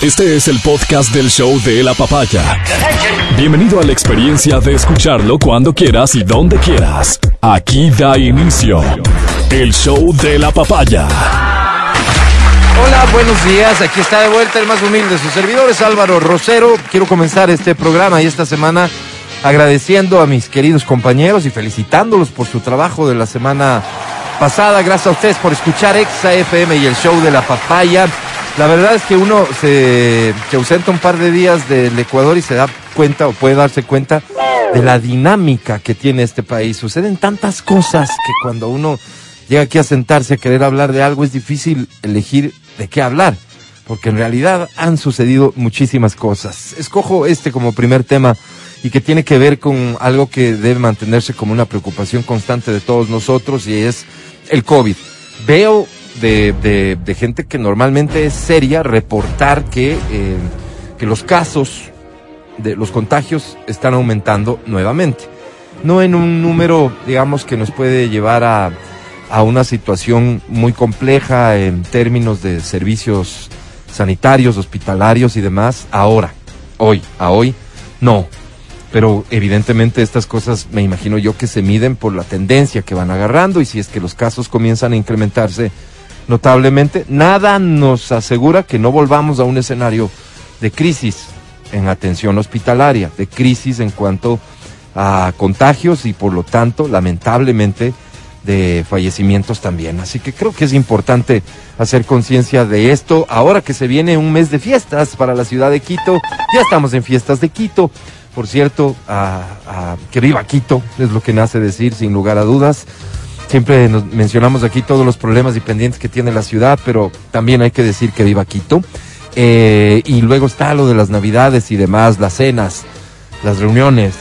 Este es el podcast del show de la papaya. Bienvenido a la experiencia de escucharlo cuando quieras y donde quieras. Aquí da inicio el show de la papaya. Hola, buenos días. Aquí está de vuelta el más humilde de sus servidores, Álvaro Rosero. Quiero comenzar este programa y esta semana agradeciendo a mis queridos compañeros y felicitándolos por su trabajo de la semana pasada. Gracias a ustedes por escuchar Exa FM y el show de la papaya. La verdad es que uno se, se ausenta un par de días del Ecuador y se da cuenta o puede darse cuenta de la dinámica que tiene este país. Suceden tantas cosas que cuando uno llega aquí a sentarse a querer hablar de algo es difícil elegir de qué hablar, porque en realidad han sucedido muchísimas cosas. Escojo este como primer tema y que tiene que ver con algo que debe mantenerse como una preocupación constante de todos nosotros y es el COVID. Veo de, de, gente que normalmente es seria reportar que, eh, que los casos de los contagios están aumentando nuevamente. No en un número, digamos, que nos puede llevar a, a una situación muy compleja en términos de servicios sanitarios, hospitalarios y demás, ahora, hoy, a hoy, no. Pero evidentemente estas cosas me imagino yo que se miden por la tendencia que van agarrando y si es que los casos comienzan a incrementarse notablemente, nada nos asegura que no volvamos a un escenario de crisis en atención hospitalaria, de crisis en cuanto a contagios y por lo tanto, lamentablemente, de fallecimientos también. Así que creo que es importante hacer conciencia de esto. Ahora que se viene un mes de fiestas para la ciudad de Quito, ya estamos en fiestas de Quito. Por cierto, a, que viva Quito, es lo que nace decir sin lugar a dudas. Siempre nos mencionamos aquí todos los problemas y pendientes que tiene la ciudad, pero también hay que decir que viva Quito. Eh, y luego está lo de las navidades y demás, las cenas, las reuniones,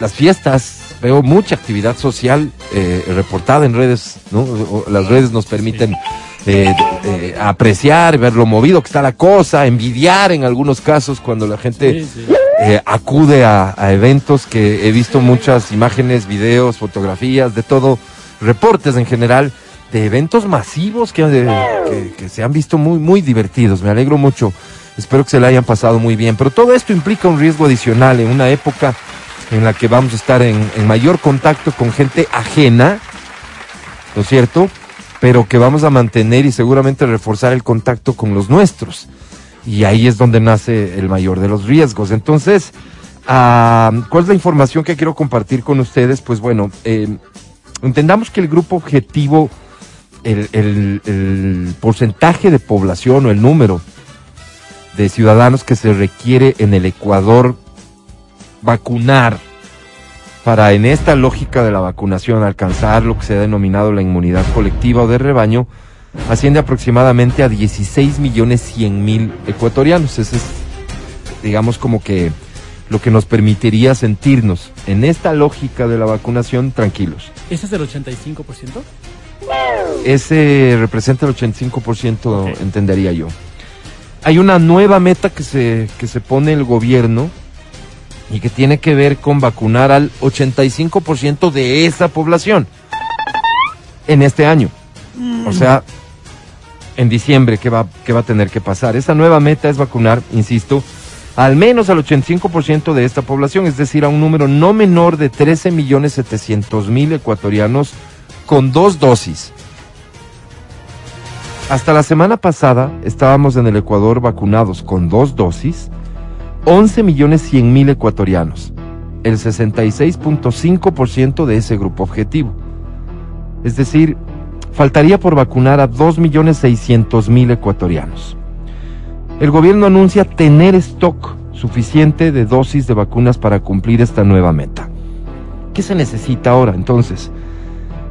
las fiestas. Veo mucha actividad social eh, reportada en redes, ¿no? Las redes nos permiten eh, eh, apreciar, ver lo movido que está la cosa, envidiar en algunos casos cuando la gente Sí, sí. eh, acude a, a eventos que he visto muchas imágenes, videos, fotografías, de todo, reportes en general de eventos masivos que, se han visto muy, muy divertidos. Me alegro mucho. Espero que se la hayan pasado muy bien. Pero todo esto implica un riesgo adicional en una época en la que vamos a estar en, en mayor contacto con gente ajena, ¿no es cierto? Pero que vamos a mantener y seguramente reforzar el contacto con los nuestros. Y ahí es donde nace el mayor de los riesgos. Entonces, ah, ¿cuál es la información que quiero compartir con ustedes? Pues bueno, eh, entendamos que el grupo objetivo, el, porcentaje de población o el número de ciudadanos que se requiere en el Ecuador vacunar para en esta lógica de la vacunación alcanzar lo que se ha denominado la inmunidad colectiva o de rebaño, asciende aproximadamente a 16 millones 100 mil ecuatorianos. Ese es, digamos, como que lo que nos permitiría sentirnos en esta lógica de la vacunación tranquilos. ¿Ese es el 85%? Ese representa el 85%, Ok. entendería yo. Hay una nueva meta que se, que se pone el gobierno y que tiene que ver con vacunar al 85% de esa población en este año. O sea, en diciembre, ¿qué va, qué va a tener que pasar? Esa nueva meta es vacunar, insisto, al menos al 85% de esta población, es decir, a un número no menor de 13 millones 700 mil ecuatorianos con dos dosis. Hasta la semana pasada estábamos en el Ecuador vacunados con dos dosis 11 millones 100 mil ecuatorianos, el 66.5% de ese grupo objetivo. Es decir, faltaría por vacunar a 2 millones 600 mil ecuatorianos. El gobierno anuncia tener stock suficiente de dosis de vacunas para cumplir esta nueva meta. ¿Qué se necesita ahora entonces?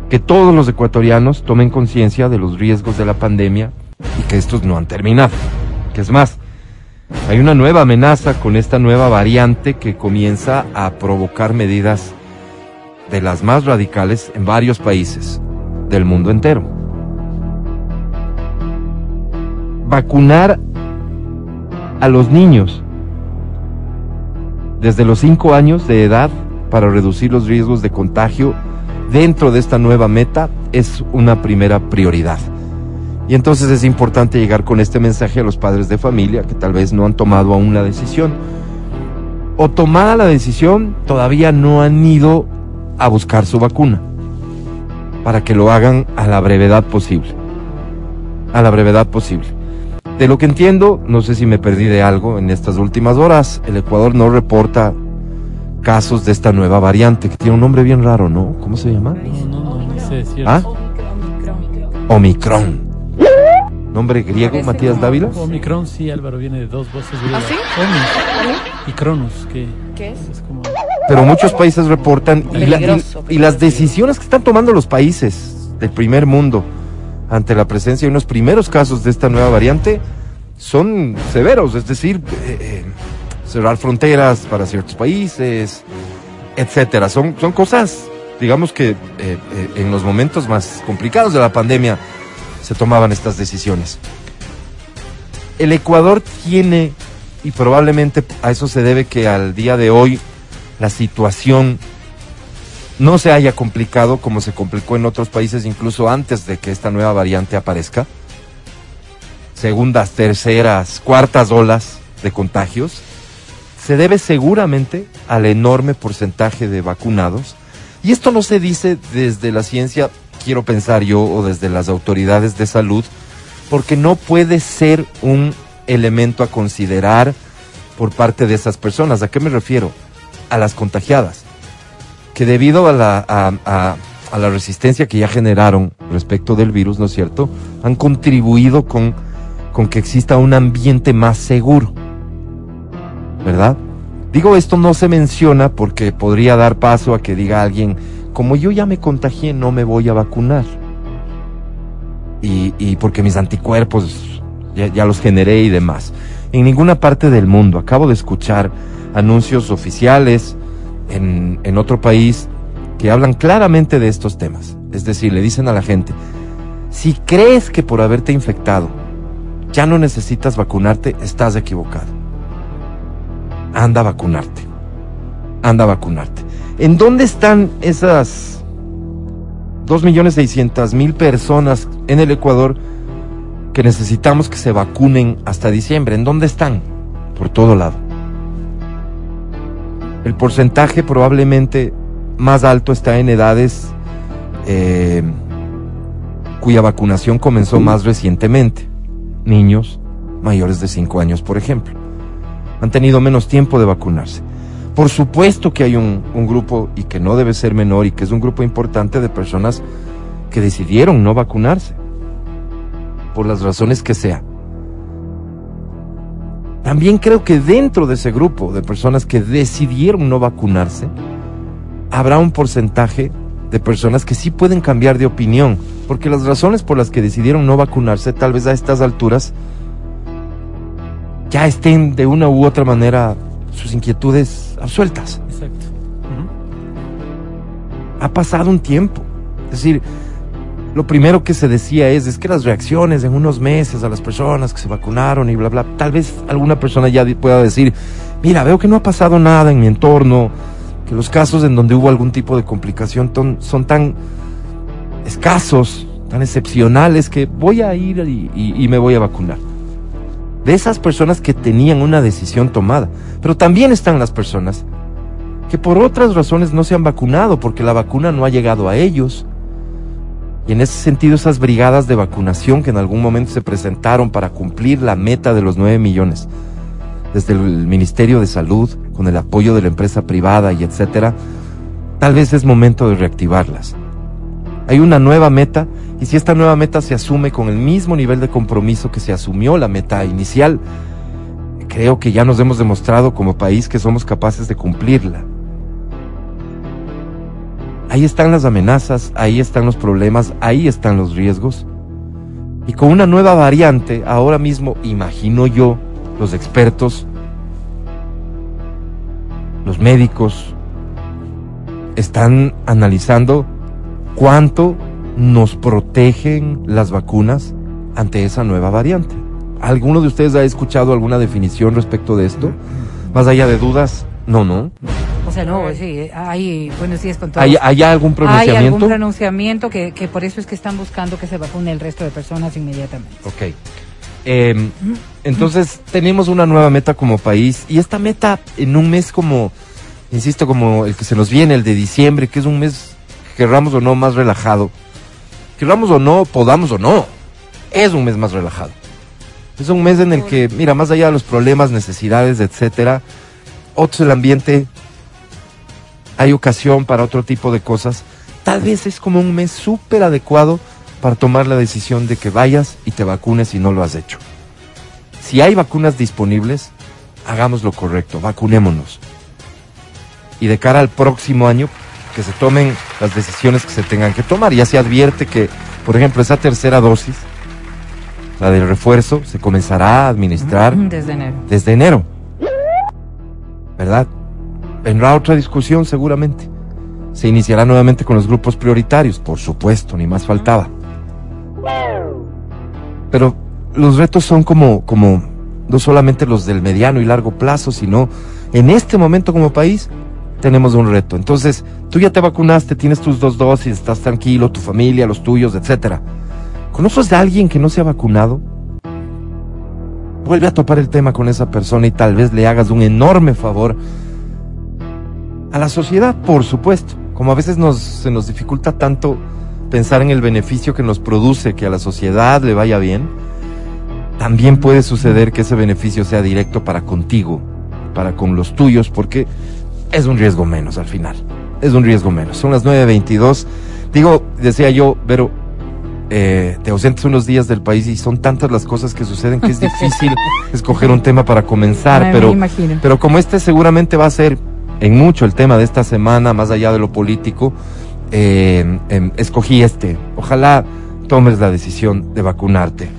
Que todos los ecuatorianos tomen conciencia de los riesgos de la pandemia y que estos no han terminado. Que es más, hay una nueva amenaza con esta nueva variante que comienza a provocar medidas de las más radicales en varios países del mundo entero. Vacunar a los niños desde los 5 años de edad para reducir los riesgos de contagio dentro de esta nueva meta es una primera prioridad. Y entonces es importante llegar con este mensaje a los padres de familia que tal vez no han tomado aún la decisión. O tomada la decisión, todavía no han ido a buscar su vacuna. Para que lo hagan a la brevedad posible. A la brevedad posible. De lo que entiendo, no sé si me perdí de algo en estas últimas horas, el Ecuador no reporta casos de esta nueva variante, que tiene un nombre bien raro, ¿no? ¿Cómo se llama? No, no, no, sé. ¿Ah? Omicron. ¿Nombre griego, Matías Dávila? Omicron, sí, Álvaro, viene de dos voces griegas. ¿Ah, sí? Omi y Cronus, que ¿Qué es? es como... Pero muchos países reportan y, la- y- y las decisiones que están tomando los países del primer mundo ante la presencia de unos primeros casos de esta nueva variante son severos, es decir, eh, eh, cerrar fronteras para ciertos países, etcétera. Son, son cosas, digamos que eh, en los momentos más complicados de la pandemia se tomaban estas decisiones. El Ecuador tiene, y probablemente a eso se debe que al día de hoy la situación no se haya complicado como se complicó en otros países incluso antes de que esta nueva variante aparezca. Segundas, terceras, cuartas olas de contagios. Se debe seguramente al enorme porcentaje de vacunados. Y esto no se dice desde la ciencia, quiero pensar yo, o desde las autoridades de salud, porque no puede ser un elemento a considerar por parte de esas personas. ¿A qué me refiero? A las contagiadas, que debido a la, a, la resistencia que ya generaron respecto del virus, ¿no es cierto?, han contribuido con, con que exista un ambiente más seguro. ¿Verdad? Digo, esto no se menciona porque podría dar paso a que diga alguien, como yo ya me contagié, no me voy a vacunar. Y, y porque mis anticuerpos ya, ya los generé y demás. En ninguna parte del mundo, acabo de escuchar anuncios oficiales en, otro país que hablan claramente de estos temas. Es decir, le dicen a la gente, si crees que por haberte infectado ya no necesitas vacunarte, estás equivocado. Anda a vacunarte. Anda a vacunarte. ¿En dónde están esas 2.600.000 personas en el Ecuador que necesitamos que se vacunen hasta diciembre? ¿En dónde están? Por todo lado. El porcentaje probablemente más alto está en edades eh, cuya vacunación comenzó más recientemente. Niños mayores de 5 años, por ejemplo. Han tenido menos tiempo de vacunarse. Por supuesto que hay un, un grupo, y que no debe ser menor, y que es un grupo importante de personas que decidieron no vacunarse. Por las razones que sea. También creo que dentro de ese grupo de personas que decidieron no vacunarse, habrá un porcentaje de personas que sí pueden cambiar de opinión, porque las razones por las que decidieron no vacunarse, tal vez a estas alturas, ya estén de una u otra manera sus inquietudes absueltas. Exacto. Ha pasado un tiempo. Es decir, lo primero que se decía es, es que las reacciones en unos meses a las personas que se vacunaron y bla, bla, tal vez alguna persona ya pueda decir, mira, veo que no ha pasado nada en mi entorno, que los casos en donde hubo algún tipo de complicación ton- son tan escasos, tan excepcionales, que voy a ir y me voy a vacunar. De esas personas que tenían una decisión tomada. Pero también están las personas que por otras razones no se han vacunado, porque la vacuna no ha llegado a ellos. Y en ese sentido, esas brigadas de vacunación que en algún momento se presentaron para cumplir la meta de los 9 millones, desde el Ministerio de Salud, con el apoyo de la empresa privada y etcétera, tal vez es momento de reactivarlas. Hay una nueva meta y si esta nueva meta se asume con el mismo nivel de compromiso que se asumió la meta inicial, creo que ya nos hemos demostrado como país que somos capaces de cumplirla. Ahí están las amenazas, ahí están los problemas, ahí están los riesgos. Y con una nueva variante, ahora mismo, imagino yo, los expertos, los médicos, están analizando cuánto nos protegen las vacunas ante esa nueva variante. ¿Alguno de ustedes ha escuchado alguna definición respecto de esto? Más allá de dudas, no, no. O sea, no, sí, hay buenos días con todos. ¿Hay, hay algún Hay pronunciamiento? algún pronunciamiento que, que por eso es que están buscando que se vacune el resto de personas inmediatamente. Ok. Eh, entonces, tenemos una nueva meta como país y esta meta en un mes como, insisto, como el que se nos viene, el de diciembre, que es un mes, querramos o no, más relajado. Querramos o no, podamos o no, es un mes más relajado. Es un mes en el que, mira, más allá de los problemas, necesidades, etcétera, otro es el ambiente, hay ocasión para otro tipo de cosas. Tal vez es como un mes súper adecuado para tomar la decisión de que vayas y te vacunes si no lo has hecho. Si hay vacunas disponibles, hagamos lo correcto, vacunémonos. Y de cara al próximo año, que se tomen las decisiones que se tengan que tomar. Ya se advierte que, por ejemplo, esa tercera dosis, la del refuerzo, se comenzará a administrar Desde enero. desde enero. ¿Verdad? Vendrá otra discusión seguramente. Se iniciará nuevamente con los grupos prioritarios, por supuesto, ni más faltaba. Pero los retos son como, como, no solamente los del mediano y largo plazo, sino en este momento como país tenemos un reto. Entonces, tú ya te vacunaste, tienes tus dos dosis, estás tranquilo, tu familia, los tuyos, etcétera. ¿Conoces a alguien que no se ha vacunado? Vuelve a topar el tema con esa persona y tal vez le hagas un enorme favor a la sociedad, por supuesto. Como a veces nos, se nos dificulta tanto pensar en el beneficio que nos produce que a la sociedad le vaya bien, también puede suceder que ese beneficio sea directo para contigo, para con los tuyos, porque es un riesgo menos al final. Es un riesgo menos. Son las 9.22. Digo, decía yo, pero eh, te ausentes unos días del país y son tantas las cosas que suceden que es difícil escoger un tema para comenzar, Me pero, pero como este seguramente va a ser en mucho el tema de esta semana, más allá de lo político, eh, em, escogí este. Ojalá tomes la decisión de vacunarte.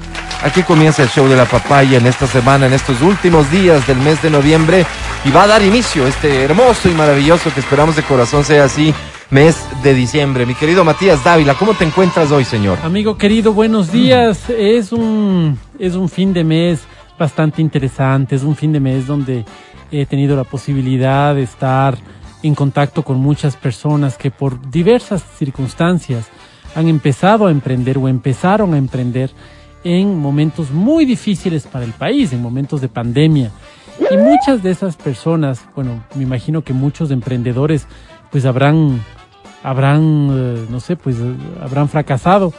Aquí comienza el show de la papaya en esta semana, en estos últimos días del mes de noviembre y va a dar inicio este hermoso y maravilloso que esperamos de corazón sea así, mes de diciembre. Mi querido Matías Dávila, ¿cómo te encuentras hoy, señor? Amigo querido, buenos días. Es un, es un fin de mes bastante interesante. Es un fin de mes donde he tenido la posibilidad de estar en contacto con muchas personas que por diversas circunstancias han empezado a emprender o empezaron a emprender en momentos muy difíciles para el país, en momentos de pandemia. Y muchas de esas personas, bueno, me imagino que muchos emprendedores pues habrán, habrán, eh, no sé, pues eh, habrán fracasado,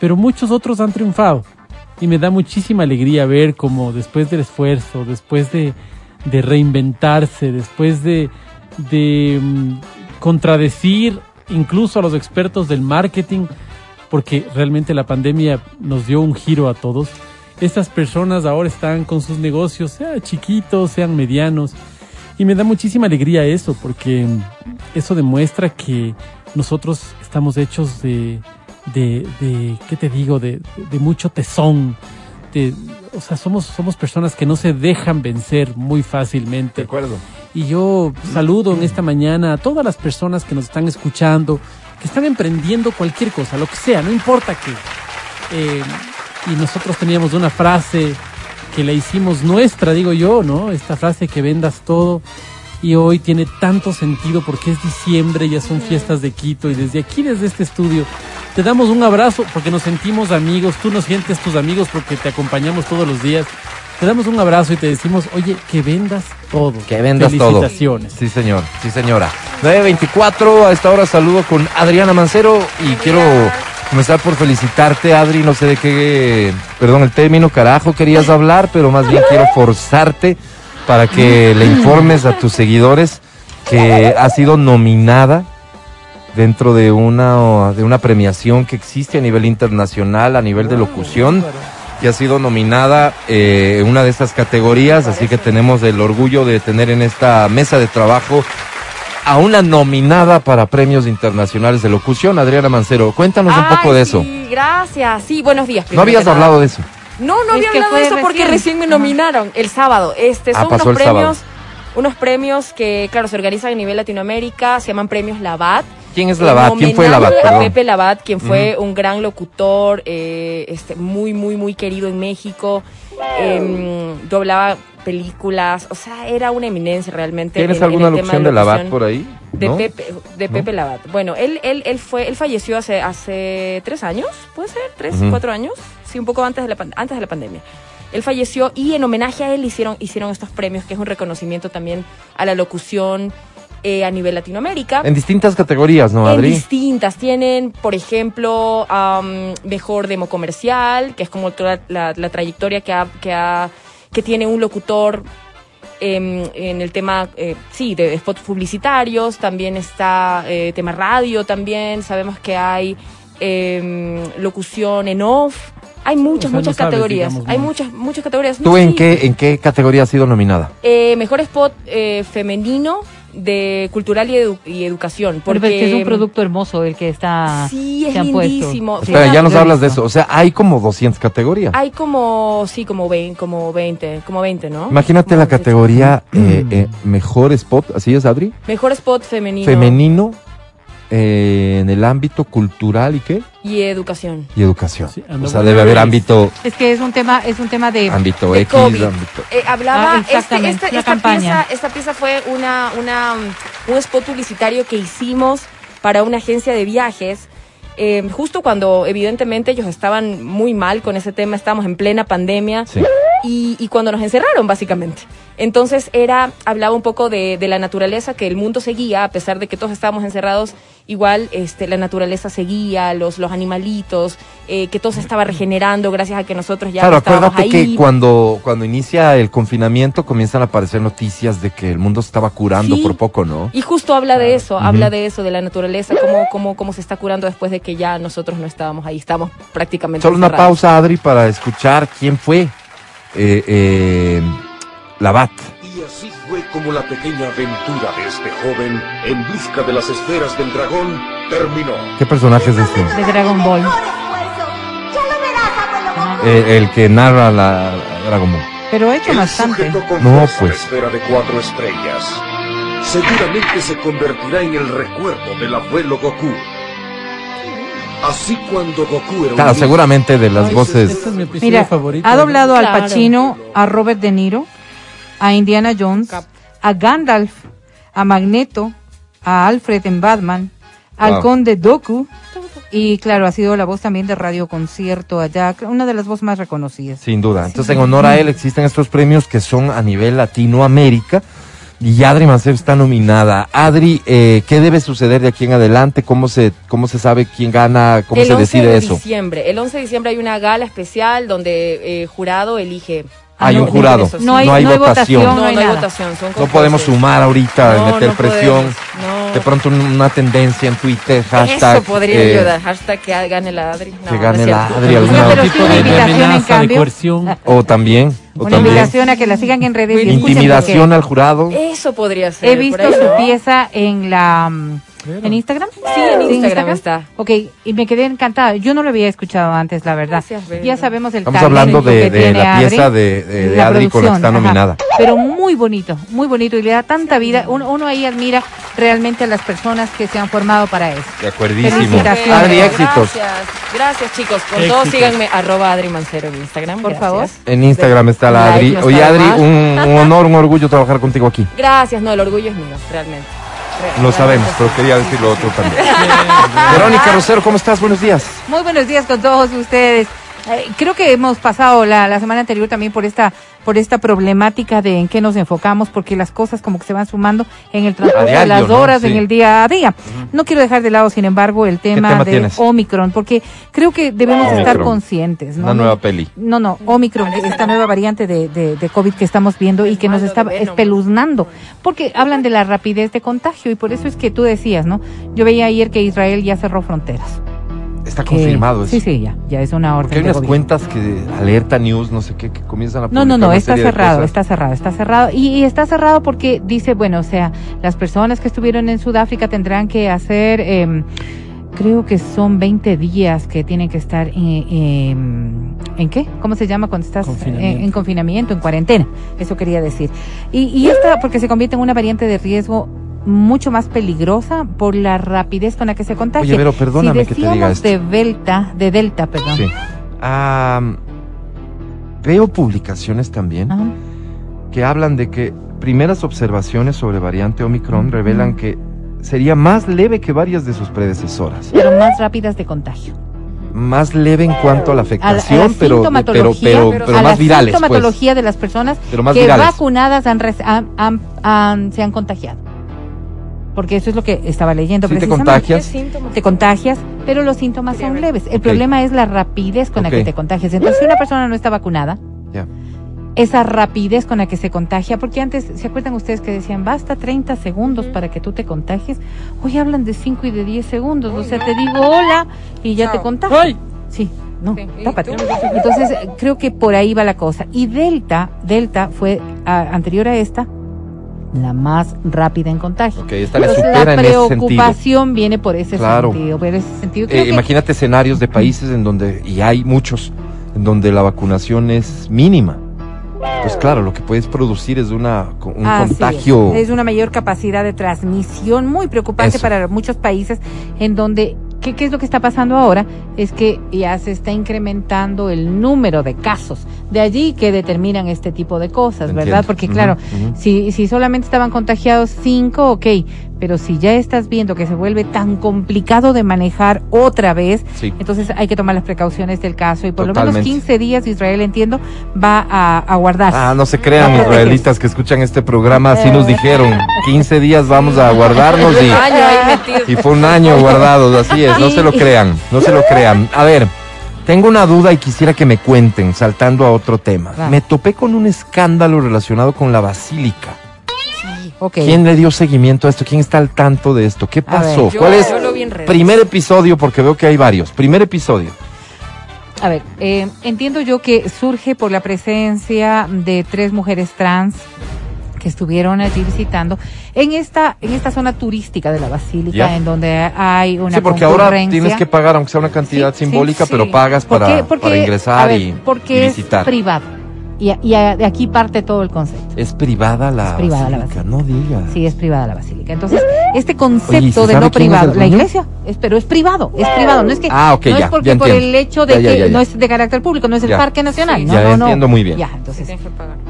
pero muchos otros han triunfado. Y me da muchísima alegría ver cómo después del esfuerzo, después de, de reinventarse, después de, de mm, contradecir incluso a los expertos del marketing, porque realmente la pandemia nos dio un giro a todos. Estas personas ahora están con sus negocios, sean chiquitos, sean medianos, y me da muchísima alegría eso, porque eso demuestra que nosotros estamos hechos de, de, de ¿qué te digo? De, de mucho tesón. De, o sea, somos, somos personas que no se dejan vencer muy fácilmente. acuerdo. Y yo saludo en esta mañana a todas las personas que nos están escuchando, que están emprendiendo cualquier cosa, lo que sea, no importa qué. Eh, y nosotros teníamos una frase que la hicimos nuestra, digo yo, ¿no? Esta frase que vendas todo. Y hoy tiene tanto sentido porque es diciembre, ya son fiestas de Quito y desde aquí, desde este estudio, te damos un abrazo porque nos sentimos amigos, tú nos sientes tus amigos porque te acompañamos todos los días. Te damos un abrazo y te decimos, oye, que vendas todo. Que vendas todo. Felicitaciones. Sí, señor. Sí, señora. 924, a esta hora saludo con Adriana Mancero y quiero comenzar por felicitarte, Adri. No sé de qué, perdón el término, carajo, querías hablar, pero más bien quiero forzarte para que le informes a tus seguidores que ha sido nominada dentro de una, de una premiación que existe a nivel internacional, a nivel de locución y ha sido nominada eh, en una de estas categorías, así que tenemos el orgullo de tener en esta mesa de trabajo a una nominada para premios internacionales de locución, Adriana Mancero. Cuéntanos un poco de eso. Sí, gracias. Sí, buenos días. No habías que nada. hablado de eso. No, no Es había hablado de eso porque recién. recién me Ajá. nominaron el sábado. Este Ah, son pasó unos el sábado. premios, unos premios que, claro, se organizan a nivel Latinoamérica, se llaman premios Labat. ¿Quién es En Labat? ¿Quién fue Labat? A. Pepe Labat, quien fue un gran locutor, eh, este, muy, muy, muy querido en México. em, doblaba películas, o sea, era una eminencia realmente. ¿Tienes en- en alguna el tema locución de locución Labat por ahí? De ¿No? Pepe, de ¿No? Pepe Labat. Bueno, él, él, él fue, él falleció hace, hace tres años, puede ser, tres, cuatro años, sí, un poco antes de la, antes de la pandemia. Él falleció y en homenaje a él hicieron, hicieron estos premios, que es un reconocimiento también a la locución eh, a nivel Latinoamérica. En distintas categorías, ¿no, En Adri? distintas. Tienen, por ejemplo, am, mejor demo comercial, que es como toda la, la trayectoria que, ha, que, ha- que tiene un locutor em, en el tema, eh, sí, de spots publicitarios. También está eh, tema radio también. Sabemos que hay em, locución en off. Hay muchas, O sea, no muchas sabes, categorías. digamos, Hay ¿no? muchas, muchas categorías. ¿Tú No, en sí. qué, en qué categoría has sido nominada? Eh, mejor spot eh, femenino de cultural y, edu- y educación. Porque Porque es un producto hermoso el que está. Sí, es que lindísimo. Espera, ya nos hablas de eso. O sea, hay como 200 categorías. Hay como, sí, como 20, como 20, como 20, ¿no? Imagínate Como la 20. categoría eh, eh, mejor spot, ¿así es, Adri? Mejor spot femenino. Femenino eh, en el ámbito cultural y qué? Y educación. Y educación. Sí, o sea, debe haber ámbito, Es que es un tema, es un tema de. ámbito de X, COVID. ámbito... Eh, hablaba, Ah, este, exactamente, este- la esta, campaña. pieza, esta pieza fue una, una, un spot publicitario que hicimos para una agencia de viajes. eh, justo cuando evidentemente ellos estaban muy mal con ese tema, estábamos en plena pandemia. Sí. Y, y cuando nos encerraron, básicamente. Entonces era, hablaba un poco de, de la naturaleza, que el mundo seguía, a pesar de que todos estábamos encerrados, igual este, la naturaleza seguía, los, los animalitos, eh, que todo se estaba regenerando gracias a que nosotros ya Claro, estábamos acuérdate ahí. que cuando, cuando inicia el confinamiento comienzan a aparecer noticias de que el mundo se estaba curando Sí. por poco, ¿no? Y justo habla de eso, habla de eso, de la naturaleza, cómo, cómo, cómo se está curando después de que ya nosotros no estábamos ahí, estamos prácticamente Solo una pausa, Adri, para escuchar quién fue eh, eh, Labat. Y así fue como la pequeña aventura de este joven en busca de las esferas del dragón terminó. ¿Qué personaje es este? de Dragon Ball. Eh, el que narra la Dragon Ball. Pero he hecho El bastante. sujeto con No, fuerza pues. la esfera de cuatro estrellas. Seguramente se convertirá en el recuerdo del abuelo Goku. Así cuando Goku era Claro, seguramente de las Ay, voces. Este es Mira, favorito. ha doblado al. Pacino, a Robert De Niro, a Indiana Jones, Cap. a Gandalf, a Magneto, a Alfred en Batman, al Wow. Conde Doku y claro, ha sido la voz también de Radio Concierto allá, una de las voces más reconocidas. Sin duda. Entonces, en honor a él existen estos premios que son a nivel Latinoamérica. Y Adri Manceb está nominada. Adri, eh, ¿qué debe suceder de aquí en adelante? ¿Cómo se, cómo se sabe quién gana? ¿Cómo el se 11 decide de eso? diciembre. El 11 de diciembre hay una gala especial donde eh, jurado elige. Hay Ah, un no, jurado. eso sí. No hay, No hay no hay votación. No, no hay no hay nada. votación. Son No podemos sumar ahorita, No, meter no presión. De pronto un- una tendencia en Twitter, hashtag. Eso podría eh, ayudar. Hashtag que gane la Adri. No, que gane la. Adri, pero tipo de invitación en amenaza, de cambio. coerción. O también. O Una también. invitación a que la sigan en redes Intimidación al jurado. Eso podría ser. He visto su pieza en la mm, Claro. en Instagram. Sí, en Instagram está. Ok, y me quedé encantada. Yo no lo había escuchado antes, la verdad. Gracias, ya sabemos el Estamos hablando de, que de tiene la Adri, pieza de, de- de la Adri con la que está producción, ajá. nominada. Pero muy bonito, muy bonito y le da tanta vida. Uno, uno ahí admira realmente a las personas que se han formado para eso. De acuerdísimo. Adri, éxitos. Gracias. Gracias, chicos. Con todo, Éxitos. síganme. Arroba Adri Mancero en Instagram. Por Gracias. favor. En Instagram está la Like, Adri. no Oye, Adri, un, un honor, un orgullo trabajar contigo aquí. Gracias. No, el orgullo es mío, realmente. Lo sabemos, pero quería decir lo otro también. Verónica Rosero, ¿cómo estás? Buenos días. Muy buenos días con todos ustedes. Eh, creo que hemos pasado la, la semana anterior también por esta por esta problemática de en qué nos enfocamos, porque las cosas como que se van sumando en el transcurso de las ¿no? horas, Sí. en el día a día. No quiero dejar de lado, sin embargo, el tema, tema de tienes? Omicron, porque creo que debemos Omicron. estar conscientes. ¿no? Una nueva peli. No, no, Omicron, esta nueva variante de, de, de COVID que estamos viendo y que nos está espeluznando, porque hablan de la rapidez de contagio y por eso es que tú decías, ¿no? Yo veía ayer que Israel ya cerró fronteras. Está que- confirmado eso. Sí, sí, ya, ya es una orden. Porque hay de unas gobierno. cuentas que alerta news, no sé qué, que comienzan a No, no, no, está cerrado, está cerrado, está cerrado. Y, y está cerrado porque dice, bueno, o sea, las personas que estuvieron en Sudáfrica tendrán que hacer, em, creo que son 20 días que tienen que estar en, em, ¿en qué? ¿Cómo se llama cuando estás Confinamiento. En, en confinamiento, en cuarentena? Eso quería decir. Y, y esta, porque se convierte en una variante de riesgo mucho más peligrosa por la rapidez con la que se contagia. Oye, Vero, perdóname si que te diga esto. de Delta, de Delta, perdón. Sí. Veo publicaciones también Ajá. que hablan de que primeras observaciones sobre variante Omicron revelan que sería más leve que varias de sus predecesoras. Pero más rápidas de contagio. Más leve en cuanto a la la, a afectación, la pero, pero, sintomatología, pero, pero pero a más la virales. Pues. sintomatología de las personas Pero más que virales. vacunadas han- han- se han contagiado. Porque eso es lo que estaba leyendo. Sí te contagias. Te contagias, pero los síntomas son ver. leves. El problema es la rapidez con la que te contagias. Entonces, si una persona no está vacunada, Ya. esa rapidez con la que se contagia, porque antes, ¿se acuerdan ustedes que decían, basta 30 segundos para que tú te contagies? Hoy hablan de 5 y de 10 segundos. o sea, te digo hola y ya te contagias. ¡Ay! Sí, no, Sí, tápate. Entonces, creo que por ahí va la cosa. Y Delta, Delta fue a- anterior a esta, la más rápida en contagio. Ok, esta Entonces, supera la en ese preocupación viene por ese Claro. sentido. Por ese sentido. Eh, que- imagínate escenarios de países en donde, y hay muchos, en donde la vacunación es mínima. Pues claro, lo que puedes producir es una, un Así contagio. Es. Es una mayor capacidad de transmisión muy preocupante Eso. para muchos países en donde, ¿qué, ¿qué es lo que está pasando ahora? Es que ya se está incrementando el número de casos. De allí que determinan este tipo de cosas, Entiendo. ¿verdad? Porque claro, si, si solamente estaban contagiados cinco, ok, pero si ya estás viendo que se vuelve tan complicado de manejar otra vez, Sí. entonces hay que tomar las precauciones del caso y por lo menos 15 días Israel, entiendo, va a, a guardar. Ah, no se crean, No, israelitas que escuchan este programa, así Eh. nos dijeron. 15 días vamos a guardarnos y, y fue un año guardados, así es, no se lo crean, no se lo crean. A ver, tengo una duda y quisiera que me cuenten, saltando a otro tema. Me topé con un escándalo relacionado con la basílica. ¿Quién le dio seguimiento a esto? ¿Quién está al tanto de esto? ¿Qué ver. pasó? Yo- ¿Cuál es? Primer episodio, porque veo que hay varios. Primer episodio. A ver, eh, entiendo yo que surge por la presencia de tres mujeres trans que estuvieron allí visitando en esta en esta zona turística de la basílica en donde hay una sí, porque ahora tienes que pagar, aunque sea una cantidad Sí, sí, simbólica, sí. pero pagas ¿Por para, qué? Porque, para ingresar ver, y, porque y es visitar. privado y, a- y a- de aquí parte todo el concepto. Es privada la Es privada la basílica, no digas. Sí, es privada la basílica. Entonces, este Oye, ¿y concepto de no privado, la iglesia, es, pero es privado, es privado, no es que Ah, ok, no ya, es porque ya por el hecho de Ya, ya, que ya, ya. no es de carácter público, no es el Ya. parque nacional, Sí, no, ya no, no. entiendo muy bien. Ya, entonces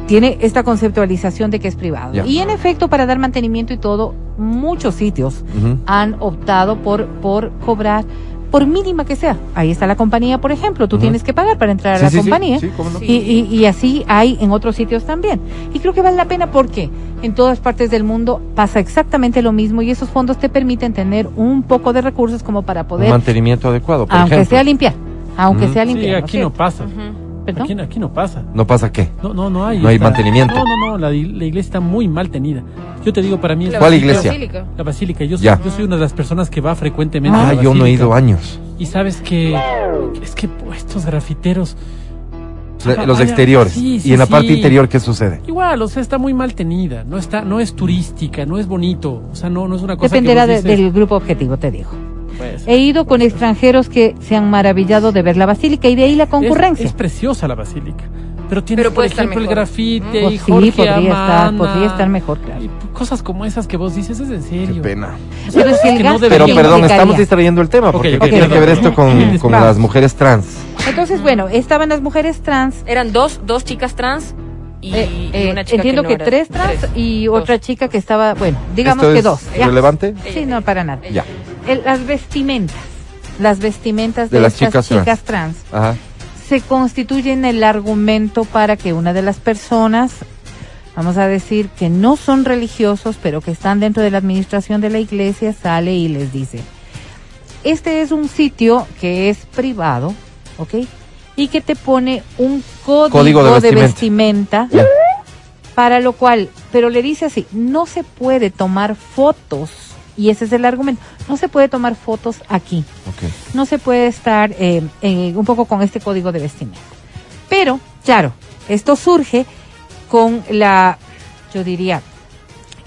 tiene esta conceptualización de que es privado. Ya. Y en efecto, para dar mantenimiento y todo, muchos sitios han optado por, por cobrar, por mínima que sea. Ahí está la compañía, por ejemplo, tú tienes que pagar para entrar Sí, a la sí, sí, compañía. sí, cómo no. Sí. Y, y- y así hay en otros sitios también. Y creo que vale la pena porque en todas partes del mundo pasa exactamente lo mismo y esos fondos te permiten tener un poco de recursos como para Un poder, mantenimiento adecuado, por aunque ejemplo. sea limpiar, aunque sea Sí, limpiar. ¿no aquí no pasa. Ujú. ¿Perdón? Aquí, aquí no pasa. ¿No pasa qué? No, no, no hay. No hay mantenimiento. No, no, no. La, la iglesia está muy mal tenida. Yo te digo, para mí es ¿Cuál basílica. iglesia? Basílica. La basílica. Yo soy, Ya. yo soy una de las personas que va frecuentemente a Ah, la yo no he basílica. ido años. Y sabes que es que estos grafiteros. La- Los exteriores. sí, sí, y en la sí. parte interior, ¿qué sucede? Igual, o sea, está muy mal tenida. No está, no es turística, no es bonito. O sea, no, no es una cosa Dependerá que de- vos dices, del grupo objetivo, te digo. Pues, He ido con extranjeros que se han maravillado de ver la basílica y de ahí la concurrencia. Es, es preciosa la basílica. Pero tienes, Pero por ejemplo, el grafite Pues y sí, Jorge podría estar, podría estar mejor, claro. y cosas como esas que vos dices, es en Qué serio. pena. O sea, Pero cosas si el que no gasto Pero perdón, estamos distrayendo el tema, porque ok, ¿qué tiene perdón. que ver esto con, Sí, las mujeres trans? Entonces, bueno, estaban las mujeres trans. Eran dos, dos chicas trans y, eh, y eh, una chica entiendo que, que, no tres trans y Dos. otra chica que estaba, bueno, digamos ¿Esto que es dos. ya. relevante? Sí, no, para nada. Ya. El- las vestimentas, las vestimentas de, De las estas chicas trans. chicas trans Ajá. se constituyen el argumento para que una de las personas, vamos a decir que no son religiosos, pero que están dentro de la administración de la iglesia, sale y les dice, este es un sitio que es privado, ¿ok? Y que te pone un código, Código de de vestimenta. para lo cual, pero le dice así, no se puede tomar fotos, y ese es el argumento, no se puede tomar fotos aquí no se puede estar eh, un poco con este código de vestimenta. Pero, claro, esto surge con la, yo diría,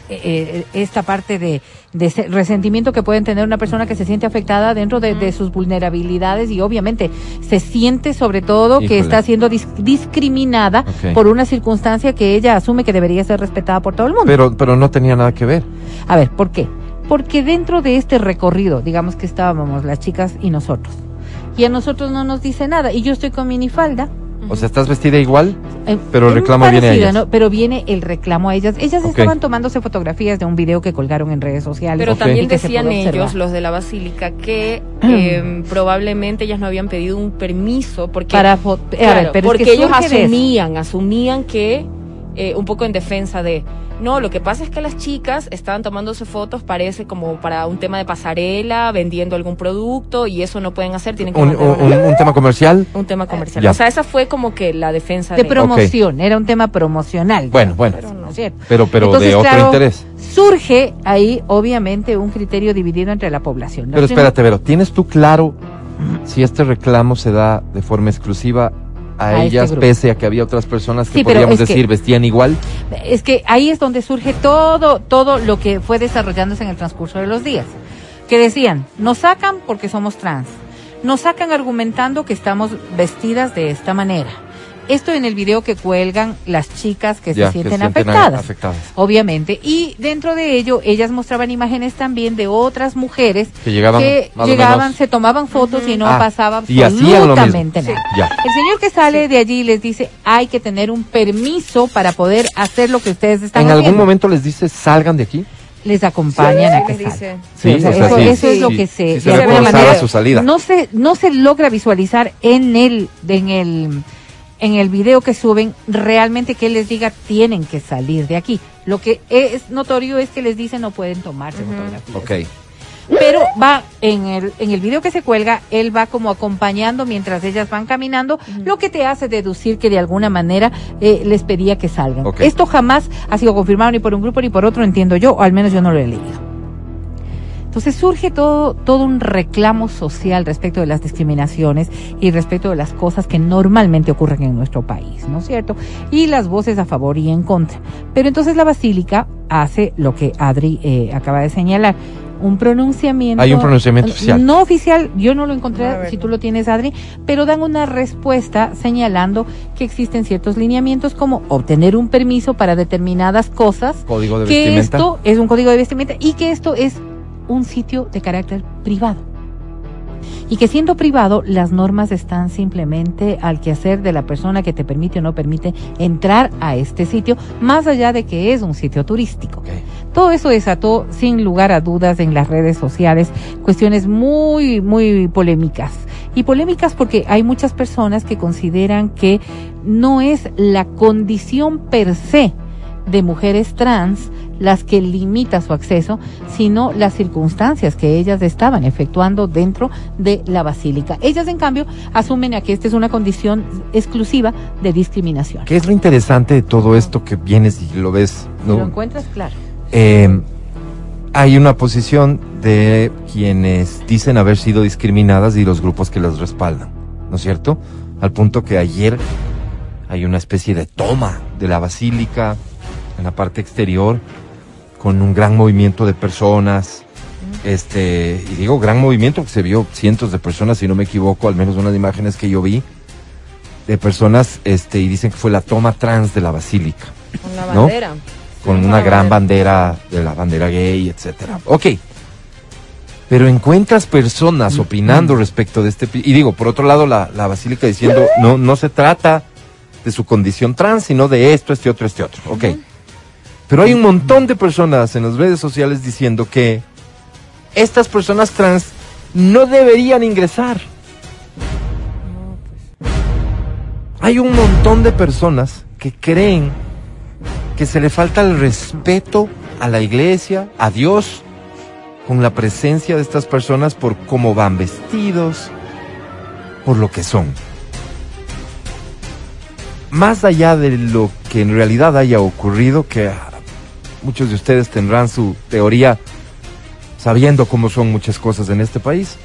eh, eh, esta parte de, de ese resentimiento que pueden tener una persona que se siente afectada dentro de, de sus vulnerabilidades y obviamente se siente sobre todo Híjole. que está siendo dis- discriminada por una circunstancia que ella asume que debería ser respetada por todo el mundo. Pero, pero no tenía nada que ver. A ver, ¿por qué? Porque dentro de este recorrido, digamos que estábamos las chicas y nosotros, y a nosotros no nos dice nada, y yo estoy con minifalda, O sea, estás vestida igual, Eh, Pero el reclamo viene a ellas. ¿no? Pero viene el reclamo a ellas. Ellas Ok. estaban tomándose fotografías de un video que colgaron en redes sociales. Pero también decían ellos, los de la basílica, que eh, probablemente ellas no habían pedido un permiso porque, Para eh, a claro, ver, pero es porque que ellos asumían, asumían que eh, un poco en defensa de no, lo que pasa es que las chicas estaban tomándose fotos, parece como para un tema de pasarela, vendiendo algún producto y eso no pueden hacer, tienen que un, un- tema comercial. un tema comercial. Ya. O sea, esa fue como que la defensa de de, promoción, era un tema promocional. Bueno, bueno, Pero no. ¿no pero, pero Entonces, de otro claro, interés. Surge ahí, obviamente, un criterio dividido entre la población. Pero Los espérate, Vero, ¿tienes tú claro si este reclamo se da de forma exclusiva a, A este ellas, grupo. pese a que había otras personas que Sí, podríamos que- decir vestían igual? Es que ahí es donde surge todo, todo lo que fue desarrollándose en el transcurso de los días. Que decían, nos sacan porque somos trans. Nos sacan argumentando que estamos vestidas de esta manera. Esto en el video que cuelgan las chicas que Ya, se sienten sienten afectadas. afectadas. Obviamente. Y dentro de ello, ellas mostraban imágenes también de otras mujeres Que llegaban que se tomaban fotos y no Ah, pasaba absolutamente nada. Ya. El señor que sale de allí les dice, hay que tener un permiso para poder hacer lo que ustedes están ¿En haciendo. algún momento les dices salgan de aquí? Les acompañan a Sí, que les salgan. dice. Sí, o sea, o sea, eso, sí, eso es sí, lo sí. que se, Sí se de ve alguna manera, su salida. no se no se logra visualizar en el en el en el video que suben realmente que él les diga tienen que salir de aquí. Lo que es notorio es que les dicen no pueden tomarse fotografías. Ok. Pero va en el, en el video que se cuelga, él va como acompañando mientras ellas van caminando, lo que te hace deducir que de alguna manera eh, les pedía que salgan. Esto jamás ha sido confirmado ni por un grupo ni por otro, entiendo yo, o al menos yo no lo he leído. Entonces surge todo, todo un reclamo social respecto de las discriminaciones y respecto de las cosas que normalmente ocurren en nuestro país, ¿no es cierto? Y las voces a favor y en contra. Pero entonces la Basílica hace lo que Adri eh, acaba de señalar, un pronunciamiento. Hay un pronunciamiento oficial. No oficial, yo no lo encontré, si tú lo tienes, Adri, pero dan una respuesta señalando que existen ciertos lineamientos como obtener un permiso para determinadas cosas Código de que vestimenta. esto es un código de vestimenta y que esto es un sitio de carácter privado. Y que siendo privado, las normas están simplemente al quehacer de la persona que te permite o no permite entrar a este sitio, más allá de que es un sitio turístico. Todo eso desató, sin lugar a dudas, en las redes sociales cuestiones muy, muy polémicas. Y polémicas porque hay muchas personas que consideran que no es la condición per se de mujeres trans las que limita su acceso, sino las circunstancias que ellas estaban efectuando dentro de la basílica. Ellas, en cambio, asumen a que esta es una condición exclusiva de discriminación. ¿Qué es lo interesante de todo esto que vienes y lo ves? Si lo ¿no? encuentras, claro. Eh, hay una posición de quienes dicen haber sido discriminadas y los grupos que las respaldan, ¿no es cierto? Al punto que ayer hay una especie de toma de la basílica en la parte exterior con un gran movimiento de personas. Este, y digo gran movimiento que se vio cientos de personas, si no me equivoco, al menos unas imágenes que yo vi de personas, este, y dicen que fue la toma trans de la basílica Con la ¿No? bandera. con Sí, una gran bandera de la bandera gay, etcétera. Ok. Pero encuentras personas opinando respecto de este y digo, por otro lado la, la basílica diciendo no no se trata de su condición trans, sino de esto, este otro, este otro. Ok. Pero hay un montón de personas en las redes sociales diciendo que estas personas trans no deberían ingresar. Hay un montón de personas que creen que se le falta el respeto a la iglesia, a Dios, con la presencia de estas personas por cómo van vestidos, por lo que son. Más allá de lo que en realidad haya ocurrido, que muchos de ustedes tendrán su teoría sabiendo cómo son muchas cosas en este país,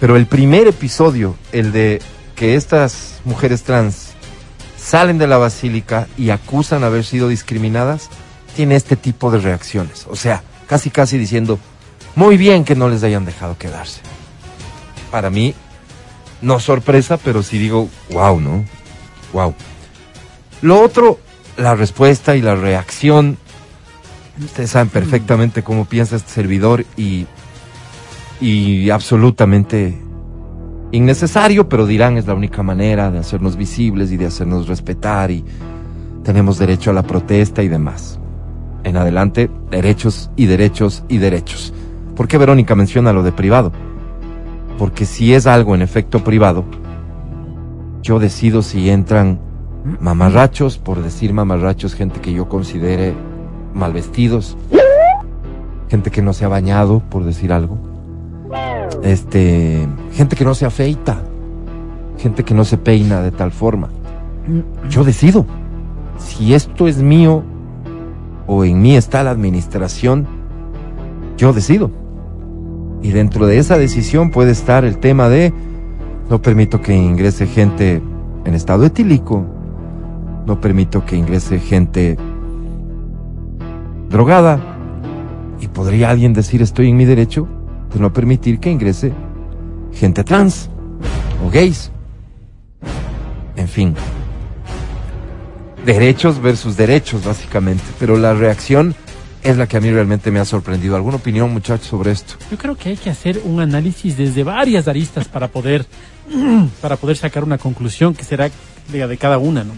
pero el primer episodio, el de que estas mujeres trans salen de la basílica y acusan haber sido discriminadas, tiene este tipo de reacciones. O sea, casi casi diciendo, muy bien que no les hayan dejado quedarse. Para mí, no sorpresa, pero sí digo, wow, ¿no? Wow. Lo otro, la respuesta y la reacción. Ustedes saben perfectamente cómo piensa este servidor y, y absolutamente innecesario, pero dirán es la única manera de hacernos visibles y de hacernos respetar y tenemos derecho a la protesta y demás. En adelante, derechos y derechos y derechos. ¿Por qué Verónica menciona lo de privado? Porque si es algo en efecto privado, yo decido si entran mamarrachos, por decir mamarrachos, gente que yo considere mal vestidos, gente que no se ha bañado, por decir algo, este, gente que no se afeita, gente que no se peina de tal forma. Yo decido si esto es mío o en mí está la administración, yo decido. Y dentro de esa decisión puede estar el tema de no permito que ingrese gente en estado etílico, no permito que ingrese gente drogada. Y podría alguien decir estoy en mi derecho de no permitir que ingrese gente trans o gays. En fin. Derechos versus derechos, básicamente. Pero la reacción es la que a mí realmente me ha sorprendido. ¿Alguna opinión, muchachos, sobre esto? Yo creo que hay que hacer un análisis desde varias aristas para poder, para poder sacar una conclusión que será de, de cada una, ¿no?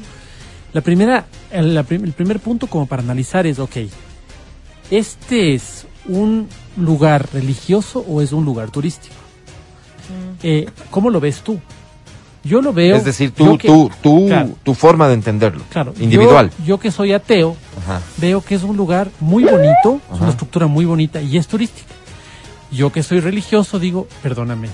La primera, el, la prim- el primer punto como para analizar es, ok, ¿este es un lugar religioso o es un lugar turístico? Eh, ¿Cómo lo ves tú? Yo lo veo... es decir, tú, que- tú, tú, Claro. tu forma de entenderlo. Claro, Individual. Yo, yo que soy ateo, Ajá. veo que es un lugar muy bonito, es una estructura muy bonita y es turística. Yo que soy religioso digo, perdóname,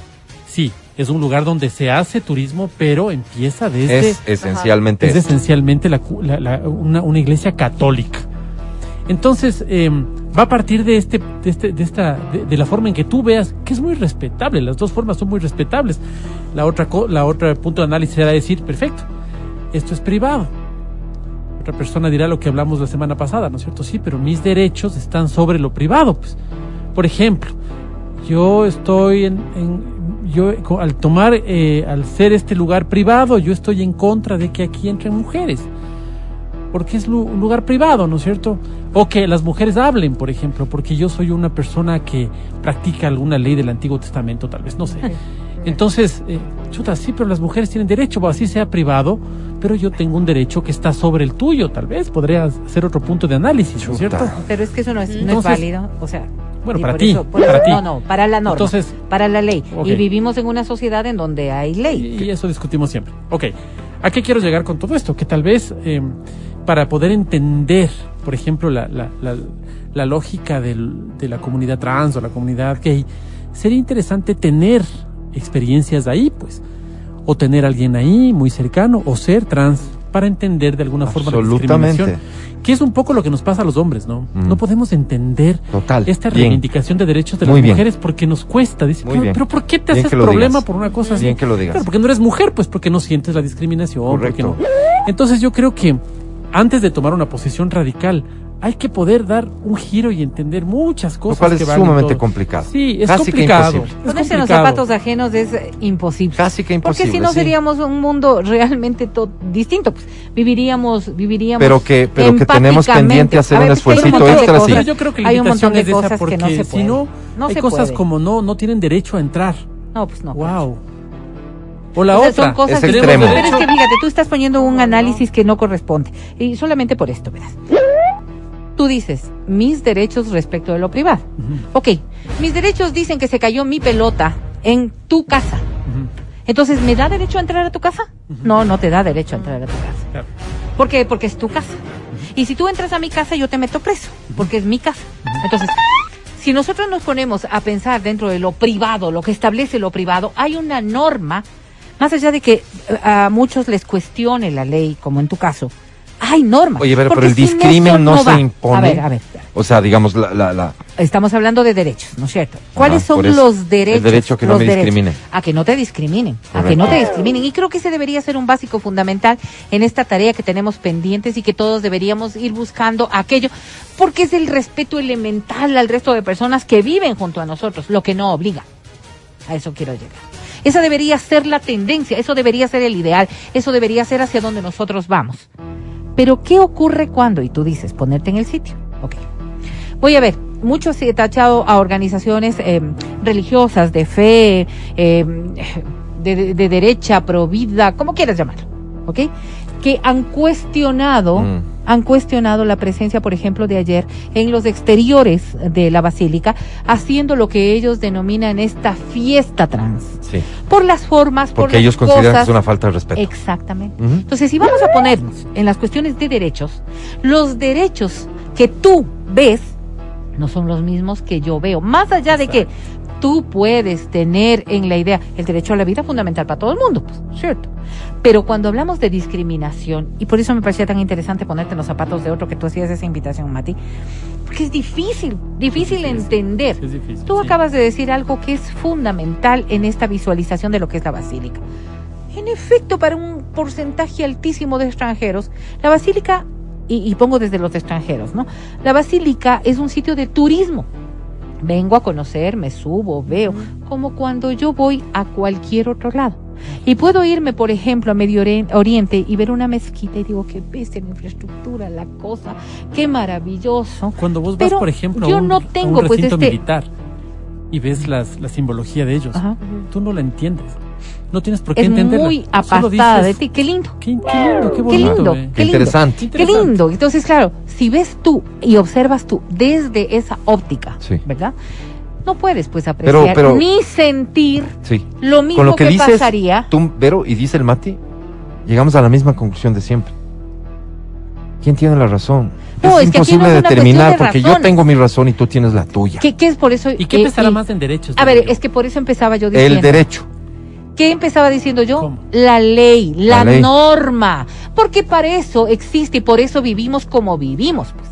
sí, es un lugar donde se hace turismo, pero empieza desde... Es esencialmente es esencialmente la cu- la- la- una, una iglesia católica. Entonces, eh, va a partir de este, de este, de esta, de, de la forma en que tú veas, que es muy respetable, las dos formas son muy respetables. La otra, la otra punto de análisis será decir, perfecto, esto es privado. Otra persona dirá lo que hablamos la semana pasada, ¿no es cierto? Sí, pero mis derechos están sobre lo privado, pues. Por ejemplo, yo estoy en, en- yo al tomar, eh, al ser este lugar privado, yo estoy en contra de que aquí entren mujeres, porque es lu- un lugar privado, ¿no es cierto? O que las mujeres hablen, por ejemplo, porque yo soy una persona que practica alguna ley del Antiguo Testamento, tal vez, no sé. Entonces, eh, chuta, sí, pero las mujeres tienen derecho, así sea privado, pero yo tengo un derecho que está sobre el tuyo, tal vez, podría ser otro punto de análisis, ¿no es cierto? Pero es que eso no es, no es válido. O sea. Bueno, para por ti, eso- por para ti. No, no, para la norma. Entonces- para la ley. Y vivimos en una sociedad en donde hay ley. Y eso discutimos siempre. Ok, ¿a qué quiero llegar con todo esto? Que tal vez eh, para poder entender, por ejemplo, la, la, la, la lógica del- de la comunidad trans o la comunidad gay, sería interesante tener experiencias ahí, pues. O tener a alguien ahí muy cercano, o ser trans, para entender de alguna forma la discriminación. Que es un poco lo que nos pasa a los hombres, ¿no? Mm. No podemos entender Total. esta Bien. reivindicación de derechos de Muy las bien. mujeres porque nos cuesta. Dice, pero, ¿por qué te Bien haces problema digas. por una cosa así? Bien que lo digas. Claro, porque no eres mujer, pues porque no sientes la discriminación. porque Correcto. no. Entonces yo creo que antes de tomar una posición radical, hay que poder dar un giro y entender muchas Lo cosas cual que es van en sumamente todo. complicado. Sí, es Casi que complicado. imposible. Ponerse en los zapatos ajenos es eh, imposible. Casi que imposible. Porque si no sí. seríamos un mundo realmente to- distinto, pues viviríamos, viviríamos. Pero que- pero que tenemos empáticamente. pendiente hacer A un ver, es que hay esfuercito montón de extra, sí. Yo creo que la hay un montón de cosas porque que no se si pueden. no, No hay se cosas puede. como no no tienen derecho a entrar. No, pues no. Wow. O la O sea, otra. son cosas Es que extremo. Pero es que fíjate, tú estás poniendo un análisis que no corresponde. Y solamente por esto, verás. Tú dices, mis derechos respecto de lo privado. Ok, mis derechos dicen que se cayó mi pelota en tu casa. Entonces, ¿me da derecho a entrar a tu casa? No, no te da derecho a entrar a tu casa. Claro. ¿Por qué? Porque es tu casa. Y si tú entras a mi casa, yo te meto preso, porque es mi casa. Entonces, si nosotros nos ponemos a pensar dentro de lo privado, lo que establece lo privado, hay una norma, más allá de que eh, a muchos les cuestione la ley, como en tu caso, hay normas. Oye, pero, pero el discrimen no, se impone. A ver, a ver. O sea, digamos, la, la, la- Estamos hablando de derechos, ¿no es cierto? ¿Cuáles Ajá, son los derechos? El derecho a que no me discriminen. A que no te discriminen, a que no te discriminen. Y creo que ese debería ser un básico fundamental en esta tarea que tenemos pendientes y que todos deberíamos ir buscando aquello, porque es el respeto elemental al resto de personas que viven junto a nosotros, lo que no obliga. A eso quiero llegar. Esa debería ser la tendencia, eso debería ser el ideal, eso debería ser hacia donde nosotros vamos. Pero ¿qué ocurre cuando? Y tú dices, ponerte en el sitio. Ok. Voy a ver, mucho se ha tachado a organizaciones eh, religiosas de fe, eh, de, de derecha, pro vida, como quieras llamarlo, ¿ok? Que han cuestionado, Mm. han cuestionado la presencia, por ejemplo, de ayer en los exteriores de la basílica, haciendo lo que ellos denominan esta fiesta trans. Sí. Por las formas, por Porque las ellos consideran que es una falta de respeto. Exactamente. Entonces, si vamos a ponernos en las cuestiones de derechos, los derechos que tú ves no son los mismos que yo veo. Más allá de que tú puedes tener en la idea el derecho a la vida fundamental para todo el mundo, pues, ¿cierto? Pero cuando hablamos de discriminación, y por eso me parecía tan interesante ponerte en los zapatos de otro que tú hacías esa invitación, Mati, porque es difícil, difícil entender. Es difícil. Tú sí. acabas de decir algo que es fundamental en esta visualización de lo que es la basílica. En efecto, para un porcentaje altísimo de extranjeros, la basílica, y, y pongo desde los extranjeros, ¿no? La basílica es un sitio de turismo. Vengo a conocer, me subo, veo, como cuando yo voy a cualquier otro lado. Y puedo irme, por ejemplo, a Medio Ori- Oriente y ver una mezquita y digo, qué bestia la infraestructura, la cosa, qué maravilloso. Cuando vos vas, por ejemplo, yo a un, no a tengo, pues, recinto este- militar y ves las, la simbología de ellos, Ajá. tú no la entiendes. No tienes por qué Es entenderla. muy apastada de dices, ti, qué lindo. Qué, qué lindo, qué Qué bonito. lindo, eh". Qué interesante. Qué lindo. Entonces, claro, si ves tú y observas tú desde esa óptica, Sí. ¿verdad? No puedes pues apreciar pero- ni sentir Sí. lo mismo Con lo que, dices, pasaría. tú, Vero, y dice el Mati, llegamos a la misma conclusión de siempre. ¿Quién tiene la razón? No, es es que aquí imposible no es una determinar de porque yo tengo mi razón y tú tienes la tuya. ¿Qué, qué es por eso? ¿Y qué eh, pesará eh, más en derechos? A ver, es que por eso empezaba yo diciendo. El derecho. ¿Qué empezaba diciendo yo? ¿Cómo? La ley, la, La ley. norma. Porque para eso existe y por eso vivimos como vivimos. Pues.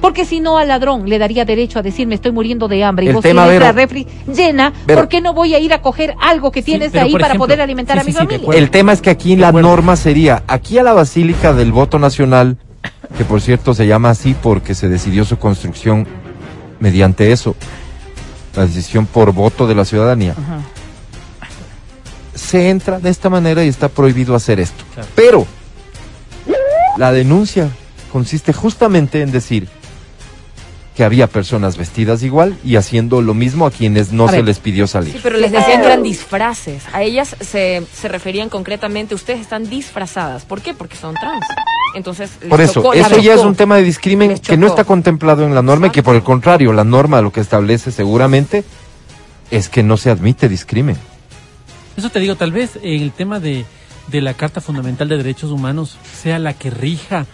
Porque si no al ladrón le daría derecho a decir me estoy muriendo de hambre y El vos tema, tienes la refri llena, Vero. ¿por qué no voy a ir a coger algo que tienes ahí para poder alimentar sí, a mi sí, familia? El tema es que aquí la norma sería, aquí a la Basílica del Voto Nacional, que por cierto se llama así porque se decidió su construcción mediante eso, la decisión por voto de la ciudadanía, Ajá. Se entra de esta manera y está prohibido hacer esto. Claro. Pero la denuncia consiste justamente en decir que había personas vestidas igual y haciendo lo mismo a quienes no A se ver. les pidió salir. Sí, pero les decían que eran disfraces. A ellas se, se referían concretamente, ustedes están disfrazadas. ¿Por qué? Porque son trans. Entonces, les Por eso, eso ya es un tema de discrimen que no está contemplado en la norma y que por el contrario, la norma lo que establece seguramente es que no se admite discrimen. Eso te digo, tal vez en el tema de, de la Carta Fundamental de Derechos Humanos sea la que rija,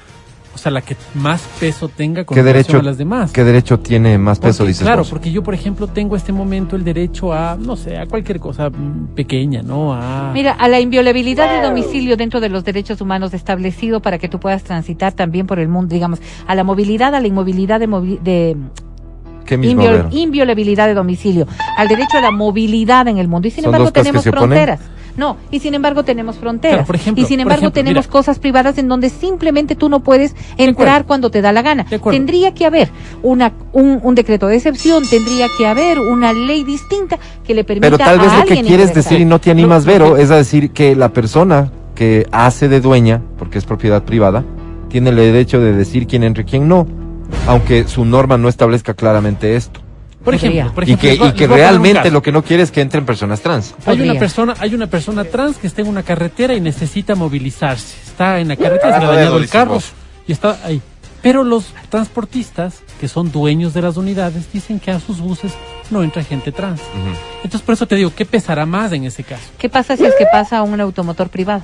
o sea, la que más peso tenga con ¿Qué derecho, a las demás. ¿Qué derecho tiene más peso, Porque, dices claro, vos? porque yo, por ejemplo, tengo este momento el derecho a, no sé, a cualquier cosa mm, pequeña, ¿no? A... Mira, a la inviolabilidad de domicilio dentro de los derechos humanos establecido para que tú puedas transitar también por el mundo, digamos, a la movilidad, a la inmovilidad de, movi- de ¿Qué mismo, inviol- inviolabilidad de domicilio, al derecho a la movilidad en el mundo. Y sin ¿Son embargo tenemos fronteras. No, y sin embargo tenemos fronteras. Claro, por ejemplo, y sin por embargo ejemplo, tenemos mira. cosas privadas en donde simplemente tú no puedes entrar cuando te da la gana. Tendría que haber una, un, un decreto de excepción, tendría que haber una ley distinta que le permita Pero tal vez a lo que alguien quieres ingresar. decir y no te animas, lo Vero, es a decir que la persona que hace de dueña, porque es propiedad privada, tiene el derecho de decir quién entra y quién no, aunque su norma no establezca claramente esto. por ejemplo, por Y que, y realmente lo que no quiere es que entren personas trans. Hay una persona, hay una persona trans que está en una carretera y necesita movilizarse. Está en la carretera, se le ha Ah, dañado el carro y está ahí. Pero los transportistas, que son dueños de las unidades, dicen que a sus buses no entra gente trans. Entonces, por eso te digo, ¿qué pesará más en ese caso? ¿Qué pasa si es que pasa a un automotor privado?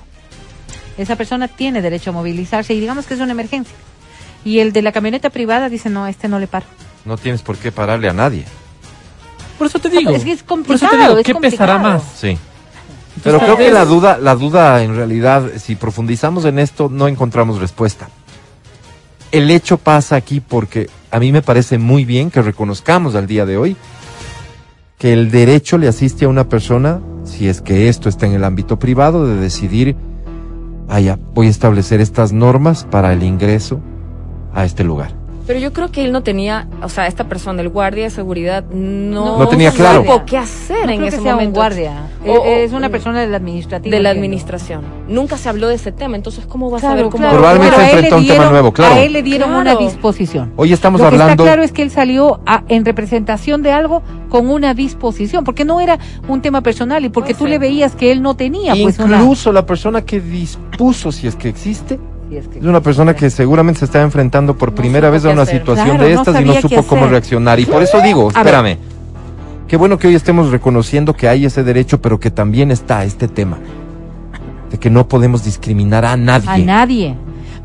Esa persona tiene derecho a movilizarse y digamos que es una emergencia. Y el de la camioneta privada dice, no, este no le paro. No tienes por qué pararle a nadie. Por eso te digo. es que es por eso te digo, es ¿qué pesará más? Sí. Pero creo que la duda, la duda en realidad, si profundizamos en esto, no encontramos respuesta. El hecho pasa aquí porque a mí me parece muy bien que reconozcamos al día de hoy que el derecho le asiste a una persona, si es que esto está en el ámbito privado, de decidir, vaya, voy a establecer estas normas para el ingreso a este lugar. Pero yo creo que él no tenía, o sea, esta persona, el guardia de seguridad, no, No tenía claro. supo qué hacer No en creo ese que sea un momento. guardia. O- Eh, es una persona de la administrativa. de la entiendo. administración. Nunca se habló de ese tema, entonces ¿cómo vas a Claro, ver cómo claro, Probablemente claro, a enfrentó le un tema dieron- nuevo, claro. A él le dieron Claro. una disposición. Hoy estamos Lo que hablando. está claro es que él salió a- en representación de algo con una disposición, porque no era un tema personal y porque tú le veías que él no tenía pues una... Incluso la persona que dispuso, si es que existe, Es que- es una persona que seguramente se está enfrentando por No primera vez a una hacer. situación Claro, de no estas y no supo cómo hacer. reaccionar. Y por eso digo, espérame, qué bueno que hoy estemos reconociendo que hay ese derecho, pero que también está este tema de que no podemos discriminar a nadie. a nadie.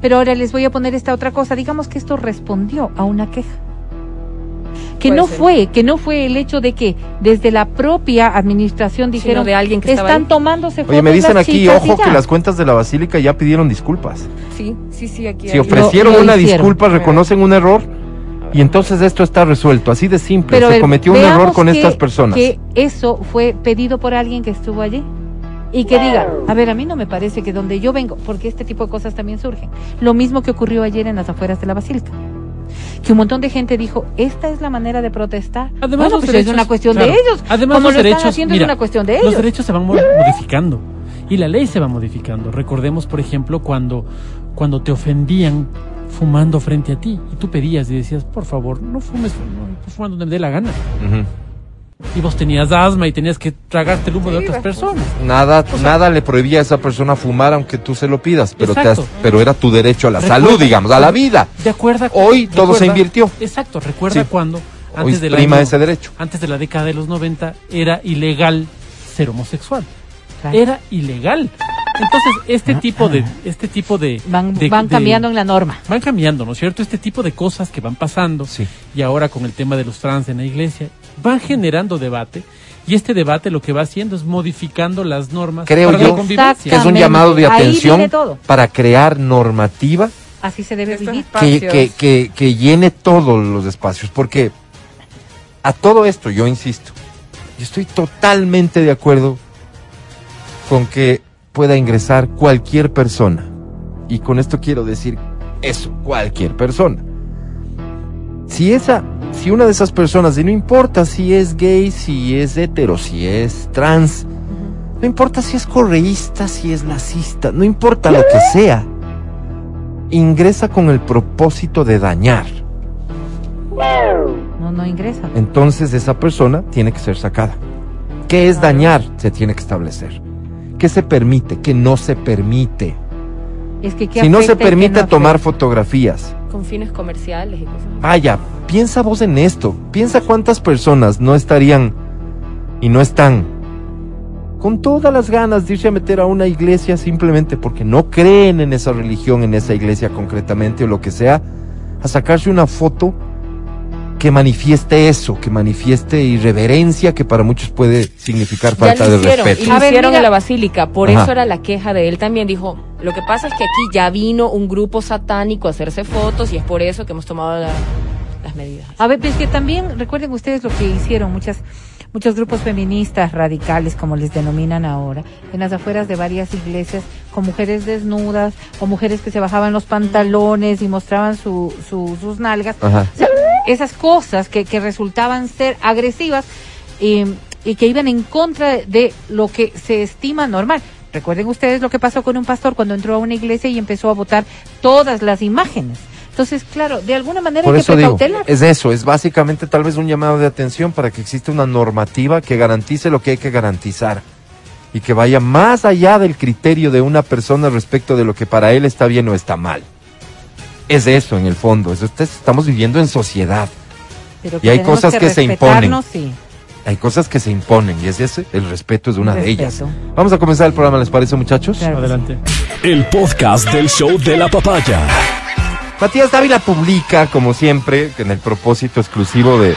Pero ahora les voy a poner esta otra cosa. Digamos que esto respondió a una queja. Que Puede no ser. fue, que no fue el hecho de que desde la propia administración dijeron de alguien que estaba están ahí". tomándose fotos Oye, me dicen las aquí, chicas y ojo, que ya". las cuentas de la Basílica ya pidieron disculpas. Sí, sí, sí, aquí Si hay- ofrecieron lo una hicieron. disculpa, reconocen un error y entonces esto está resuelto. Así de simple. Pero Se cometió un veamos error con que- estas personas. Que eso fue pedido por alguien que estuvo allí. Y que diga, a ver, a mí no me parece que donde yo vengo, porque este tipo de cosas también surgen. Lo mismo que ocurrió ayer en las afueras de la Basílica. Que un montón de gente dijo, esta es la manera de protestar. Además, bueno, los pues derechos, es una cuestión claro. de ellos. Además, Como los lo derechos, están haciendo mira, es una cuestión de Los ellos. derechos se van mo- modificando y la ley se va modificando. Recordemos, por ejemplo, cuando, cuando te ofendían fumando frente a ti y tú pedías y decías, por favor, no fumes, no, fumes donde me dé la gana. Y vos tenías asma y tenías que tragarte el humo de otras personas. Nada, nada le prohibía a esa persona fumar aunque tú se lo pidas, pero, te has- pero era tu derecho a la Recuerda- salud, digamos, a la vida. ¿De acuerdo? Hoy todo se invirtió. Exacto, recuerda Sí. cuando Hoy antes del prima año- ese derecho. antes de la década de los 90 era ilegal ser homosexual. Claro. Era ilegal. Entonces, este tipo de este tipo de Van, de- van de- cambiando en la norma. van cambiando, ¿no es cierto? Este tipo de cosas que van pasando Sí. y ahora con el tema de los trans en la iglesia van generando debate y este debate lo que va haciendo es modificando las normas Creo para yo la convivencia. Que es un llamado de atención para crear normativa Así se debe vivir. que, espacios. que, que, que llene todos los espacios. Porque a todo esto, yo insisto, yo estoy totalmente de acuerdo con que pueda ingresar cualquier persona. Y con esto quiero decir eso, cualquier persona. Si esa, si una de esas personas, y no importa si es gay, si es hetero, si es trans, no importa si es correísta, si es lacista, no importa lo que sea, ingresa con el propósito de dañar. No, no ingresa. Entonces esa persona tiene que ser sacada. ¿Qué es dañar? Se tiene que establecer. ¿Qué se permite? ¿Qué no se permite? Es que ¿qué Si no se permite no tomar fotografías, con fines comerciales y cosas vaya, piensa vos en esto. Piensa cuántas personas no estarían y no están con todas las ganas de irse a meter a una iglesia simplemente porque no creen en esa religión, en esa iglesia concretamente o lo que sea, a sacarse una foto que manifieste eso, que manifieste irreverencia, que para muchos puede significar Ya falta lo de hicieron, respeto. y lo A ver, hicieron en la basílica, por Ajá. eso era la queja de él también. Dijo, lo que pasa es que aquí ya vino un grupo satánico a hacerse fotos y es por eso que hemos tomado la- las medidas. A ver, pues que también recuerden ustedes lo que hicieron muchas muchos grupos feministas radicales, como les denominan ahora, en las afueras de varias iglesias, con mujeres desnudas o mujeres que se bajaban los pantalones y mostraban su, su- sus nalgas. Ajá. O sea, esas cosas que, que resultaban ser agresivas eh, y que iban en contra de lo que se estima normal. Recuerden ustedes lo que pasó con un pastor cuando entró a una iglesia y empezó a votar todas las imágenes. Entonces, claro, de alguna manera Por hay que digo, es eso, es básicamente tal vez un llamado de atención para que exista una normativa que garantice lo que hay que garantizar y que vaya más allá del criterio de una persona respecto de lo que para él está bien o está mal. Es eso en el fondo, eso estamos viviendo en sociedad, Pero y hay cosas que se imponen. sí. hay cosas que se imponen y es ese, el respeto es una de ellas. Vamos a comenzar el programa, ¿les parece muchachos? Claro. Adelante. El podcast del show de la papaya. Matías Dávila publica, como siempre, en el propósito exclusivo de,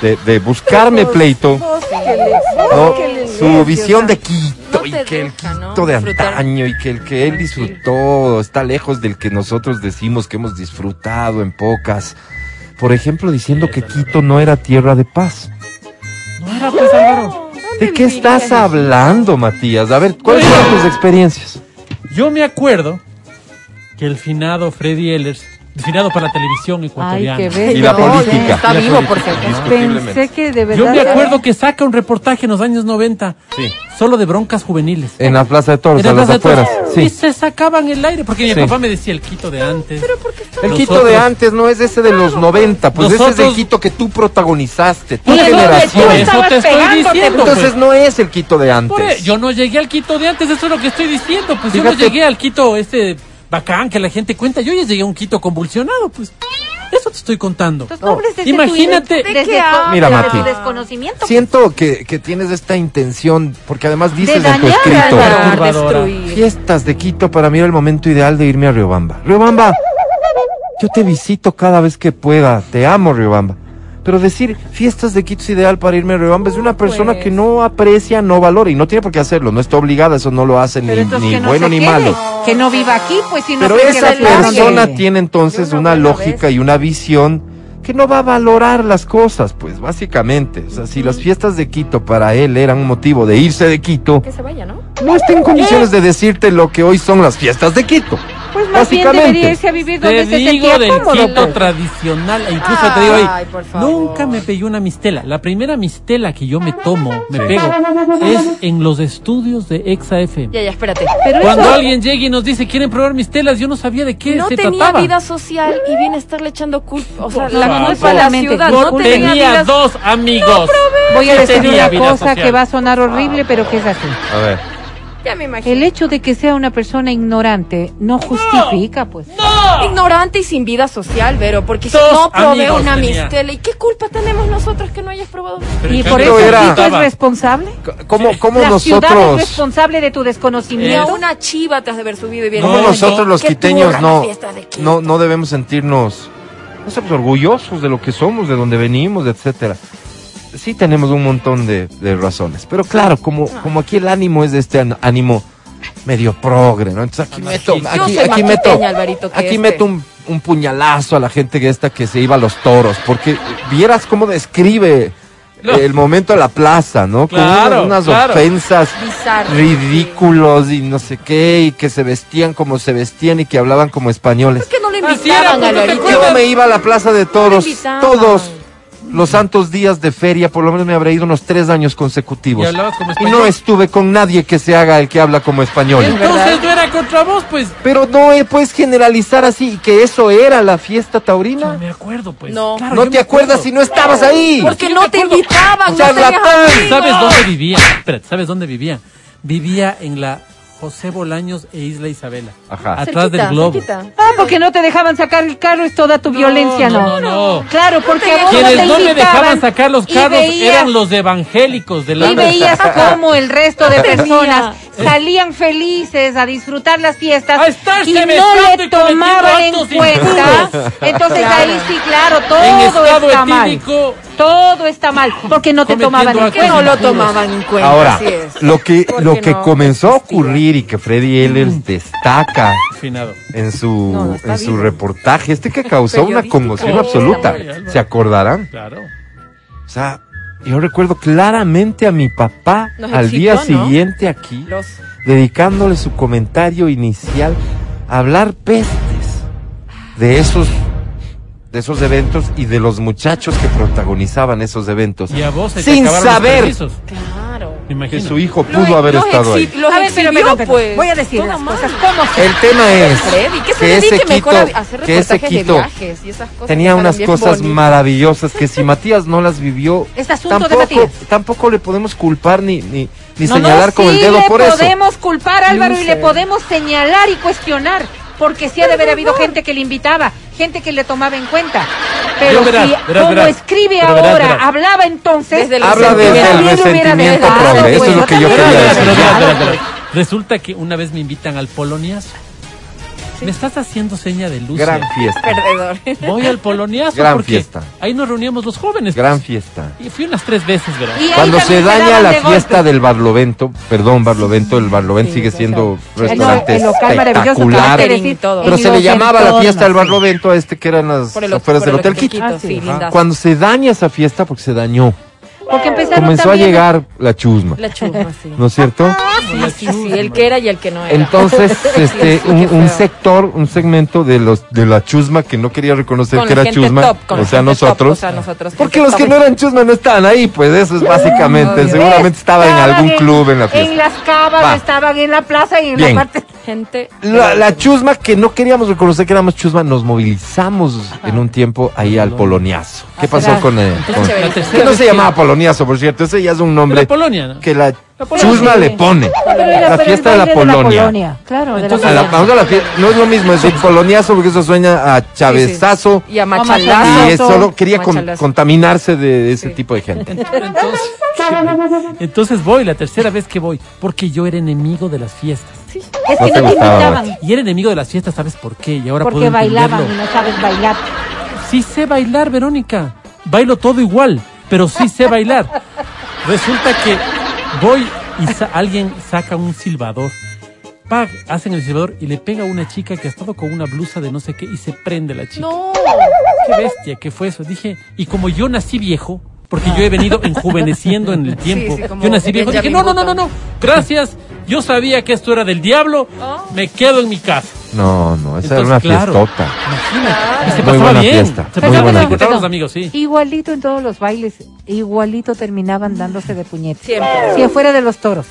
de, de buscarme pleito, ¿no? Su visión de Quito No y que el. Quito de antaño y que el que él disfrutó está lejos del que nosotros decimos que hemos disfrutado en pocas. Por ejemplo, diciendo que Quito no era tierra de paz. No era pues Álvaro. ¿De qué estás hablando, Matías? A ver, ¿cuáles fueron tus experiencias? Yo me acuerdo que el finado Freddy Ehlers destinado para la televisión Ay, ecuatoriana. qué bello. Y la No, política. Está Y la vivo, por política. cierto. Pensé que de verdad. Yo me acuerdo que saca un reportaje en los años 90, Sí. solo de broncas juveniles. En la Plaza de Toros, En la a las Plaza de Toros. afueras. Y Sí. se sacaban el aire, porque mi papá me decía el Quito de antes. El Los Quito de antes no es ese de los 90, pues ese es Nosotros- el Quito que tú protagonizaste, tu Y generación. Por eso te estoy diciendo. Entonces pues. no es el Quito de Por e- antes. yo no llegué al Quito de antes, eso es lo que estoy diciendo. Pues yo no llegué al Quito este bacán que la gente cuenta. Yo ya llegué a un Quito convulsionado, pues. Eso te estoy contando. No desde Imagínate- tu, desde? Mira, Mati. desconocimiento. Siento que, que tienes esta intención, porque además dices en tu escrito, fiestas de Quito para mí era el momento ideal de irme a Riobamba. Riobamba, yo te visito cada vez que pueda, te amo Riobamba. Pero decir fiestas de Quito es ideal para irme a Riobamba es de una persona pues. que no aprecia, no valora y no tiene por qué hacerlo, no está obligada, eso no lo hace ni, Pero ni que no bueno ni quede, malo. Que no viva aquí, pues si no Pero esa persona vive. tiene entonces una lógica vez. y una visión que no va a valorar las cosas, pues básicamente. O sea, si las fiestas de Quito para él eran un motivo de irse de Quito, Que se vaya, ¿no? no está en condiciones de decirte lo que hoy son las fiestas de Quito. Pues más bien debería irse a vivir donde Te se digo sentía del cómodo. Quito pues. tradicional, e incluso te digo Ay, por favor. nunca me pegué una mistela. La primera mistela que yo me tomo, me pego, es en los estudios de Exa FM. Ya, ya, espérate. Pero Cuando eso- alguien llega y nos dice, ¿quieren probar mistelas? Yo no sabía de qué No se tenía trataba. vida social y viene a estarle echando culpa. O sea, Por la favor. culpa a la ciudad. No No tenía, tenía vida dos amigos. Voy a Sí decir tenía una cosa social. que va a sonar horrible, pero que es así. A ver. Ya me imagino. El hecho de que sea una persona ignorante no justifica, pues. Ignorante y sin vida social, Vero, porque si Dos no probé amigos una tenía. mistela, ¿y qué culpa tenemos nosotros que no hayas probado? Pero Y en por cambio eso era- es estaba- responsable. ¿Cómo, cómo La ciudad es nosotros, responsable de tu Ni a desconocimiento. una chiva te has de haber subido y bien. cómo No, nosotros los quiteños no, la fiesta de Quito. no, no debemos sentirnos no sé, pues, orgullosos de lo que somos, de donde venimos, etcétera? Sí tenemos un montón de, de razones, pero claro, como, como aquí el ánimo es de este ánimo medio progre, ¿no? Entonces aquí meto, aquí, aquí meto, aquí este. meto un, un puñalazo a la gente que esta que se iba a los toros, porque vieras cómo describe No. el momento de la plaza, ¿no? Con Claro, unas, unas claro. ofensas Bizarro. ridículos y no sé qué, y que se vestían como se vestían y que hablaban como españoles. ¿Por qué no le era, invitaban pues, a ¿no te Alvarito? acuerdas? Yo me iba a la Plaza de Toros todos los santos días de feria, por lo menos me habré ido unos tres años consecutivos. ¿Y como no estuve con nadie que se haga el que habla como español. Entonces no era contra vos, pues. Pero no eh, puedes generalizar así, que eso era la fiesta No taurina. me acuerdo, pues. No. Claro, No te acuerdas acuerdo. si no estabas ahí. Porque no te invitaban, no. ¿Sabes dónde vivía? Espérate, ¿sabes dónde vivía? Vivía en la José Bolaños e Isla Isabela. Ajá. Atrás Cerquita, del globo. cerquita. Ah, porque no te dejaban sacar el carro, es toda tu violencia, ¿no? No, no, no. Claro, porque a vos no Quienes te no me dejaban sacar los carros veías- eran los evangélicos de la Y veías cómo el resto de personas salían felices a disfrutar las fiestas y no besando le tomaban en cuenta. Entonces ahí sí, claro, en todo estado está mal. Todo está mal, porque no te tomaban en Que no cuenta. lo tomaban en cuenta. Ahora, así es. lo que, ¿Por lo que no? comenzó a ocurrir y que Freddy Ehlers destaca Finado. en su, No, no, está en su reportaje, este que causó una conmoción Oh, absoluta. ¿Se acordarán? Claro. O sea, yo recuerdo claramente a mi papá Nos al excitó, día ¿no? siguiente aquí, Los... dedicándole su comentario inicial a hablar pestes de esos, de esos eventos y de los muchachos que protagonizaban esos eventos. Y a vos se Sin los saber permisos. Claro. Que su hijo Los- pudo haber los estado ahí. exhi- Los A ver, pero, exhibió, pero, pero, pues. voy a decir las cosas como. El tema es que se que ese Quito, que ese reportajes de Quito viajes y esas cosas tenía unas cosas bonitas. maravillosas que si Matías no las vivió, Es asunto de tampoco, Matías. tampoco le podemos culpar ni, ni, ni No, no, señalar con el dedo le por eso. podemos culpar Álvaro y le podemos señalar y cuestionar. Porque sí ha de haber habido gente que le invitaba, gente que le tomaba en cuenta. Pero Yo verás, si, verás, como verás. escribe ahora, verás. hablaba entonces, Desde el Habla desde el resentimiento eso pues, es lo que yo quería decir. Resulta que una vez me invitan al Me estás haciendo seña de luz. Gran fiesta, Perdedor. Voy al poloniazo Gran porque fiesta. ahí nos reuníamos los jóvenes. gran fiesta. Y fui unas tres veces, ¿verdad? Cuando se daña la de fiesta golpe. del Barlovento, perdón, Barlovento, el Barlovento Sí, sigue sí, siendo sí. restaurante el local maravilloso, espectacular, decir, Todo. pero se le llamaba la fiesta del. Barlovento a este que eran las afueras del el Hotel Quito. Cuando se daña esa fiesta, porque se dañó, Porque empezaron comenzó a llegar la chusma, La chusma, sí. ¿no es cierto? Sí, sí, sí, el que era y el que no era. Entonces, este, sí, un, sector, un segmento de los de la chusma que no quería reconocer Con que la era gente chusma, top, con o la sea, gente top, nosotros. o sea, nosotros, porque los que top. no eran chusma no estaban ahí, pues eso es básicamente. Obvio. Seguramente estaba en Estaban algún en- club en la fiesta. En las cavas, Va. estaban en la plaza y en Bien. la parte. Gente. La, la chusma que no queríamos reconocer que éramos chusma, nos movilizamos en un tiempo ahí al poloniazo. ¿Qué Ah, pasó será. con. La tercera Que no se llamaba poloniazo, por cierto, ese ya es un de nombre la Polonia, ¿no? que la Polonia. chusma le pone. La fiesta de la Polonia. Claro, de la Entonces, A la- Polonia. vamos a la fiesta. No es lo mismo decir poloniazo porque eso suena a chavezazo. Y a machalazo. Y es solo quería con- contaminarse de ese Sí. tipo de gente. Entonces, entonces voy, la tercera vez que voy, porque yo era enemigo de las fiestas. Es que no te invitaban. Y era enemigo de las fiestas, ¿sabes por qué? Y ahora Porque puedo bailaban y no sabes bailar. Sí sé bailar, Verónica. Bailo todo igual, pero sí sé bailar. Resulta que voy y sa- alguien saca un silbador. Pag, hacen el silbador y le pega a una chica que ha estado con una blusa de no sé qué y se prende la chica. No. Qué bestia, ¿qué fue eso? Dije, y como yo nací viejo, porque yo he venido enjuveneciendo en el tiempo, sí, yo nací viejo, dije, no, no, no, no, no, gracias, yo sabía que esto era del diablo, me quedo en mi casa. No, no, esa era Entonces, una claro. fiestota. Imagínate, y se Muy pasaba buena bien, fiesta, se muy pasaba buena bien, fiesta. los amigos, sí. Igualito en todos los bailes, igualito terminaban dándose de puñetes. Siempre. Si afuera de los toros,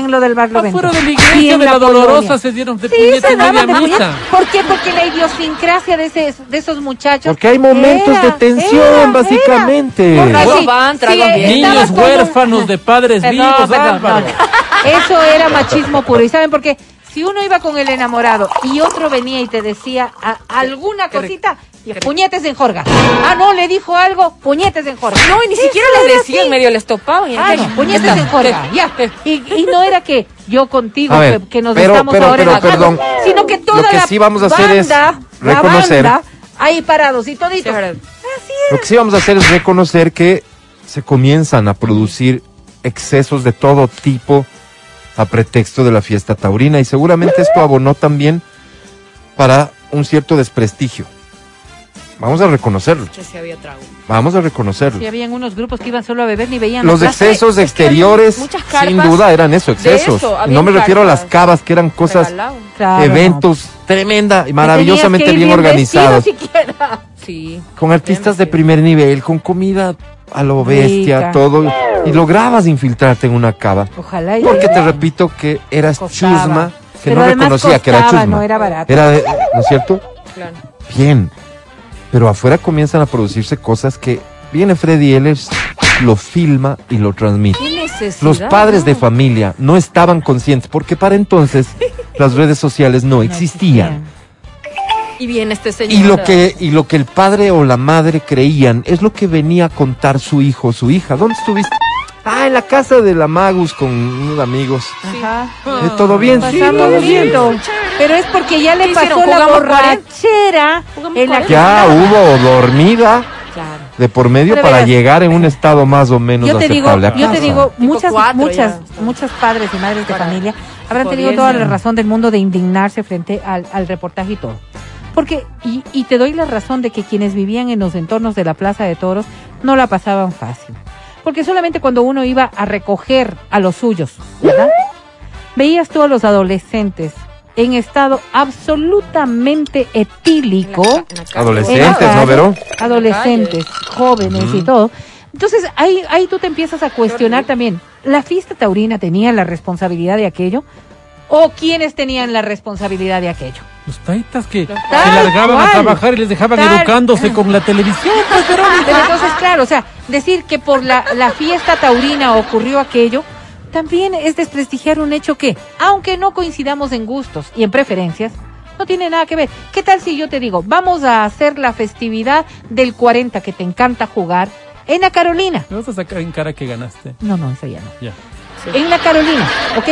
lo del barrio Afuera de la si iglesia de la. Dolorosa se dieron de Sí, puñete se en media daban de misa. puñetes. ¿Por qué? Porque la idiosincrasia de, ese, de esos muchachos. Porque hay momentos era, de tensión, era, básicamente. era. Sí, van, sí, Niños huérfanos de padres Perdón, vivos, perdón. Eso era machismo puro. ¿Y saben por qué? Si uno iba con el enamorado y otro venía y te decía a- alguna cosita, puñetes en jorga. Ah, no, le dijo algo, puñetes en jorga. No, y ni siquiera era les decían, medio les topaban. y Ah, no, puñetes en jorga, ya. Y, y no era que yo contigo, ver, que, que nos pero- estamos pero- ahora pero, enojando, perdón. sino que toda Lo que la sí vamos a hacer es banda, reconocer- la banda, ahí parados y toditos. Sí, es. Lo que sí vamos a hacer es reconocer que se comienzan a producir excesos de todo tipo a pretexto de la fiesta taurina y seguramente esto abonó también para un cierto desprestigio. Vamos a reconocerlo, Que sí había trago. vamos a reconocerlo. Sí, habían unos grupos que iban solo a beber ni veían Los excesos es que había exteriores, muchas sin duda, eran eso, excesos. eso, no me refiero a las cavas, que eran cosas. Claro, eventos tremenda y no. maravillosamente ir bien organizados. Sí. con artistas de Bien primer nivel, con comida a lo bestia, Rica. todo, y lograbas infiltrarte en una cava. Ojalá. y- Porque te repito que eras Costaba. chusma, que Pero no reconocía que era chusma. no era barato. Era de- ¿no es cierto? Claro. Bien. Pero afuera comienzan a producirse cosas que viene Freddy Ehlers, lo filma y lo transmite. Los padres de familia no estaban conscientes porque para entonces las redes sociales no existían. Y viene este señor. Y lo que y lo que el padre o la madre creían es lo que venía a contar su hijo o su hija. ¿Dónde estuviste? Ah, en la casa de la Magus con unos amigos. Ajá. Eh, ¿Todo bien? Sí, todo bien. Pero es porque ya le ¿Qué pasó hicieron? la ¿Jugamos borrachera ¿Jugamos en la 40? que Ya hubo dormida Claro. de por medio Pero para verás, llegar en un estado más o menos yo te digo, aceptable. a yo te digo, muchas, cuatro muchas, ya. muchos padres y madres de Para- familia habrán tenido toda la razón del mundo de indignarse frente al, al reportaje y todo. Porque, y, y te doy la razón de que quienes vivían en los entornos de la Plaza de Toros no la pasaban fácil. Porque solamente cuando uno iba a recoger a los suyos, ¿verdad? Veías tú a los adolescentes en estado absolutamente etílico. En la ca- en la calle. Adolescentes, En la ¿no, Vero? Adolescentes, jóvenes y todo. Entonces, ahí, ahí tú te empiezas a cuestionar también, ¿la fiesta taurina tenía la responsabilidad de aquello? ¿O quiénes tenían la responsabilidad de aquello? Los taitas que se largaban a trabajar y les dejaban Tal- educándose con la televisión. pues. Pero entonces, claro, o sea, decir que por la, la fiesta taurina ocurrió aquello, también es desprestigiar un hecho que, aunque no coincidamos en gustos y en preferencias, no tiene nada que ver. ¿Qué tal si yo te digo, vamos a hacer la festividad del 40 que te encanta jugar en la Carolina? Me vas a sacar en cara que ganaste. No, no, eso ya no. Ya. Sí. En la Carolina, ¿ok?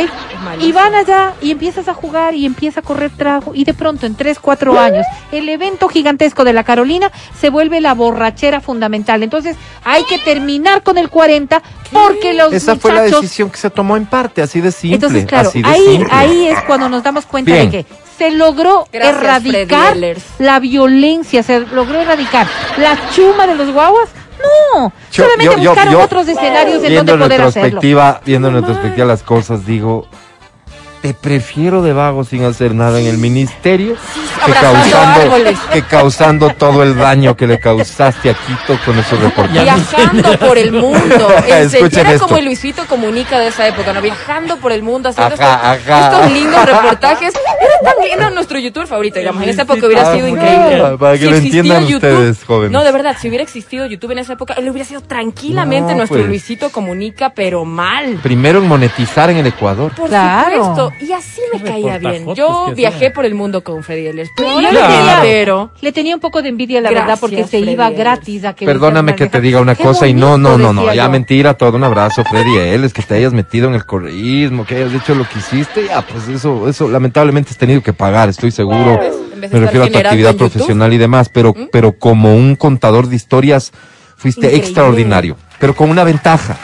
Y van allá y empiezas a jugar y empieza a correr trago y de pronto en 3, 4 años el evento gigantesco de la Carolina se vuelve la borrachera fundamental. Entonces hay que terminar con el 40 porque los Esa fue la muchachos... decisión que se tomó en parte, así de simple. Entonces, claro, así de ahí, simple. ahí es cuando nos damos cuenta Bien. de que se logró Gracias, erradicar la violencia, se logró erradicar la chuma de los guaguas, No, Yo- solamente yo- yo- buscaron otros escenarios en donde poder hacerlo. viendo en retrospectiva las cosas, digo, te prefiero de vago sin hacer nada en el ministerio que causando, que causando todo el daño que le causaste a Quito con esos reportajes. Viajando por el mundo. Era como el Luisito Comunica de esa época, ¿no? Viajando por el mundo, haciendo Ajá, estos, ajá. estos lindos reportajes. Era lindo nuestro youtuber favorito, digamos. En esa época hubiera Ah, sido increíble. para que lo existiera entiendan ustedes, jóvenes. No, de verdad, si hubiera existido YouTube en esa época, él hubiera sido tranquilamente No, nuestro pues. Luisito Comunica, pero mal. Primero en monetizar en el Ecuador. Por Claro. supuesto. Y así me caía bien. Yo viajé por el mundo con Freddy Ehlers. Pero pero Le tenía un poco de envidia, la Gracias, verdad, porque se Freddy iba Ehlers. gratis a que Perdóname que te diga una Qué cosa y no, no, no, no, ya yo. mentira, todo un abrazo, Freddy, él es que te hayas metido en el correísmo, que hayas hecho lo que hiciste, ya, pues eso, eso lamentablemente has tenido que pagar, estoy seguro, de me refiero a tu actividad profesional y demás, pero, pero como un contador de historias fuiste Increíble. extraordinario, pero con una ventaja,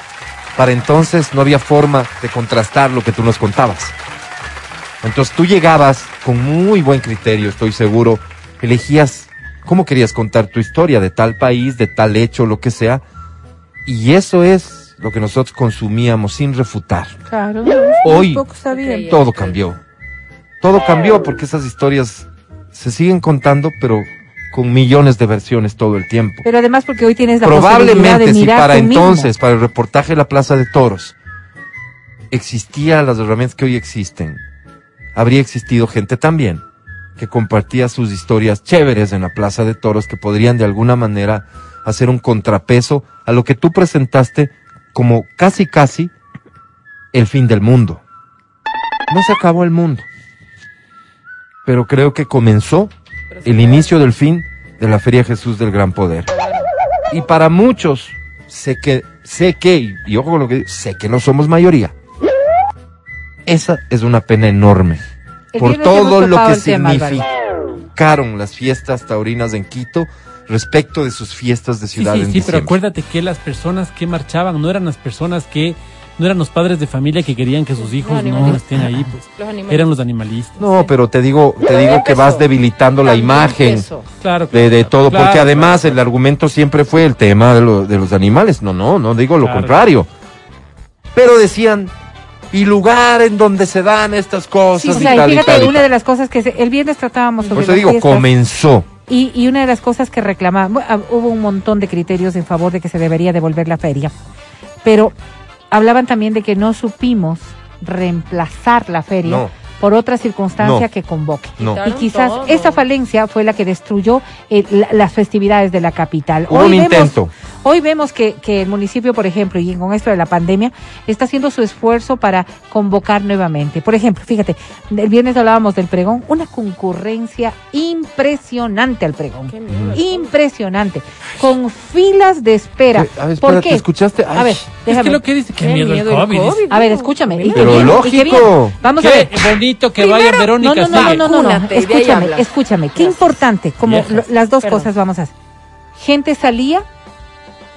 para entonces no había forma de contrastar lo que tú nos contabas. Entonces tú llegabas con muy buen criterio, estoy seguro, elegías cómo querías contar tu historia de tal país, de tal hecho, lo que sea, y eso es lo que nosotros consumíamos sin refutar. Claro. Hoy sabía. Todo cambió. Todo cambió porque esas historias se siguen contando, pero con millones de versiones todo el tiempo. Pero además porque hoy tienes la posibilidad Probablemente de si mirar para tú mismo. entonces, para el reportaje de la Plaza de Toros, existían las herramientas que hoy existen, habría existido gente también que compartía sus historias chéveres en la Plaza de Toros que podrían de alguna manera hacer un contrapeso a lo que tú presentaste como casi casi el fin del mundo. No se acabó el mundo, pero creo que comenzó el inicio del fin de la Feria Jesús del Gran Poder. Y para muchos, sé que, sé que, y, ojo con lo que digo, sé que no somos mayoría. Esa es una pena enorme. El por todo lo que significaron las fiestas taurinas en Quito respecto de sus fiestas de Sí, ciudad sí, en sí, diciembre. pero acuérdate que las personas que marchaban no eran las personas que, no eran los padres de familia que querían que sus hijos no estén ahí, pues. Los. Eran los animalistas. No, pero te digo, te digo que vas debilitando la imagen. Claro. de, de todo, claro, porque además claro. el argumento siempre fue el tema de, lo- de los animales. No, no, no digo lo Claro. contrario. Pero decían, y lugar en donde se dan estas cosas. Sí, o y sea, y tal y fíjate, tal una tal. de las cosas que se- el viernes tratábamos Por sobre eso las digo, fiestas, comenzó. y, y una de las cosas que reclamaban, bu- ah, hubo un montón de criterios en favor de que se debería devolver la feria, pero hablaban también de que no supimos reemplazar la feria No. por otra circunstancia No. que convoque. No. Y quizás esa falencia fue la que destruyó eh, la- las festividades de la capital. Hubo un vemos, intento. Hoy vemos que, que el municipio, por ejemplo, y con esto de la pandemia, está haciendo su esfuerzo para convocar nuevamente. Por ejemplo, fíjate, el viernes hablábamos del pregón, una concurrencia impresionante al pregón. Qué miedo. Impresionante. Con filas de espera. ¿Qué? A ver, ¿Por qué? ¿escuchaste? A ver, Es déjame. que lo que dice, qué, Qué miedo, miedo el el COVID. A ver, escúchame. Pero bien, lógico. Vamos a ver. Qué bonito que vaya Verónica. No, no, no, no, no, no, Escúchame, escúchame. Qué Gracias. importante, como lo- las dos Perdón. cosas vamos a hacer. Gente salía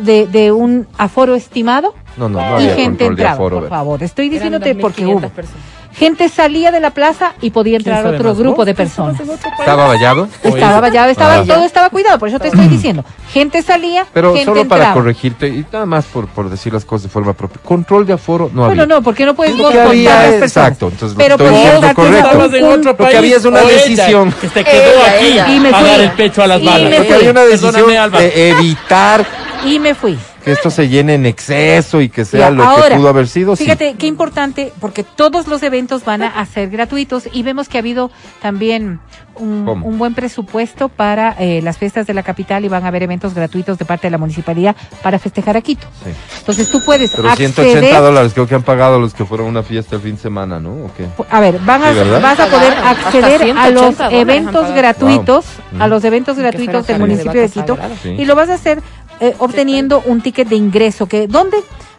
de, de un aforo estimado No, no, no y había gente control de entraba, aforo. por favor. Estoy diciéndote porque 2.500 hubo. personas. Gente salía de la plaza y podía ¿Quién entrar otro grupo ¿Vos? de ¿Tú estabas personas. ¿Estaba vallado? Estaba vallado, estaba, Ah. todo estaba cuidado, por eso te estoy diciendo. Gente salía, Pero gente solo para entraba. corregirte, y nada más por, por decir las cosas de forma propia. Control de aforo no había. Bueno, no, porque no puedes Lo vos había las exacto, entonces lo Pero estoy diciendo darte correcto. en Lo que había es una ella, decisión. Que se quedó Ella, aquí ella. Y me a fui. dar el pecho a las balas. Porque había una decisión de evitar Y me fui. que esto se llene en exceso y que sea Ya, lo ahora, que pudo haber sido. sí. Fíjate qué importante, porque todos los eventos van a, ser gratuitos y vemos que ha habido también un, buen presupuesto para eh, las fiestas de la capital y van a haber eventos gratuitos de parte de la municipalidad para festejar a Quito. Sí. Entonces tú puedes Pero acceder. 180 dólares creo que han pagado los que fueron a una fiesta el fin de semana, ¿no? ¿O qué? A ver, van a, Sí, vas a poder acceder a 180 los eventos gratuitos, Wow. a los eventos gratuitos del municipio de Quito. Sí. y lo vas a hacer eh, obteniendo un ticket de ingreso. que ¿Dónde?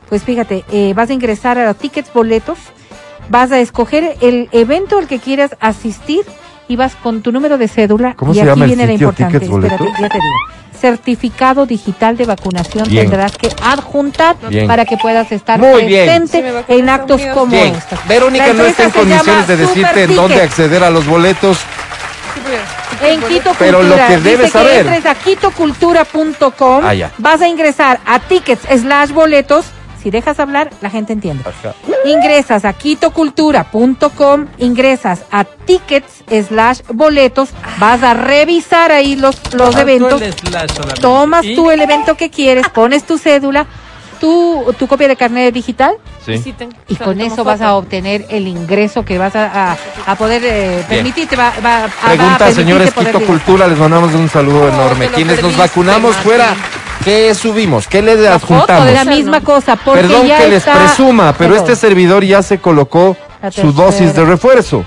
Pues fíjate, eh, vas a ingresar a los tickets boletos, vas a escoger el evento al que quieras asistir y vas con tu número de cédula. ¿Cómo y se aquí llama el viene la importante. Espérate, ya te digo. Certificado digital de vacunación Bien. tendrás que adjuntar Bien. para que puedas estar Muy presente en actos como estos. Verónica La no está en condiciones de decirte en dónde acceder a los boletos. En Quito Pero Cultura. lo que Dice saber- entres a quitocultura.com. Ah. Vas a ingresar a tickets slash boletos. Si dejas hablar, la gente entiende. Ajá. Ingresas a quitocultura.com, ingresas a tickets slash boletos, vas a revisar ahí los, los eventos, tomas Y- tú el evento que quieres, pones tu cédula, tu, tu copia de carnet digital Sí. Y con eso vas a obtener el ingreso que vas a, a, a poder eh, permitirte. Va, va- va a Pregunta, permitirte señores, Quito. Cultura, les mandamos un saludo No, enorme. Quienes nos vacunamos Martín. fuera, ¿qué subimos? ¿Qué le foto de adjuntamos? La misma cosa, porque Perdón ya que les está- presuma, pero este servidor ya se colocó su dosis de refuerzo.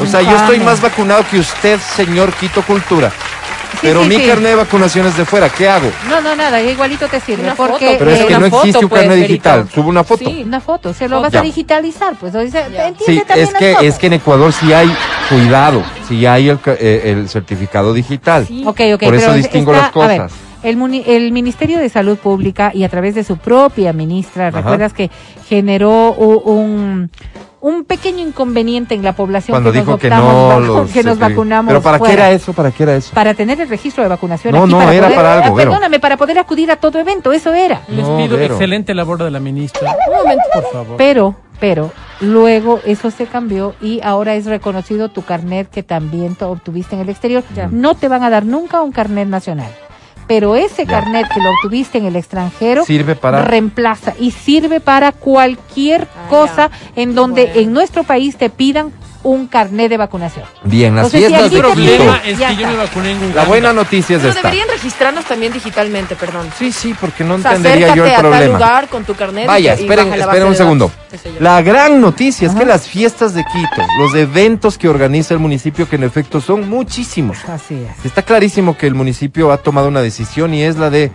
O sea, yo estoy Infame. más vacunado que usted, señor Quito Cultura. Pero sí, mi sí. carnet de vacunación es de fuera. ¿Qué hago? No, no, nada, igualito te sirve. Una porque foto, Pero es eh, que no existe foto, un pues, carnet digital. Subo una foto. Sí. una foto, se lo vas Ya. a digitalizar, pues. Ya. entiende Sí, también es que, es que en Ecuador sí hay cuidado, sí hay el, eh, el certificado digital. Sí. Ok, ok, Por eso pero distingo está- las cosas. el, muni- el Ministerio de Salud Pública y a través de su propia ministra, Ajá. recuerdas que generó un, un pequeño inconveniente en la población Cuando que dijo nos, que no los que nos certific- vacunamos Pero ¿para qué era eso? ¿Para qué era eso? Para tener el registro de vacunación No, aquí, no, para era poder- para algo, ah, Vero. Perdóname, para poder acudir a todo evento, eso era. Les No, pido excelente labor de la ministra. Un momento. Por favor. Pero, pero, luego eso se cambió y ahora es reconocido tu carnet que también tú obtuviste en el exterior. Ya. No te van a dar nunca un carnet nacional. Pero ese Ya. carnet que lo obtuviste en el extranjero Sirve para... reemplaza y sirve para cualquier Ah, cosa en donde Bueno. en nuestro país te pidan un carnet de vacunación. Bien, las Entonces, si fiestas de El problema es que yo me vacuné en Uganda. La buena noticia es Pero esta. deberían registrarnos también digitalmente, perdón. Sí, sí, porque no O sea, entendería yo el acércate a tal problema. lugar con tu carnet. Vaya, y- y esperen, esperen base un segundo. La gran noticia es que las fiestas de Quito, los eventos que organiza el municipio, que en efecto son muchísimos. Así es. Está clarísimo que el municipio ha tomado una decisión y es la de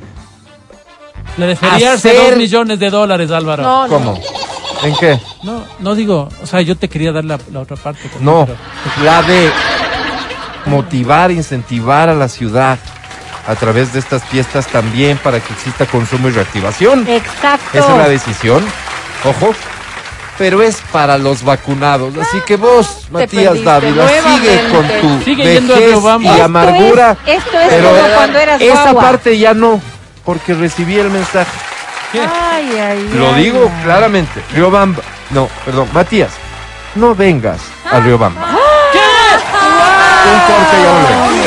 Le de feriarse Hacer- dos millones de dólares, Álvaro. No, no. ¿Cómo? ¿En qué? No, no digo, o sea, yo te quería dar la, la otra parte. también, No, pero- la de motivar, incentivar a la ciudad a través de estas fiestas también para que exista consumo y reactivación. Exacto. Esa es la decisión. Ojo. Pero es para los vacunados. Así que vos, Matías Dávila, sigue con tu Sigue yendo a vejez y Esto amargura. es- esto es pero como cuando eras esa guagua. parte ya no, porque recibí el mensaje. ¿Qué? Ay, ay, Lo ay, digo ay. claramente. Riobamba. No, perdón, Matías, no vengas a Riobamba. Un corte y volvemos.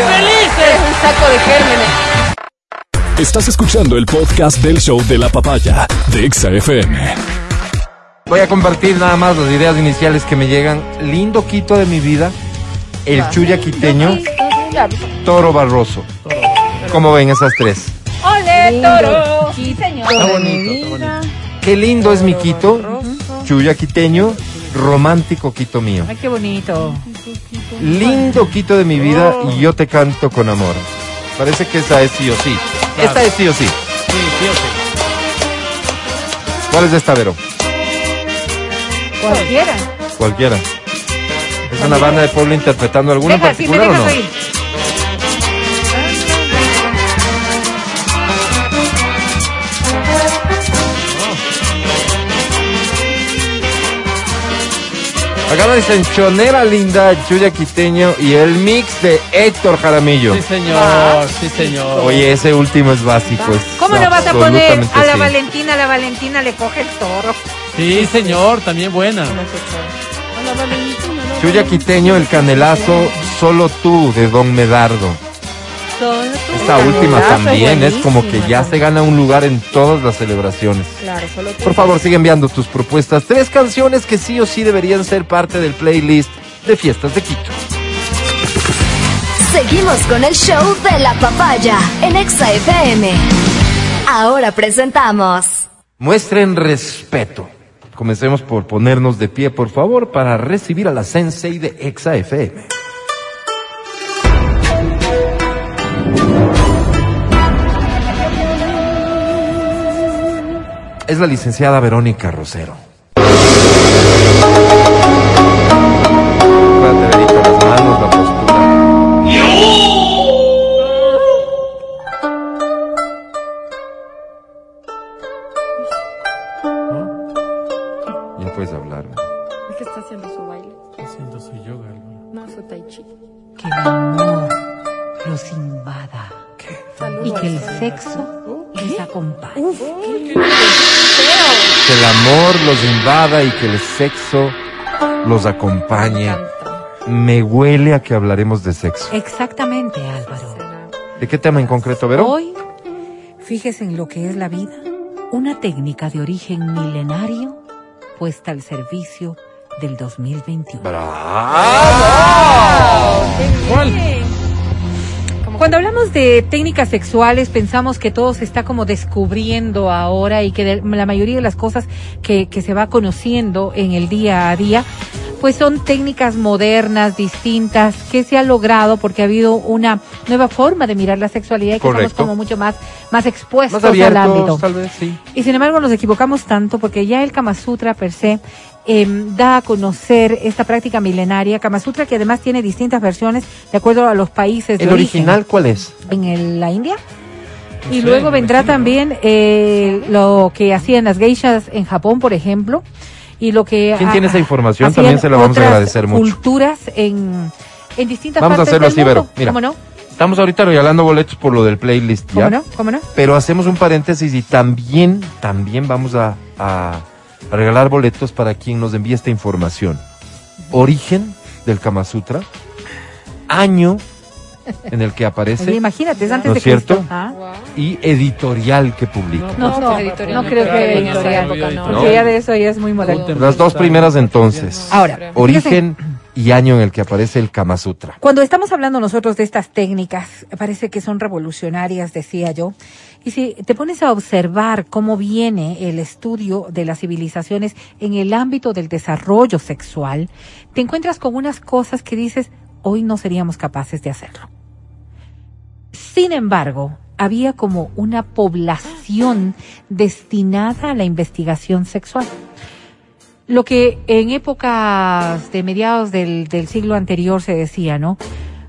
Es un saco de gérmenes. Estás escuchando el podcast del show de la papaya de Exa FM. Voy a compartir nada más las ideas iniciales que me llegan. Lindo Quito de mi vida, el Chuya quiteño, Toro Barroso. ¿Cómo ven esas tres? ¡Ole, toro! Sí, señor. Está bonito, está bonito. Qué lindo es mi Quito, Chuya quiteño, romántico Quito mío. Ay, qué bonito. Lindo Quito de mi vida y yo te canto con amor. Parece que esa es sí o sí. Claro. Esta es sí o sí. Sí, sí, o sí. ¿Cuál es esta, Vero? Cualquiera. Cualquiera. ¿Es una banda de pueblo interpretando alguna en Deja, si me particular o no? Acá nos dicen Chonera Linda, Chuya Quiteño y el mix de Héctor Jaramillo. Sí, señor, sí, señor. Oye, ese último es básico. es ¿Cómo no vas a poner a la sí. Valentina? La Valentina le coge el toro. Sí, señor, también buena. Chuya Quiteño, el canelazo, solo tú de Don Medardo. Esta última también es como que ya se gana un lugar en todas las celebraciones. Claro, solo tú. Por favor, sigue enviando tus propuestas. Tres canciones que sí o sí deberían ser parte del playlist de Fiestas de Quito. Seguimos con el show de la papaya en Exa FM. Ahora presentamos Muestren respeto. Comencemos por ponernos de pie, por favor, para recibir a la sensei de Exa FM. Es la licenciada Verónica Rosero. Y que el sexo los acompañe. Me huele a que hablaremos de sexo. Exactamente, Álvaro. ¿De qué tema en concreto, Vero? Hoy, fíjese en lo que es la vida, una técnica de origen milenario puesta al servicio del 2021. Cuando hablamos de técnicas sexuales, pensamos que todo se está como descubriendo ahora y que de- la mayoría de las cosas que, que se va conociendo en el día a día, pues son técnicas modernas, distintas, que se ha logrado porque ha habido una nueva forma de mirar la sexualidad y que estamos como mucho más, más expuestos Más al ámbito. abiertos, tal vez, sí. Y sin embargo nos equivocamos tanto porque ya el Kama Sutra per se em, da a conocer esta práctica milenaria, Kama Sutra que además tiene distintas versiones de acuerdo a los países de ¿El origen. original cuál es? en el- la India. No Y sé, luego vendrá también eh, lo que hacían las geishas en Japón, por ejemplo, y lo que ¿Quién ha- tiene esa información? También se la vamos a agradecer mucho. Culturas en, en distintas Vamos a hacerlo del así, mundo. Vero. Mira. ¿Cómo no? Estamos ahorita regalando boletos por lo del playlist, ¿ya? ¿Cómo no? ¿Cómo no? Pero hacemos un paréntesis y también, también vamos a regalar boletos para quien nos envíe esta información. Origen del Kama Sutra, año en el que Oye, aparece imagínate, es antes ¿No de es cierto? Cristo. Ah. y editorial que publica. No, no, editorial no creo que editorial, época no. porque ya de eso ya es muy moderno. Las dos primeras entonces. Ahora, Origen y año en el que aparece el Kama Sutra. Cuando estamos hablando nosotros de estas técnicas, parece que son revolucionarias, decía yo. Y si te pones a observar cómo viene el estudio de las civilizaciones en el ámbito del desarrollo sexual, te encuentras con unas cosas que dices, hoy no seríamos capaces de hacerlo. Sin embargo, había como una población destinada a la investigación sexual. Lo que en épocas de mediados del, del siglo anterior se decía, ¿no?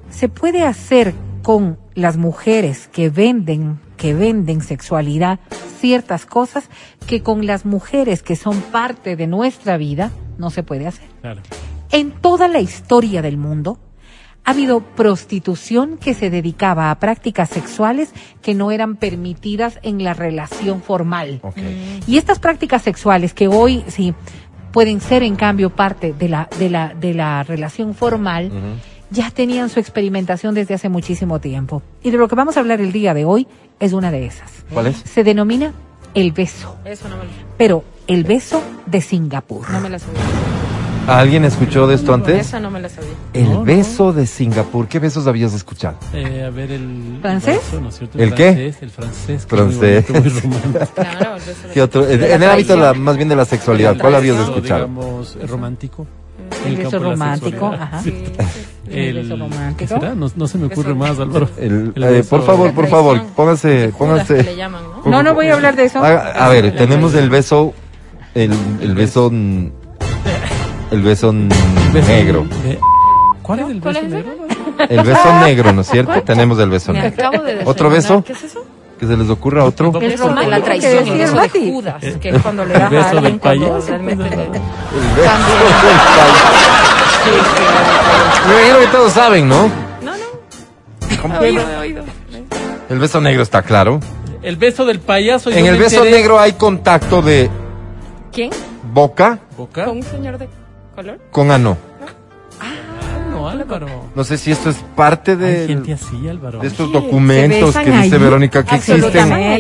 Se puede hacer con las mujeres que venden, que venden sexualidad ciertas cosas que con las mujeres que son parte de nuestra vida no se puede hacer. Claro. En toda la historia del mundo ha habido prostitución que se dedicaba a prácticas sexuales que no eran permitidas en la relación formal. Ok. Y estas prácticas sexuales que hoy sí pueden ser en cambio parte de la de la de la relación formal. Ya tenían su experimentación desde hace muchísimo tiempo. Y de lo que vamos a hablar el día de hoy es una de esas. ¿Cuál es? Se denomina el beso, Eso no me, pero el beso de Singapur. no me la sabía. ¿Alguien escuchó de esto antes? Esa no me la sabía. El No, no. beso de Singapur. ¿Qué besos habías escuchado? Eh, a ver, el. ¿Francés? vaso, ¿no es cierto? ¿El qué? francés, El francés. es muy Francés. bonito, muy. Claro, el beso de- ¿Qué otro? En el ámbito la- más bien de la sexualidad, ¿cuál habías beso, escuchado? Digamos, romántico. El beso romántico, ajá. Sí. El beso romántico. No, no se me ocurre Beso- más, Álvaro. El- El eh, por favor, por favor, le pónganse. llaman, ¿no? No, no voy a hablar de eso. A, a ver, tenemos el beso, el, el beso, el beso Beso negro. de- ¿Cuál es el ¿Cuál beso es negro? El beso negro, ¿no es cierto? Tenemos el beso Me negro. acabo de ¿Otro beso? ¿Qué es eso? Que se les ocurra otro. El El beso beso de la traición, el beso de. Judas, que es cuando le das beso a alguien del cuando payaso. realmente. El beso. Me imagino que todos saben, ¿no? No, no. He oído, he oído. El beso negro está claro. El beso del payaso. En el beso negro hay contacto de ¿Quién? boca ¿Boca? ¿Con un señor de color? con ano. No, Álvaro. No sé si esto es parte Hay de, gente así, Álvaro. de estos ¿Se documentos que dice ahí? Verónica que existen.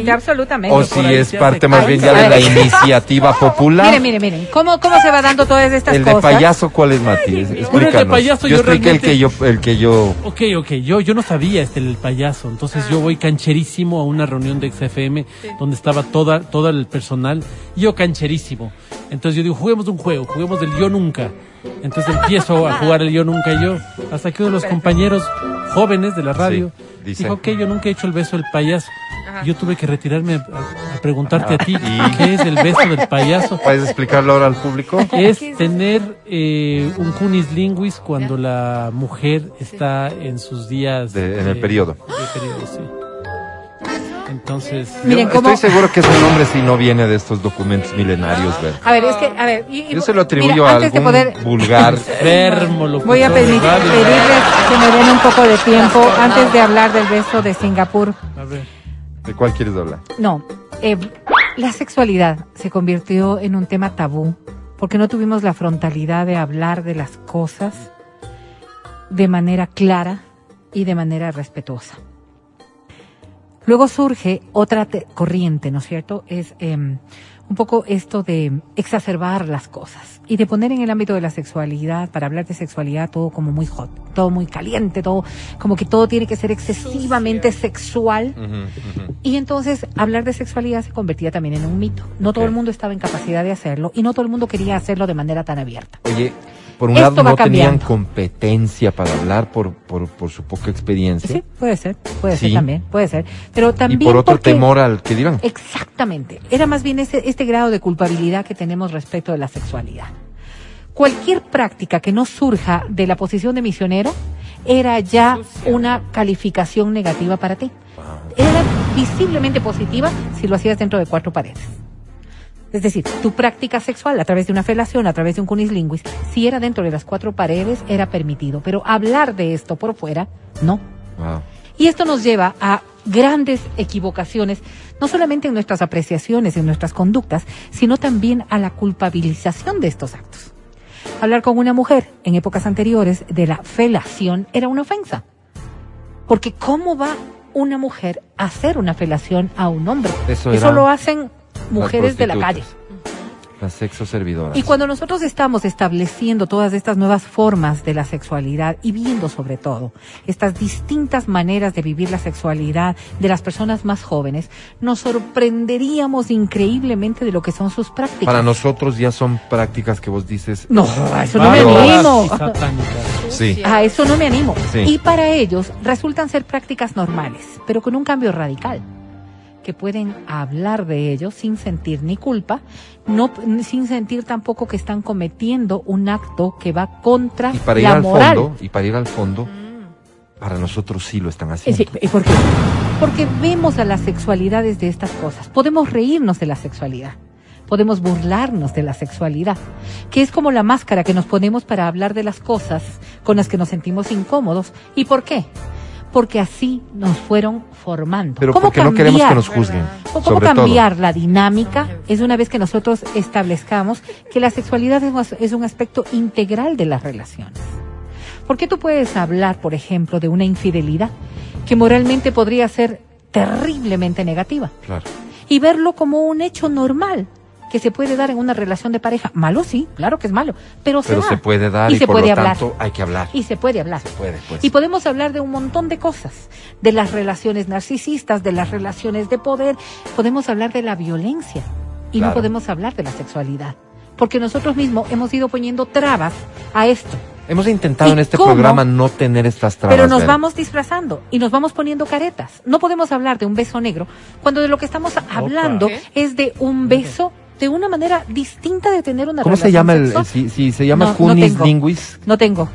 Absolutamente. O si es parte más bien ya de la iniciativa popular. Miren, miren, miren. ¿Cómo, ¿Cómo se va dando todas estas El de cosas? payaso, ¿cuál es, Mati? Bueno, el de Explícanos. payaso yo yo expliqué el que yo, el que yo. Ok, ok, yo, yo no sabía este el payaso, entonces yo voy cancherísimo a una reunión de XFM donde estaba toda, todo el personal, y yo cancherísimo. Entonces yo digo, juguemos un juego, juguemos del yo nunca. Entonces empiezo a jugar el yo nunca yo, hasta que uno de los compañeros jóvenes de la radio Sí, dice. dijo, ok, yo nunca he hecho el beso del payaso. Ajá. Yo tuve que retirarme a, a preguntarte a ti, ¿Y? ¿qué es el beso del payaso? ¿Puedes explicarlo ahora al público? es tener eh, un cunis linguis cuando la mujer está en sus días De- en el periodo. de periodo, sí. Entonces, Miren. Estoy seguro que ese nombre sí no viene de estos documentos milenarios, ¿ver? A ver, es que, a ver. y- y- Yo se lo atribuyo mira, a de algún poder, vulgar. Voy a pedirles que me den un poco de tiempo antes de hablar del beso de Singapur. A ver. ¿De cuál quieres hablar? No, eh, la sexualidad se convirtió en un tema tabú porque no tuvimos la frontalidad de hablar de las cosas de manera clara y de manera respetuosa. Luego surge otra te- corriente, ¿no es cierto? Es em, un poco esto de exacerbar las cosas y de poner en el ámbito de la sexualidad, para hablar de sexualidad, todo como muy hot, todo muy caliente, todo como que todo tiene que ser excesivamente sexual. Y entonces hablar de sexualidad se convertía también en un mito. No todo el mundo estaba en capacidad de hacerlo y no todo el mundo quería hacerlo de manera tan abierta. Oye, por un Esto lado no tenían competencia para hablar por, por, por su poca experiencia. Sí, puede ser, puede Sí. ser también, puede ser. Pero Y también por otro porque- temor al que dirán. Exactamente. Era más bien ese, este grado de culpabilidad que tenemos respecto de la sexualidad. Cualquier práctica que no surja de la posición de misionero era ya una calificación negativa para ti. Era visiblemente positiva si lo hacías dentro de cuatro paredes. Es decir, tu práctica sexual a través de una felación, a través de un cunislinguis, si era dentro de las cuatro paredes, era permitido. Pero hablar de esto por fuera, no. Wow. Y esto nos lleva a grandes equivocaciones, no solamente en nuestras apreciaciones, en nuestras conductas, sino también a la culpabilización de estos actos. Hablar con una mujer en épocas anteriores de la felación era una ofensa. Porque ¿cómo va una mujer a hacer una felación a un hombre? Eso lo hacen mujeres de la calle. Las sexo servidoras. Y cuando nosotros estamos estableciendo todas estas nuevas formas de la sexualidad y viendo sobre todo estas distintas maneras de vivir la sexualidad de las personas más jóvenes, nos sorprenderíamos increíblemente de lo que son sus prácticas. Para nosotros ya son prácticas que vos dices. No, a eso no me animo. Sí. A eso no me animo. Sí. Y para ellos resultan ser prácticas normales, pero con un cambio radical que pueden hablar de ellos sin sentir ni culpa, no sin sentir tampoco que están cometiendo un acto que va contra Y para ir la al moral. fondo, y para ir al fondo, para nosotros sí lo están haciendo. Sí, ¿Y por qué? Porque vemos a las sexualidades de estas cosas. Podemos reírnos de la sexualidad. Podemos burlarnos de la sexualidad, que es como la máscara que nos ponemos para hablar de las cosas con las que nos sentimos incómodos. ¿Y por qué? Porque así nos fueron formando. Pero ¿Cómo porque no queremos que cambiar? nos juzguen. ¿O ¿Cómo sobre todo. cambiar la dinámica? Es una vez que nosotros establezcamos que la sexualidad es un- es un aspecto integral de las relaciones. ¿Por qué tú puedes hablar, por ejemplo, de una infidelidad que moralmente podría ser terriblemente negativa Claro. y verlo como un hecho normal que se puede dar en una relación de pareja? Malo sí, claro que es malo, pero, Pero se, se da. puede dar y, y, se por puede lo hablar tanto hay que hablar. y se puede hablar. Se puede, pues. Y podemos hablar de un montón de cosas, de las relaciones narcisistas, de las relaciones de poder, podemos hablar de la violencia y no podemos hablar de la sexualidad, porque nosotros mismos hemos ido poniendo trabas a esto, Hemos intentado ¿Y en este cómo? programa no tener estas trabas. pero nos vamos disfrazando y nos vamos poniendo caretas. No podemos hablar de un beso negro cuando de lo que estamos hablando es de un beso de una manera distinta de tener una ¿Cómo relación se llama el, sexual. si, si se llama No, no Cunis tengo. linguis? No tengo.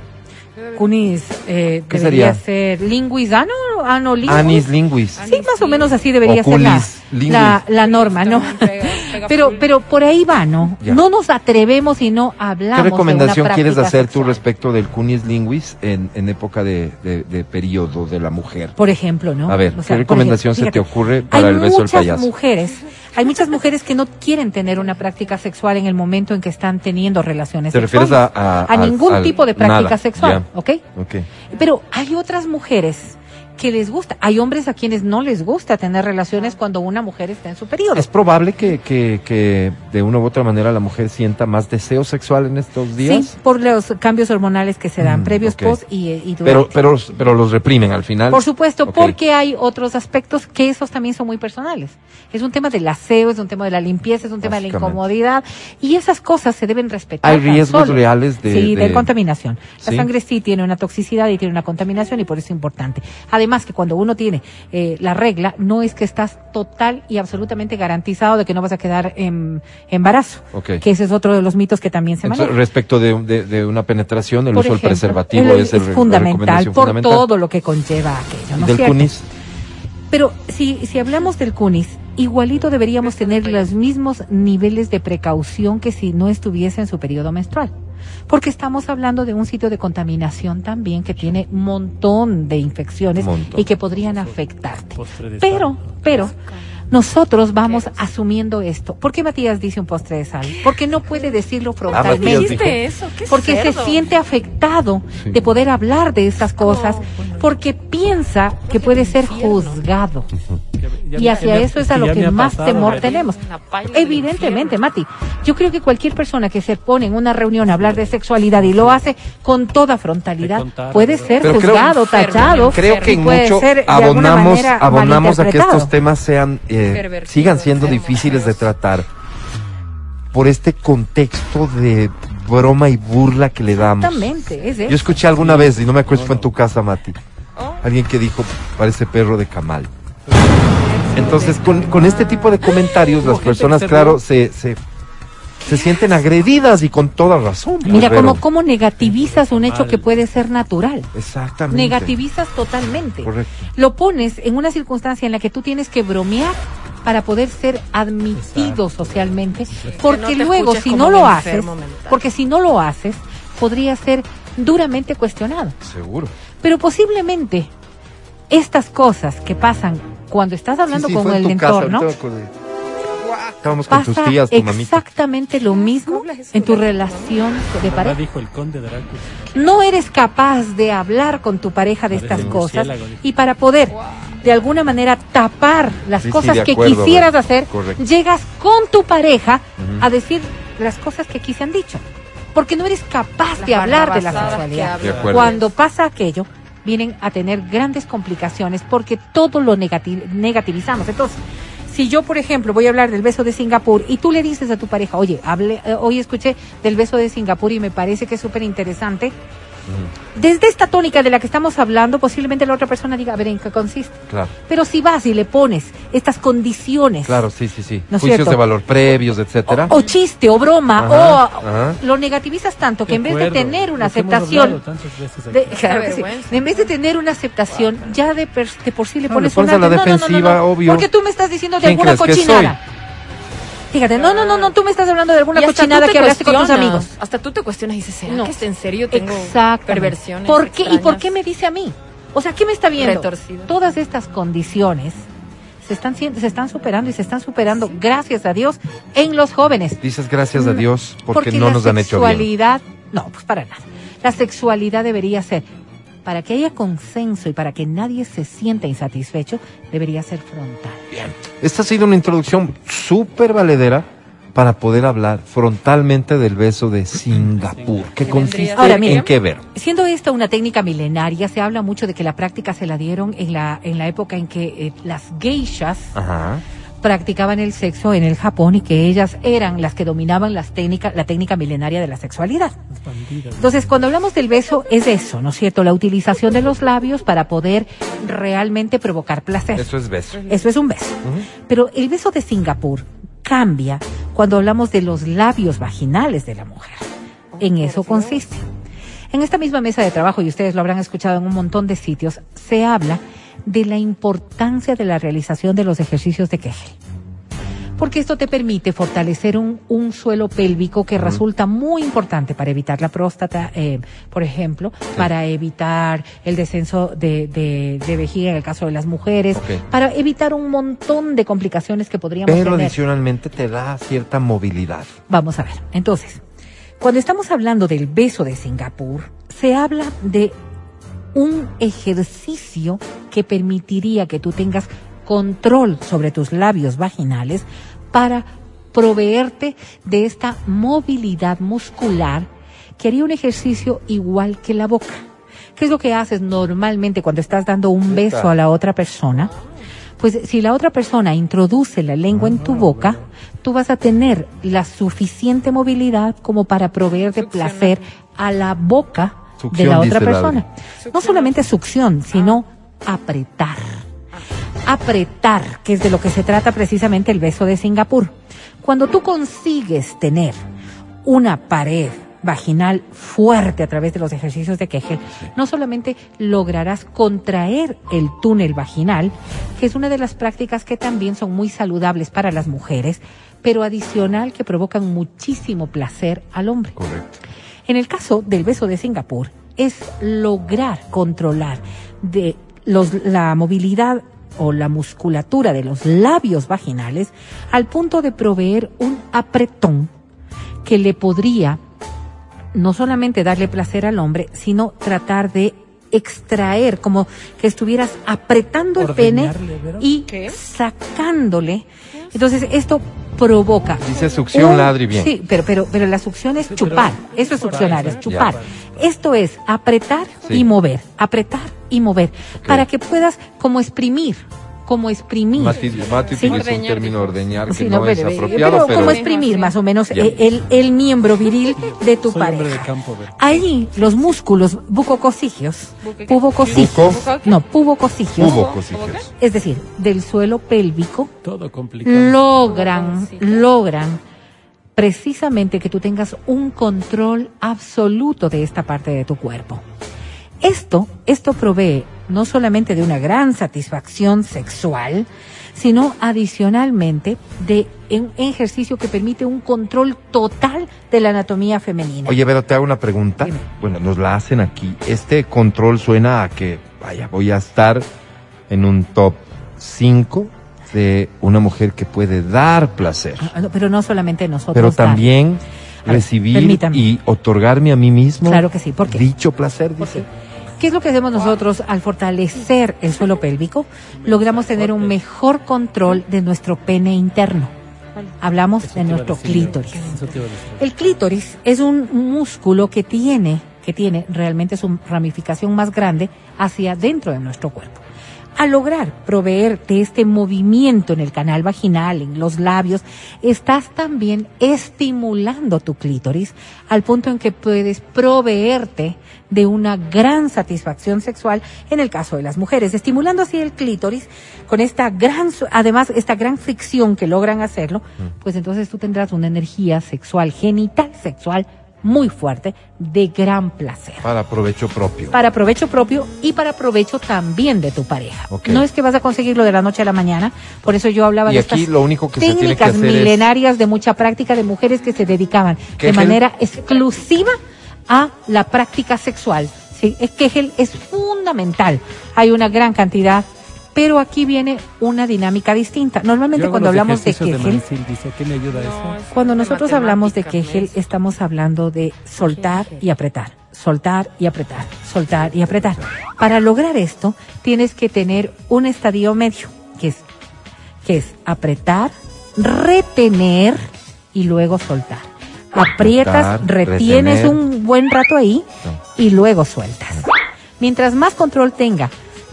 Cunis eh, ¿Qué debería sería? ser linguis ano, ano linguis. Anis linguis. Sí, más o menos así debería O ser la, la, la norma, ¿no? También pega- pega Pero, pero por ahí va, ¿no? Ya. No nos atrevemos y no hablamos. ¿Qué de recomendación una quieres hacer tú sexual. respecto del Cunis linguis en, en época de, de, de periodo de la mujer? Por ejemplo, ¿no? A ver, O sea, ¿qué recomendación ejemplo, se te fíjate, ocurre para hay el beso del muchas payaso? mujeres, hay muchas mujeres que no quieren tener una práctica sexual en el momento en que están teniendo relaciones ¿Te refieres sexuales. a- a- al- ningún al- tipo de práctica nada, sexual. ¿ok? Ok. Pero hay otras mujeres que les gusta. Hay hombres a quienes no les gusta tener relaciones cuando una mujer está en su periodo. ¿Es probable que, que, que de una u otra manera la mujer sienta más deseo sexual en estos días? Sí, por los cambios hormonales que se dan Mm, previos, ok. post y, y durante. Pero, pero, pero los reprimen al final. Por supuesto, Ok. porque hay otros aspectos que esos también son muy personales. Es un tema del aseo, es un tema de la limpieza, es un tema de la incomodidad y esas cosas se deben respetar. Hay riesgos solo. reales de- Sí, de, de- contaminación. La Sí. sangre sí tiene una toxicidad y tiene una contaminación y por eso es importante. Además que cuando uno tiene eh, la regla, no es que estás total y absolutamente garantizado de que no vas a quedar en embarazo. Que ese es otro de los mitos que también se Entonces, maneja. respecto de, de- de una penetración, el Por uso del preservativo el- es, el fundamental por fundamental. todo lo que conlleva aquello, ¿no es del cunis. Pero si, si hablamos del CUNIS, igualito deberíamos tener los mismos niveles de precaución que si no estuviese en su periodo menstrual. Porque estamos hablando de un sitio de contaminación también que tiene un montón de infecciones Montón. y que podrían afectarte. Postre Pero, pero, nosotros vamos asumiendo esto. ¿Por qué Matías dice un postre de sal? Porque no puede decirlo Matías frontalmente. dijo- ¿Viste eso? ¿Qué Porque se siente afectado Sí. de poder hablar de estas cosas, Oh. Porque piensa que puede ser juzgado. Y hacia eso es a lo que más temor Mati. tenemos. Evidentemente. Mati. Yo creo que cualquier persona que se pone en una reunión a hablar de sexualidad y lo hace con toda frontalidad puede ser juzgado, tachado. Creo que en puede mucho abonamos, abonamos a que estos temas sean eh, sigan siendo difíciles de tratar por este contexto de broma y burla que le damos. Exactamente, es Yo eso. escuché alguna vez, y no me acuerdo si fue en tu casa, Mati, Oh. alguien que dijo, parece perro de camal. Entonces, con, con este tipo de comentarios, las personas, claro, se, se, se sienten agredidas y con toda razón. pues, Mira Vero. cómo, cómo negativizas un hecho que puede ser natural. Exactamente. Negativizas totalmente. Correcto. Lo pones en una circunstancia en la que tú tienes que bromear para poder ser admitido Exacto. socialmente, Que porque no luego si no lo haces, porque si no lo haces, podría ser duramente cuestionado. Seguro. Pero posiblemente estas cosas que pasan cuando estás hablando Sí, sí, con en el casa, Estábamos con tus pasa tías, tu mamita. exactamente lo mismo en tu relación de pareja. dijo el conde Drácula. no eres capaz de hablar con tu pareja de Parece estas cosas y para poder de alguna manera tapar las Sí, sí, cosas que quisieras hacer, correcto. llegas con tu pareja a decir las cosas que aquí se han dicho. Porque no eres capaz Las de hablar de la sexualidad. De. Cuando pasa aquello, vienen a tener grandes complicaciones porque todo lo negati- negativizamos. Entonces, si yo, por ejemplo, voy a hablar del beso de Singapur y tú le dices a tu pareja, oye, hable, eh, hoy escuché del beso de Singapur y me parece que es súper interesante, desde esta tónica de la que estamos hablando, posiblemente la otra persona diga, a ver, ¿en qué consiste? Claro, Pero si vas y le pones estas condiciones, claro, sí, sí, sí. ¿No es Juicios cierto? de valor previos, etcétera. o chiste, o broma, Ajá, o ajá. lo negativizas tanto que en vez de tener una aceptación, de, claro que sí. En vez de tener una aceptación, ya de, per- de por sí le No, pones, le pones un a la. No, no, no, no, defensiva, no, obvio. Porque tú me estás diciendo de ¿Quién alguna cochinada. Fíjate, no, no, no, no, tú me estás hablando de alguna cochinada que hablaste con tus amigos. Hasta tú te cuestionas y dices, ¿será No. que es en serio tengo perversiones? ¿Por qué? ¿Y por qué me dice a mí? O sea, ¿qué me está viendo? Retorcido. Todas estas condiciones se están, se están superando y se están superando, gracias a Dios, en los jóvenes. Dices gracias a Dios porque, Porque no la nos han hecho bien. sexualidad, no, pues para nada. La sexualidad debería ser, para que haya consenso y para que nadie se sienta insatisfecho, debería ser frontal. Esta ha sido una introducción súper valedera para poder hablar frontalmente del beso de Singapur. ¿Qué Que consiste Ahora, en qué ver? Siendo esta una técnica milenaria, se habla mucho de que la práctica se la dieron en la, en la época en que eh, las geishas Ajá. Practicaban el sexo en el Japón y que ellas eran las que dominaban las técnicas, la técnica milenaria de la sexualidad. Entonces, cuando hablamos del beso, es eso, ¿no es cierto? La utilización de los labios para poder realmente provocar placer. Eso es beso. Eso es un beso. Pero el beso de Singapur cambia cuando hablamos de los labios vaginales de la mujer. En eso consiste. En esta misma mesa de trabajo, y ustedes lo habrán escuchado en un montón de sitios, se habla de la importancia de la realización de los ejercicios de Kegel. Porque esto te permite fortalecer un, un suelo pélvico que resulta muy importante para evitar la próstata, eh, por ejemplo, para evitar el descenso de, de- de vejiga en el caso de las mujeres, para evitar un montón de complicaciones que podríamos Pero tener. adicionalmente te da cierta movilidad. Vamos a ver. Entonces, cuando estamos hablando del beso de Singapur, se habla de un ejercicio que permitiría que tú tengas control sobre tus labios vaginales para proveerte de esta movilidad muscular que haría un ejercicio igual que la boca. ¿Qué es lo que haces normalmente cuando estás dando un beso a la otra persona? Pues si la otra persona introduce la lengua en tu boca, tú vas a tener la suficiente movilidad como para proveerte placer a la boca de la otra persona. No solamente succión, sino apretar. Apretar, que es de lo que se trata precisamente el beso de Singapur. Cuando tú consigues tener una pared vaginal fuerte a través de los ejercicios de Kegel, no solamente lograrás contraer el túnel vaginal, que es una de las prácticas que también son muy saludables para las mujeres, pero adicional que provocan muchísimo placer al hombre. Correcto. En el caso del beso de Singapur, es lograr controlar de los, la movilidad o la musculatura de los labios vaginales al punto de proveer un apretón que le podría no solamente darle placer al hombre, sino tratar de extraer, como que estuvieras apretando el pene y ¿Qué? sacándole. Entonces esto provoca Dice succión, un- ladri bien. Sí, pero, pero, pero la succión es Sí, chupar. Eso es succionar, es chupar. Ya. Esto es apretar Sí. y mover, apretar y mover, para que puedas como exprimir, como exprimir. Mati, Mati Sí. utiliza un término ordeñar que Sí, no, es pero- apropiado, pero, pero, como exprimir más o menos el, el miembro viril de tu Soy de pareja. Allí los músculos bucococigios, ¿Buco qué? pubococigios, Buco. no, cositas. es decir, del suelo pélvico, Todo complicado. logran, logran precisamente que tú tengas un control absoluto de esta parte de tu cuerpo. Esto, esto provee no solamente de una gran satisfacción sexual, sino adicionalmente de un ejercicio que permite un control total de la anatomía femenina. Oye, pero te hago una pregunta. Dime. Bueno, nos la hacen aquí. Este control suena a que, vaya, voy a estar en un top 5 de una mujer que puede dar placer, Ah, no, pero no solamente nosotros. pero también recibir y otorgarme a mí mismo Claro que sí, ¿por qué? dicho placer, ¿Por dice. qué? ¿Qué es lo que hacemos nosotros al fortalecer el suelo pélvico? Logramos tener un mejor control de nuestro pene interno. Hablamos de nuestro clítoris. El clítoris es un músculo que tiene, que tiene realmente su ramificación más grande hacia dentro de nuestro cuerpo. Al lograr proveerte este movimiento en el canal vaginal, en los labios, estás también estimulando tu clítoris al punto en que puedes proveerte de una gran satisfacción sexual en el caso de las mujeres, estimulando así el clítoris con esta gran, además esta gran fricción que logran hacerlo, pues entonces tú tendrás una energía sexual, genital sexual muy fuerte, de gran placer Para provecho propio. para provecho propio y para provecho también de tu pareja. No es que vas a conseguirlo de la noche a la mañana, por eso yo hablaba Y de aquí estas lo único que se tiene que técnicas es- milenarias de mucha práctica de mujeres que se dedicaban Kegel. de manera exclusiva a la práctica sexual. Sí, es Kegel es fundamental. Hay una gran cantidad, pero aquí viene una dinámica distinta. Normalmente cuando hablamos de Kegel, ¿qué me ayuda eso? No, cuando nosotros hablamos de Kegel, estamos hablando de soltar y apretar, soltar y apretar, soltar y apretar. Para lograr esto, tienes que tener un estadio medio, que es, que es apretar, retener y luego soltar. Aprietas, Apretar, retienes retener. un buen rato ahí y luego sueltas. Mientras más control tenga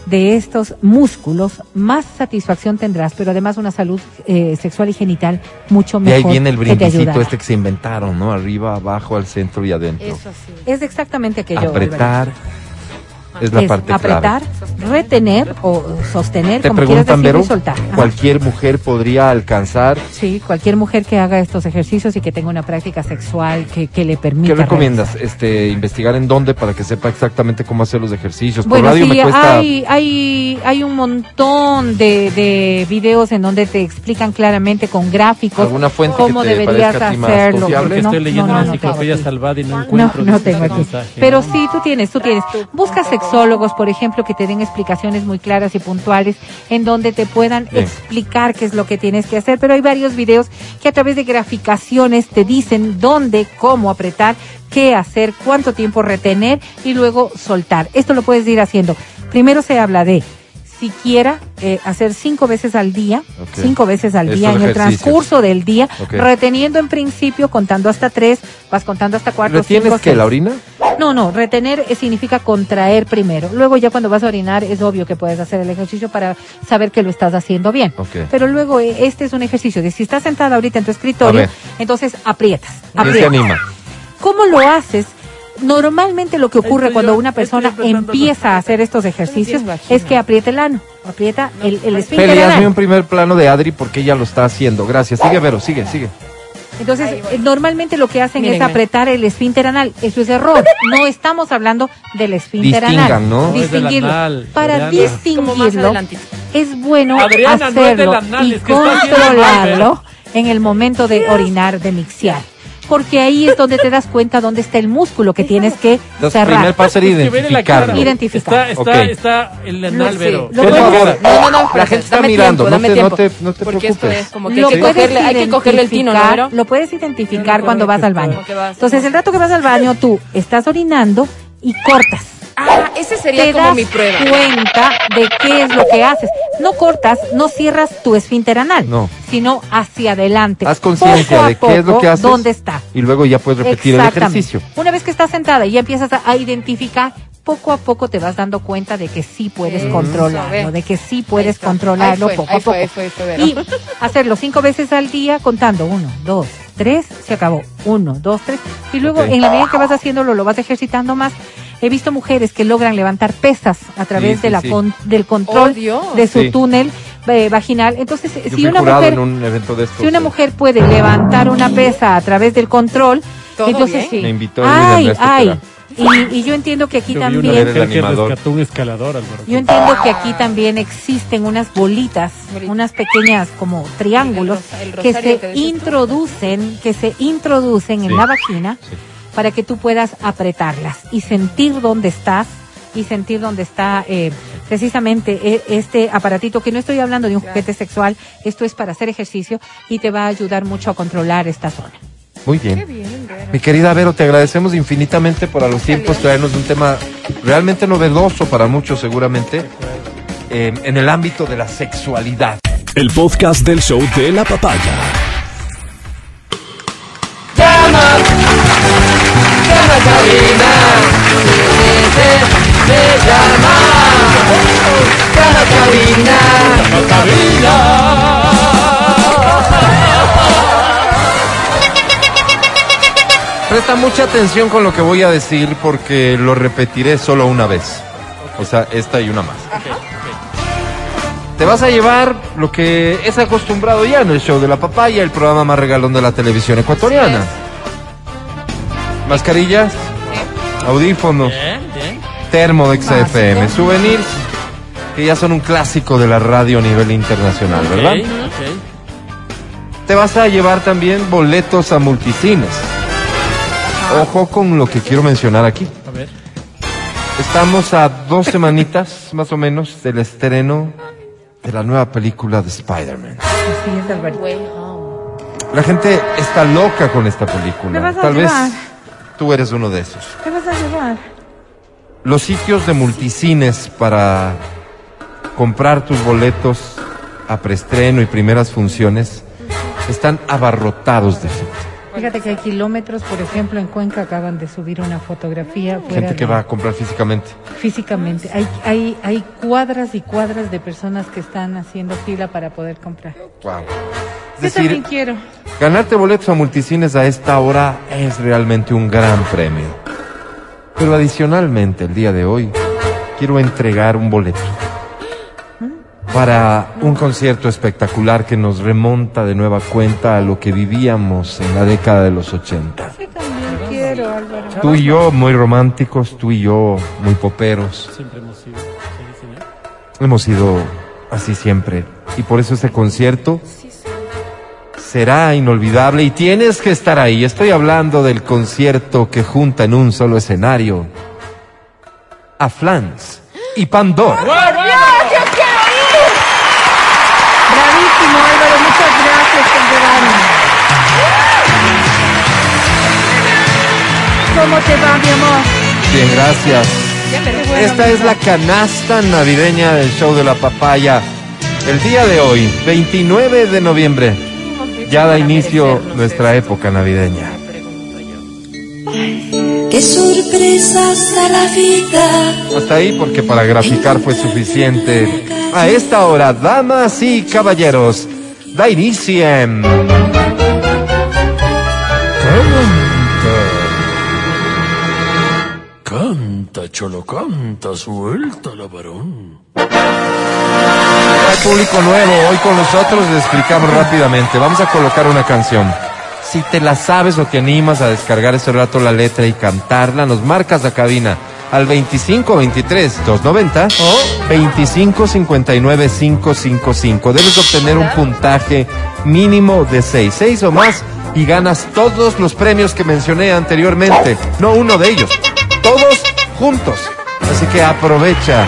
de estos músculos, más satisfacción tendrás, pero además una salud eh, sexual y genital mucho Y mejor. ahí viene el que brindicito ayudará. este que se inventaron, ¿no? Arriba, abajo, al centro y adentro. Eso sí. Es exactamente aquello. Apretar es la Es parte apretar, clave. retener o sostener, Te como quieras preguntan, Vero, y soltar. Ajá. cualquier mujer podría alcanzar. Sí, cualquier mujer que haga estos ejercicios y que tenga una práctica sexual que, que le permita. ¿Qué recomiendas? Este, investigar en dónde para que sepa exactamente cómo hacer los ejercicios. Por radio sí, me cuesta. hay, hay, hay un montón de, de videos en donde te explican claramente con gráficos ¿Alguna fuente cómo que te deberías a ti más hacerlo. Porque No, estoy leyendo no, enciclopedia salvada y no encuentro no tengo aquí. Pero sí, tú tienes, tú tienes. Busca sexólogos, por ejemplo, que te den explicaciones muy claras y puntuales en donde te puedan Bien. explicar qué es lo que tienes que hacer. Pero hay varios videos que a través de graficaciones te dicen dónde, cómo apretar, qué hacer, cuánto tiempo retener y luego soltar. Esto lo puedes ir haciendo. Primero se habla de siquiera eh, hacer cinco veces al día, cinco veces al Estos día en el transcurso del día, reteniendo en principio, contando hasta tres, vas contando hasta cuatro, ¿Retienes cinco, que seis. la orina? No, no, retener eh, significa contraer primero. Luego ya cuando vas a orinar es obvio que puedes hacer el ejercicio para saber que lo estás haciendo bien. Pero luego eh, este es un ejercicio de si estás sentada ahorita en tu escritorio, entonces aprietas. ¿Quién se aprietas. anima? ¿Cómo lo haces? Normalmente lo que ocurre Estoy cuando yo- una persona empieza a hacer estos ejercicios es que aprieta el ano, aprieta el, el esfínter hazme anal. un primer plano de Adri porque ella lo está haciendo. Gracias. Sigue, Vero, sigue, sigue. Entonces, eh, normalmente lo que hacen es apretar el esfínter anal. Eso es error. No estamos hablando del esfínter Distingan, anal. ¿no? Distinguirlo. anal, Para Adriana. Distinguirlo, es bueno Adriana, no es del hacerlo anal, y es que controlarlo en el momento de orinar, de mixear. Porque ahí es donde te das cuenta dónde está el músculo que tienes que Entonces, primer cerrar. paso era que identificarlo. Identificar. Está, está, Ok. está el anal, sí, Vero. lo ¿Qué es lo puedes- que- No, no, no, La gente está dame mirando, tiempo, no dame te- no tiempo. te- no te Porque esto preocupes. es como que hay lo que, puedes cogerle, hay que cogerle el tino, ¿no? Lo puedes identificar cuando vas que al baño. Que Entonces, el rato que vas al baño, tú estás orinando y cortas. Ah, ese sería te como das mi prueba. cuenta de qué es lo que haces. No cortas, no cierras tu esfínter anal, No. sino hacia adelante. Haz conciencia Poco de qué es lo que haces. ¿Dónde está? Y luego ya puedes repetir el ejercicio. Una vez que estás sentada y ya empiezas a, a identificar, poco a poco te vas dando cuenta de que sí puedes Eso, controlarlo, de que sí puedes controlarlo fue, poco a poco. fue, fue, y hacerlo cinco veces al día contando uno, dos, tres, se acabó. Uno, dos, tres. Y luego en la medida que vas haciéndolo, lo vas ejercitando más. He visto mujeres que logran levantar pesas a través Sí, de sí, la sí. con- del control Oh, de su Sí. túnel eh, vaginal. Entonces, Yo si una mujer en un evento de estos. si una mujer puede levantar una pesa a través del control, ¿Todo entonces bien? sí. Me invitó el ay, ay. Y, y yo entiendo que aquí Yo vi una también, que rescató un escalador, yo entiendo que aquí también existen unas bolitas, unas pequeñas como triángulos El rosa- el que se que decías tú. introducen, que se introducen Sí. en la vagina Sí. Para que tú puedas apretarlas y sentir dónde estás y sentir dónde está eh, precisamente e- este aparatito, que no estoy hablando de un juguete sexual, esto es para hacer ejercicio y te va a ayudar mucho a controlar esta zona. Muy bien. Qué bien, Vero. Mi querida Vero, te agradecemos infinitamente por a los tiempos traernos un tema realmente novedoso para muchos seguramente eh, en el ámbito de la sexualidad. El podcast del show de la papaya. Presta mucha atención con lo que voy a decir porque lo repetiré solo una vez. O sea, esta y una más. Te vas a llevar lo que es acostumbrado ya en el show de la papaya, el programa más regalón de la televisión ecuatoriana. Mascarillas, audífonos, termo de. XFM, souvenirs, que ya son un clásico de la radio a nivel internacional, ¿verdad? Te vas a llevar también boletos a multicines. Ojo con lo que quiero mencionar aquí. A ver. Estamos a dos semanitas más o menos del estreno de la nueva película de Spider-Man. Así es, Alberto. Way home. La gente está loca con esta película. ¿Me vas a Tal vez? Tú eres uno de esos. ¿Qué vas a llevar? Los sitios de multicines para comprar tus boletos a preestreno y primeras funciones están abarrotados de gente. Fíjate que hay kilómetros, por ejemplo, en Cuenca acaban de subir una fotografía fuera Gente que de- va a comprar físicamente. físicamente. Hay, hay, hay cuadras y cuadras de personas que están haciendo fila para poder comprar. Wow. Es Yo también quiero. ganarte boletos a multicines a esta hora es realmente un gran premio. Pero adicionalmente, el día de hoy, quiero entregar un boleto para un concierto espectacular que nos remonta de nueva cuenta a lo que vivíamos en la década de los 80. Yo también quiero, Álvaro. Tú y yo muy románticos, tú y yo muy poperos. Siempre hemos sido. Hemos sido así siempre. Y por eso este concierto será inolvidable y tienes que estar ahí. Estoy hablando del concierto que junta en un solo escenario a Flans y Pandora. ¿Cómo te va, mi amor? Bien, gracias. Ya, pero Esta es la canasta navideña del show de la papaya. El día de hoy, 29 de noviembre, ya da inicio nuestra época navideña. Qué sorpresas da la vida. Hasta ahí porque para graficar fue suficiente. A esta hora, damas y caballeros, da inicio. Canta, cholo, canta, suelta la varón. Hay público nuevo hoy con nosotros, le explicamos rápidamente. Vamos a colocar una canción. Si te la sabes o te animas a descargar ese rato la letra y cantarla, nos marcas la cabina al 25 23 290 o 25 59 555. Debes obtener un puntaje mínimo de 6, 6 o más y ganas todos los premios que mencioné anteriormente, no uno de ellos, todos juntos. Así que aprovecha.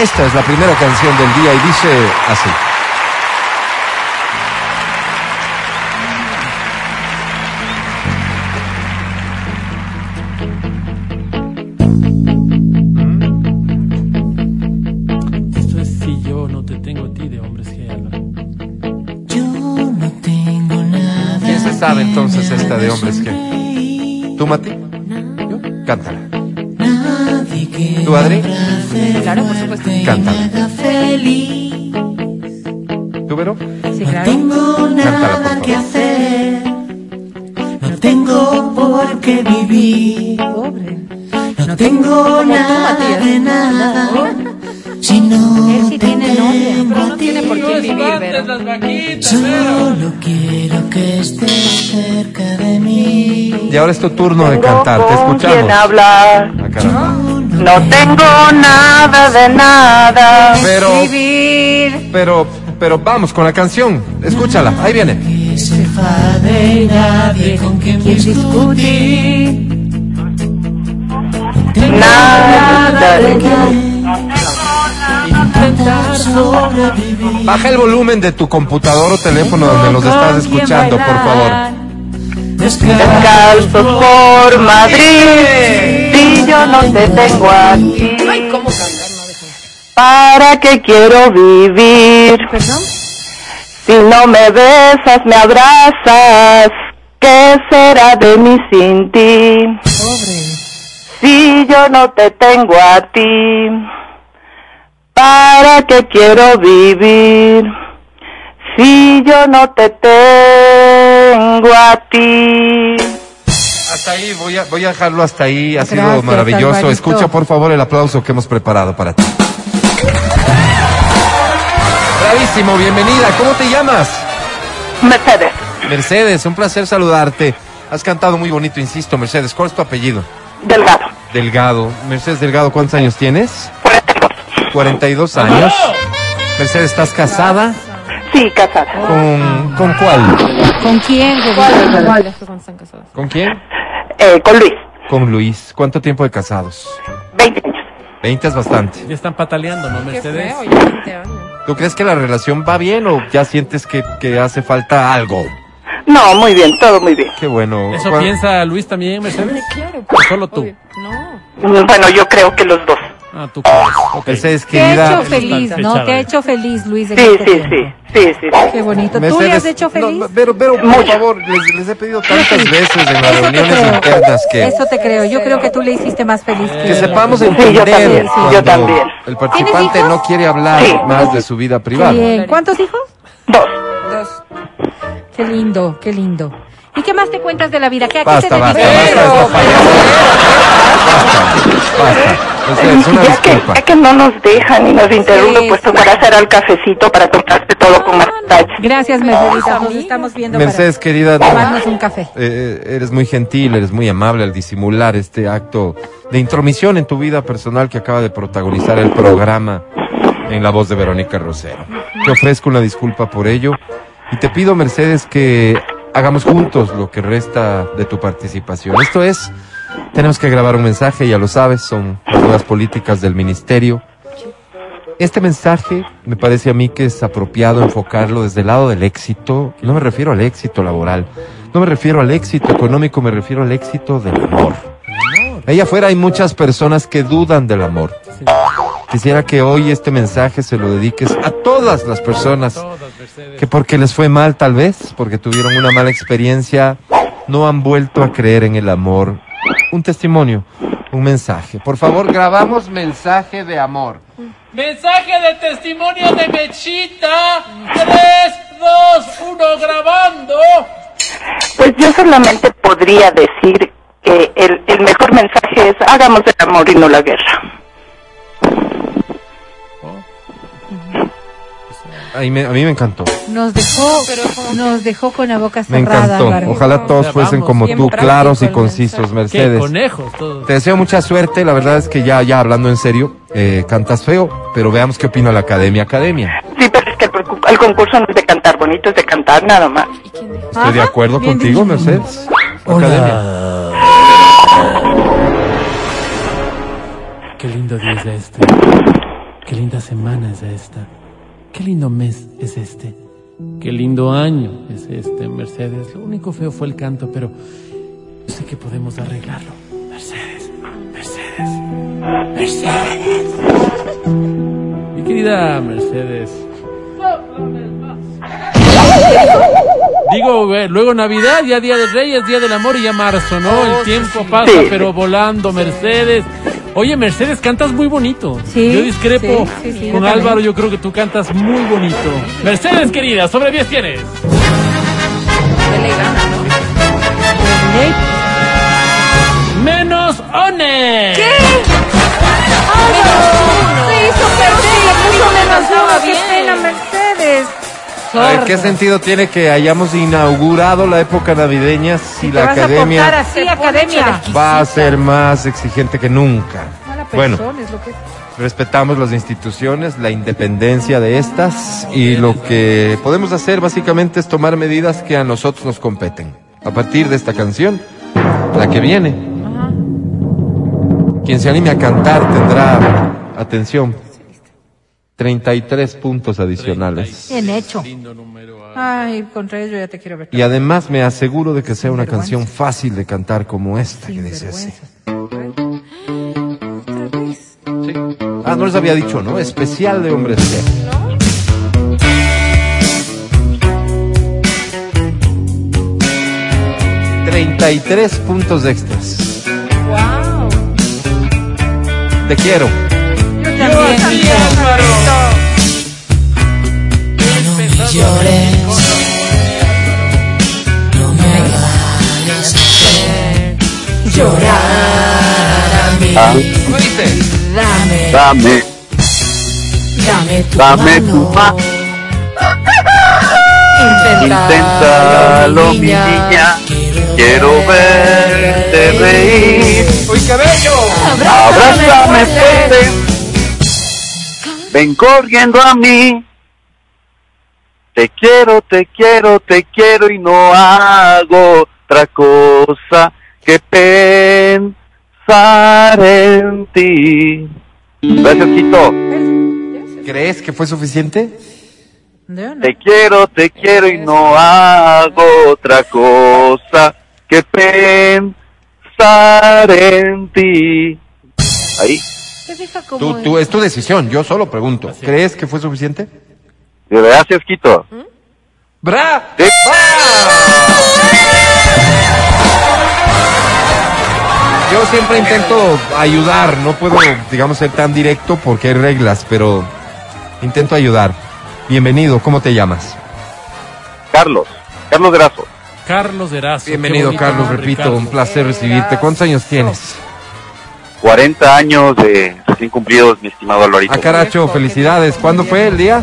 Esta es la primera canción del día y dice así. Esto es si yo no te tengo a ti de hombres Álvaro. Yo no tengo nada. ¿Quién se sabe entonces esta de hombres que? ¿Tú, Mati? ¿Yo? Cántala. Nadie que ¿Tú, Adri? Claro, por supuesto. Cántala. ¿Tú, Vero? Sí, claro. Tengo Cántala, por nada favor. que hacer. No tengo por qué vivir. Pobre. No tengo nada de nada. Si no Él sí te tiene novia, tengo pero no ti. tiene por qué vivir, Vero. Solo quiero que estés cerca de mí. Y ahora es tu turno de cantar. Te escuchamos. hablar. Ah, caramba. No tengo nada de nada. Pero, Vivir. pero, pero vamos con la canción. Escúchala. Ahí viene. Que se enfade nadie con quien discutir. Nada de sobrevivir. Baja el volumen de tu computador o teléfono donde los estás escuchando, por favor. Descalzos por Madrid. Si yo no te tengo aquí. Ay, ¿cómo cantar? No, déjame. ¿Para qué quiero vivir? ¿Perdón? Si no me besas, me abrazas. ¿Qué será de mí sin ti? Si yo no te tengo a ti, ¿para qué quiero vivir? Si yo no te tengo a ti. Hasta ahí, voy a, voy a dejarlo hasta ahí. Ha sido maravilloso. Alvarito. Escucha, por favor, el aplauso que hemos preparado para ti. Bravísimo, bienvenida. ¿Cómo te llamas? Mercedes, Mercedes, un placer saludarte. Has cantado muy bonito, insisto, Mercedes. ¿Cuál es tu apellido? Delgado. Delgado. Mercedes Delgado, ¿cuántos años tienes? 42. 42 años. Mercedes, ¿estás casada? Sí, casada. ¿Con, ¿con cuál? ¿Con quién? ¿Cuál están casados? ¿Con quién? Eh, con Luis, Con Luis. ¿Cuánto tiempo de casados? 20 años. 20 es bastante. Ya están pataleando, ¿no, Qué Mercedes? feo, ya 20 años. ¿Tú crees que la relación va bien o ya sientes que, que hace falta algo? No, muy bien, todo muy bien. Qué bueno. ¿Eso ¿Cuál- piensa Luis también, Mercedes? Claro. ¿O solo tú? obvio. No. Bueno, yo creo que los dos. Ah, tú crees. Ok. Mercedes, Te ha hecho feliz, Qué ¿no? Te ha hecho feliz, Luis. Sí, sí, sí, sí, sí. Qué bonito. ¿Tú le has hecho feliz? no, pero, pero, por Mucho. favor, les, les he pedido tantas veces en las Eso te reuniones creo. internas que, Eso te creo. Yo creo que tú le hiciste más feliz que que sepamos Sí, yo entender también, sí, yo también. el participante no quiere hablar Sí. más de su vida privada. Bien. ¿Cuántos hijos? Dos. Dos. Qué lindo, qué lindo. ¿Y qué más te cuentas de la vida? ¿Qué, ¿A qué Basta, te basta, dedicas? basta. Basta, basta. Mercedes, una Ya que, disculpa. ya que no nos dejan y nos interrumpen, Sí, pues sí. tocará hacer al cafecito para contarte todo con más detalle. Gracias, Mercedita. Nos estamos viendo Mercedes, querida, para no, tomarnos un café. eh, eres muy gentil, eres muy amable al disimular este acto de intromisión en tu vida personal que acaba de protagonizar el programa en la voz de Verónica Rosero. Te ofrezco una disculpa por ello y te pido, Mercedes, que hagamos juntos lo que resta de tu participación. Esto es, tenemos que grabar un mensaje, ya lo sabes, son las políticas del ministerio. Este mensaje me parece a mí que es apropiado enfocarlo desde el lado del éxito. No me refiero al éxito laboral, no me refiero al éxito económico, me refiero al éxito del amor. Ahí afuera hay muchas personas que dudan del amor. Quisiera que hoy este mensaje se lo dediques a todas las personas que porque les fue mal tal vez, porque tuvieron una mala experiencia, no han vuelto a creer en el amor. Un testimonio, un mensaje. Por favor, grabamos mensaje de amor. Mensaje de testimonio de Mechita. 3, 2, 1, grabando. Pues yo solamente podría decir que el, el mejor mensaje es hagamos el amor y no la guerra. A mí me, a mí me encantó. Nos dejó, nos dejó con la boca Me cerrada, encantó. Álvaro. Ojalá todos fuesen vamos, como bien tú, práctico claros y el concisos. Qué Mercedes. conejos todos. Te deseo mucha suerte. La verdad es que ya, ya hablando en serio, eh, cantas feo, pero veamos qué opina la academia. Academia, Sí, pero es que el, concurso no es de cantar bonito, es de cantar nada más. estoy de acuerdo bien contigo, dicho. Mercedes. Academia. Qué lindo día es este. Qué linda semana es esta. Qué lindo mes es este. Qué lindo año es este, Mercedes. Lo único feo fue el canto, pero yo sé que podemos arreglarlo. Mercedes, Mercedes, Mercedes. Mi querida Mercedes. Digo, eh, luego Navidad, ya Día de Reyes, Día del Amor y ya marzo, ¿no? El tiempo pasa, pero volando, Mercedes. Oye, Mercedes, cantas muy bonito. Sí, Yo discrepo sí, sí, sí, con yo Álvaro, yo creo que tú cantas muy bonito. Mercedes, querida, sobre 10 tienes. Menos one. Se hizo perder, menos uno, qué pena, Mercedes. A ver, ¿qué sentido tiene que hayamos inaugurado la época navideña si Te la vas a academia así, academia. va a ser más exigente que nunca? Mala Bueno, es lo que es. respetamos las instituciones, la independencia de estas y lo que podemos hacer básicamente es tomar medidas que a nosotros nos competen. A partir de esta canción, la que viene, quien se anime a cantar tendrá, atención, 33 puntos adicionales. Bien hecho. Ay, contra ello ya te quiero ver. Y además me aseguro de que sea una canción fácil de cantar como esta que dice así. Ah, no les había dicho, ¿no? Especial de hombres G. Treinta y tres puntos extras. Wow. Te quiero. Yo también. ¿Cómo dice? Dame, dame tu mano, inténtalo, mi niña. Quiero verte reír. ¡Uy, qué bello! Abrázame fuerte. Ven corriendo a mí. Te quiero, te quiero, te quiero y no hago otra cosa que pensar en ti. Gracias, Quito. ¿Crees que fue suficiente? No. Te quiero, te quiero y no hago otra cosa que pensar en ti. Ahí. Como Tú, tú, es tu decisión, yo solo pregunto. ¿Crees que fue suficiente? Gracias, Quito. ¡Bra! Sí. Yo siempre intento ayudar, no puedo, digamos, ser tan directo porque hay reglas, pero intento ayudar. Bienvenido, ¿cómo te llamas? Carlos. Carlos Grazo. Carlos Erazo. Bienvenido, Carlos, nombre, repito, Carlos. un placer recibirte. ¿Cuántos años tienes? 40 años de recién cumplidos, mi estimado Alvarito. Ah, caracho, felicidades. ¿Cuándo fue el día?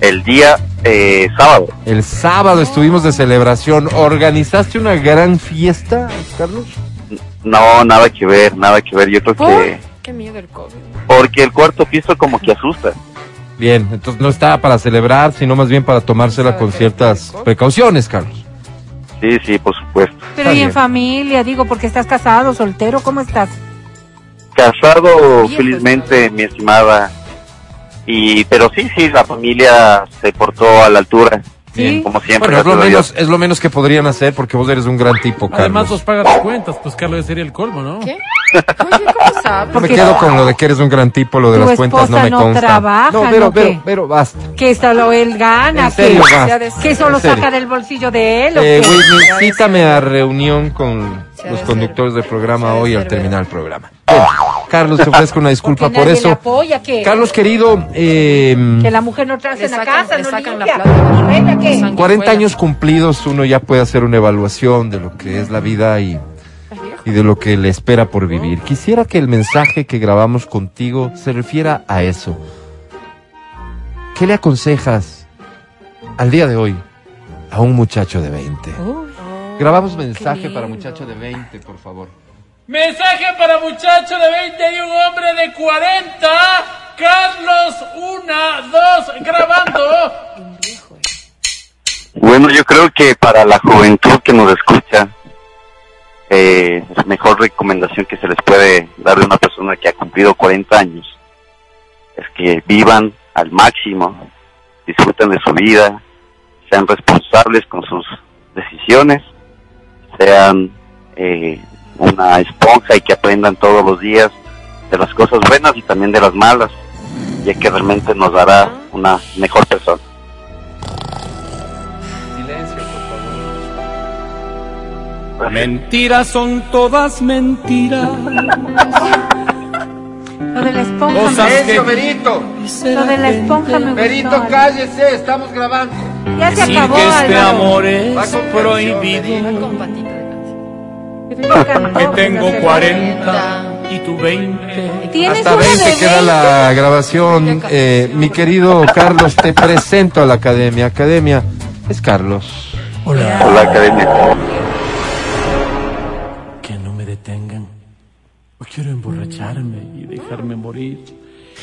El día eh, sábado. El sábado estuvimos de celebración. ¿Organizaste una gran fiesta, Carlos? No, nada que ver, nada que ver. Yo creo ¿Por? que... Qué miedo el COVID. Porque el cuarto piso como que asusta. Bien, entonces no estaba para celebrar, sino más bien para tomársela con ciertas precauciones, Carlos. Sí, sí, por supuesto. Pero Está y en bien. familia, digo, porque estás casado, soltero, ¿cómo estás? Casado felizmente, mi estimada. Y, pero sí, sí, la familia se portó a la altura. Sí. Como siempre. Bueno, es lo, menos, es lo menos que podrían hacer porque vos eres un gran tipo, Además, Carlos. los pagas las cuentas, pues Carlos sería el colmo, ¿no? ¿Qué? Oye, ¿cómo sabes? Me quedo con lo de que eres un gran tipo, lo de las cuentas no me no consta. trabaja, no, pero, ¿no pero, pero, basta. Que solo él gana, En serio, que, basta. que solo saca del bolsillo de él. ¿o Eh, qué? Whitney, cítame a reunión con los conductores del programa hoy al terminar el programa. Carlos, te ofrezco una disculpa Porque por nadie le eso. apoya, Carlos, querido, eh, que la mujer no trace Le en la sacan- casa, le no sacan la limpia. plata. ¿Y reina qué? Sanguijuela. 40 años cumplidos, uno ya puede hacer una evaluación de lo que es la vida y, y de lo que le espera por vivir. Quisiera que el mensaje que grabamos contigo se refiera a eso. ¿qué le aconsejas al día de hoy a un muchacho de 20? Grabamos mensaje para muchacho de 20, por favor. Mensaje para muchacho de 20 y un hombre de 40. Carlos, una, dos, grabando. Bueno, yo creo que para la juventud que nos escucha, eh, la mejor recomendación que se les puede dar de una persona que ha cumplido 40 años es que vivan al máximo, disfruten de su vida, sean responsables con sus decisiones, sean eh, una esponja y que aprendan todos los días de las cosas buenas y también de las malas, ya que realmente nos dará una mejor persona. Silencio, por favor. Mentiras son todas mentiras. Lo de la esponja. Silencio, Berito. Lo de la esponja me gustó. Berito, cállese, estamos grabando. Ya se acabó, que este amor es prohibido. Que tengo hace 40 y tú 20. ¿Tienes Hasta una 20 de queda la grabación. Eh, mi querido Carlos, te presento a la academia. Academia, es Carlos. Hola. Hola, academia. Quiero emborracharme y dejarme morir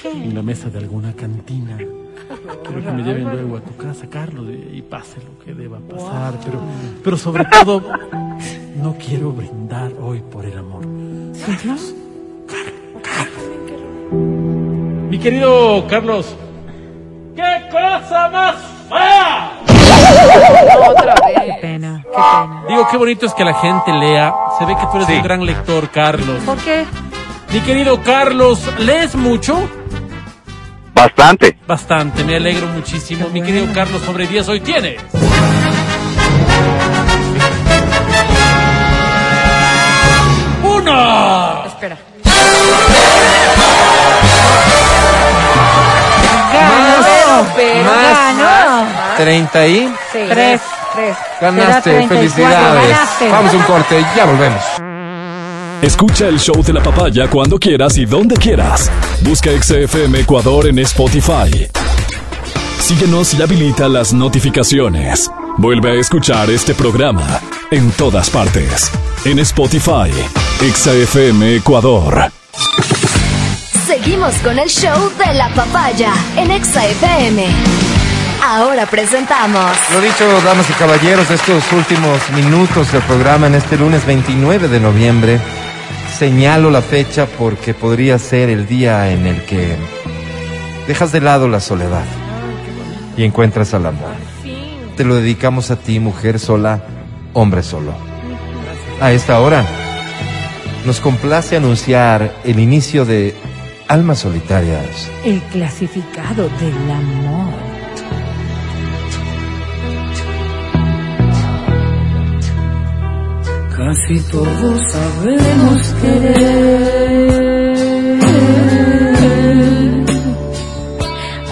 en la mesa de alguna cantina. Quiero que me lleven luego a tu casa, Carlos, y pase lo que deba pasar. Pero, pero sobre todo, no quiero brindar hoy por el amor. Carlos, Mi querido Carlos. ¡Qué cosa más fea! Otra Qué vez. pena, qué pena. Digo, qué bonito es que la gente lea. Se ve que tú eres un gran lector, Carlos. ¿Por qué? Mi querido Carlos, ¿lees mucho? Bastante. Bastante, me alegro muchísimo. Mi querido Carlos, sobre 10 hoy tienes. ¡Uno! Espera. Ganó. Pero Más, Ganó. 30 y Sí. Tres. Tres. ganaste. 34, Felicidades. ganaste. Vamos a un corte, ya volvemos. Escucha el show de la papaya cuando quieras y donde quieras. Busca XFM Ecuador en Spotify. Síguenos y habilita las notificaciones. Vuelve a escuchar este programa en todas partes. En Spotify, XFM Ecuador. Seguimos con el show de la papaya en Exa FM. Ahora presentamos Lo dicho, damas y caballeros, estos últimos minutos del programa en este lunes 29 de noviembre, señalo la fecha porque podría ser el día en el que dejas de lado la soledad y encuentras al amor. Te lo dedicamos a ti, mujer sola, hombre solo. A esta hora, nos complace anunciar el inicio de Almas Solitarias. El clasificado del amor. Casi todos sabemos querer,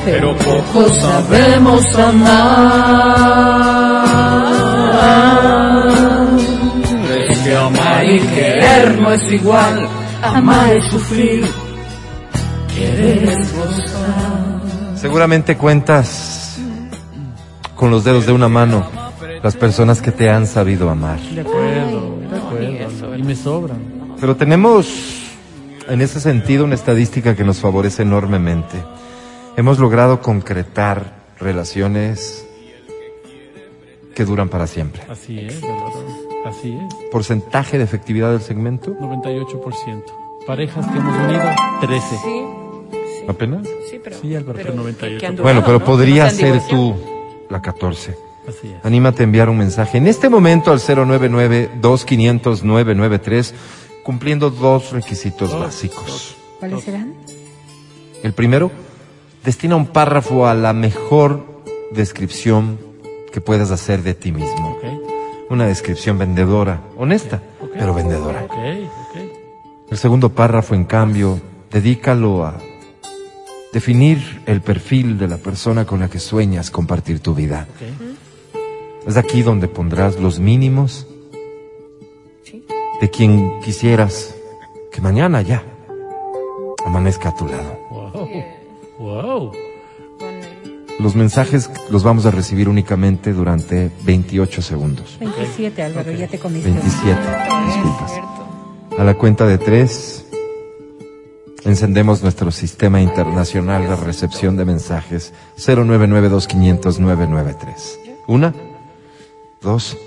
pero poco sabemos amar. Es que amar y querer no es igual, amar es sufrir, querer es gozar. Seguramente cuentas con los dedos de una mano las personas que te han sabido amar. De acuerdo, Y me sobran. Pero tenemos en ese sentido una estadística que nos favorece enormemente. Hemos logrado concretar relaciones que duran para siempre. Así es. Así es. Porcentaje de efectividad del segmento, 98%. Parejas que hemos unido, 13. Sí, apenas. sí, pero. Sí, Álvaro, pero 98. que han Bueno, durado, pero ¿no? podría No ser tú la 14. Así es. Anímate a enviar un mensaje en este momento al 099-2500-993, cumpliendo dos requisitos básicos. ¿Cuáles serán? El primero, destina un párrafo a la mejor descripción que puedas hacer de ti mismo. Ok, Una descripción vendedora, honesta, pero vendedora. Ok, ok. El segundo párrafo, en cambio, dedícalo a definir el perfil de la persona con la que sueñas compartir tu vida. ok. Es aquí donde pondrás los mínimos de quien quisieras que mañana ya amanezca a tu lado. Wow. Wow. Los mensajes los vamos a recibir únicamente durante 28 segundos. 27, Álvaro, ya te comiste. 27, disculpas. A la cuenta de tres, encendemos nuestro sistema internacional de recepción de mensajes 0992500993. Una, dos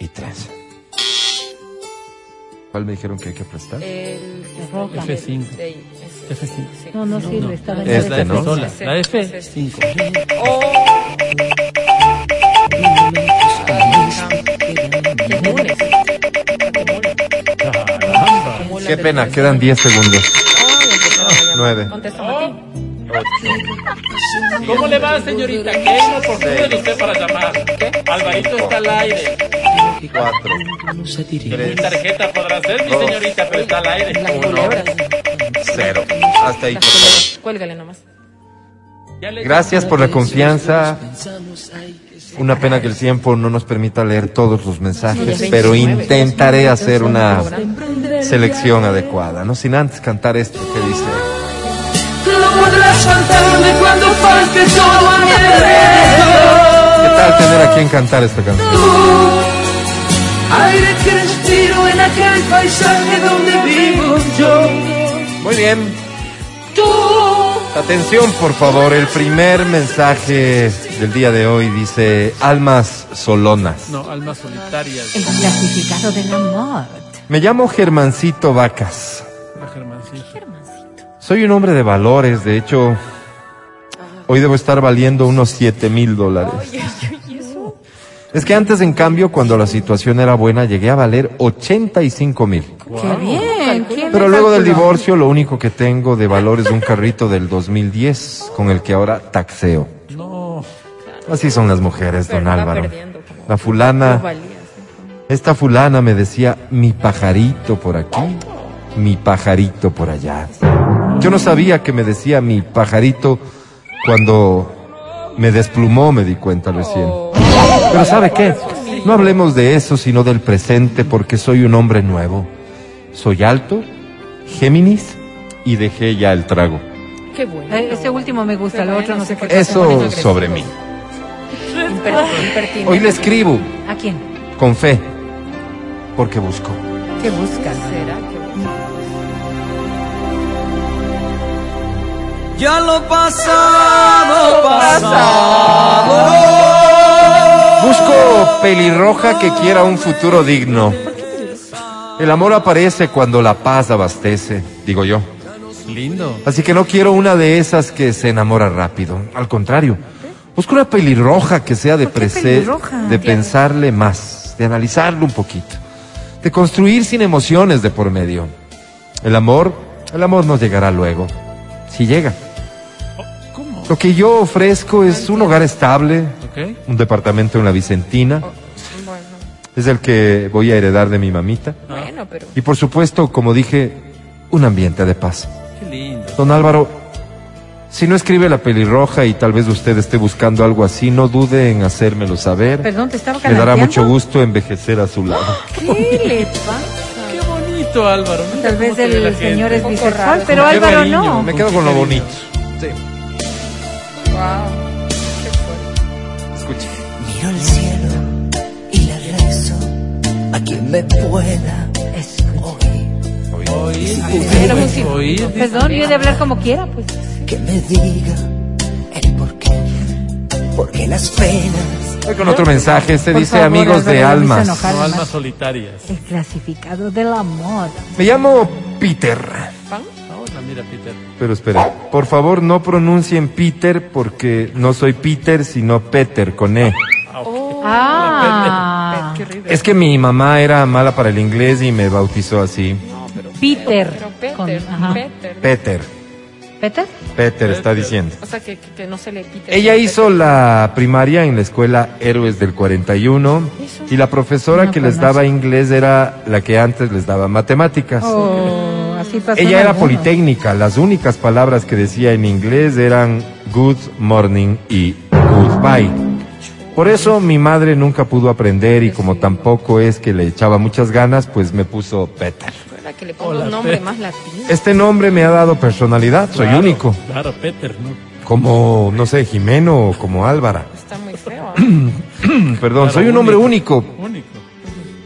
y tres. ¿Cuál me dijeron que hay que prestar? El Roca. el- F5. sí, ese. F5. No, no sirve, está dañado. Este, la F ¿no? sola. Sí, La sí, F5. Oh. Qué lunes. Caramba. Qué pena, quedan 10 segundos. Ay, ¿Cómo le va, señorita? ¿Qué oportunidad de usted para llamar? Alvarito está al aire. Cuatro, Mi tarjeta podrá ser, mi señorita, pero está al aire. Las culebras. cero. Hasta ahí, por favor. Cuélgale nomás. Gracias por la confianza. Una pena que el tiempo no nos permita leer todos los mensajes, pero intentaré hacer una selección adecuada, no sin antes cantar esto que dice. No podrás faltarme cuando falte todo a mi ¿Qué tal tener a quien cantar esta canción? Aire que respiro en aquel paisaje donde vivo yo. Muy bien. Tú. Atención, por favor. El primer mensaje del día de hoy dice almas solonas. No, almas solitarias. El clasificado del amor. Me llamo Germancito Vacas. Soy un hombre de valores, de hecho, hoy debo estar valiendo unos 7 mil dólares. Es que antes, en cambio, cuando la situación era buena, llegué a valer 85 mil. Qué bien. ¿quién Pero luego del divorcio, lo único que tengo de valor es un carrito del 2010, con el que ahora taxeo. No. Así son las mujeres, don Álvaro. La fulana, esta fulana me decía, mi pajarito por aquí, mi pajarito por allá. Yo no sabía que me decía mi pajarito cuando me desplumó, me di cuenta recién. Pero ¿sabe qué? No hablemos de eso, sino del presente, porque soy un hombre nuevo. Soy alto, Géminis, y dejé ya el trago. Qué bueno. Eh, Ese último me gusta, el otro no sé qué. Eso sobre mí. Hoy le escribo, ¿A quién? con fe, porque busco. ¿Qué buscas? ¿Será Ya lo pasado, pasado. Busco pelirroja que quiera un futuro digno. El amor aparece cuando la paz abastece, digo yo. Lindo. Así que no quiero una de esas que se enamora rápido. Al contrario, busco una pelirroja que sea de, ¿Por qué prese- de pensarle más, de analizarlo un poquito, de construir sin emociones de por medio. El amor, el amor nos llegará luego, si llega. Lo que yo ofrezco es un hogar estable, un departamento en la Vicentina. Bueno, Es el que voy a heredar de mi mamita. bueno, pero. Y por supuesto, como dije, un ambiente de paz. Qué lindo. Don Álvaro, si no escribe la pelirroja y tal vez usted esté buscando algo así, no dude en hacérmelo saber. Perdón, te estaba Me dará mucho gusto envejecer a su lado. ¿Qué le pasa? Qué bonito, Álvaro. Mira Tal vez el gente. señor es bisexual, pero Álvaro no. Me quedo con lo bonito. Sí, Wow. Qué fuerte. escuche. Miro el cielo y le rezo a quien me pueda oír. Oír, sí. oír. Perdón, yo he de hablar como quiera, pues. Que me diga el por qué. Porque las penas Voy con otro mensaje. Este Por dice favor, amigos de almas. enojar No, almas solitarias. El clasificado del amor. Me llamo Peter. Mira, Peter. Pero espere, por favor no pronuncien Peter porque no soy Peter, sino Peter con E. Ah, Qué horrible. Es que mi mamá era mala para el inglés y me bautizó así. Peter. Pero Peter, Con-. Peter. Peter. ¿Peter? Peter está diciendo. O sea, que, que, no se le Peter. Ella hizo la primaria en la escuela Héroes del 41 y la profesora No que les daba inglés era la que antes les daba matemáticas. Oh, así pasó. Ella era politécnica, las únicas palabras que decía en inglés eran good morning y goodbye. Por eso mi madre nunca pudo aprender y como tampoco es que le echaba muchas ganas, pues me puso Peter. ¿Verdad que le pongo un nombre más latino? Este nombre me ha dado personalidad, soy Claro, único. Claro, Peter, ¿no? como, no sé, Jimeno o como Álvara. Está muy feo. ¿ah? Perdón, soy un hombre único. Único.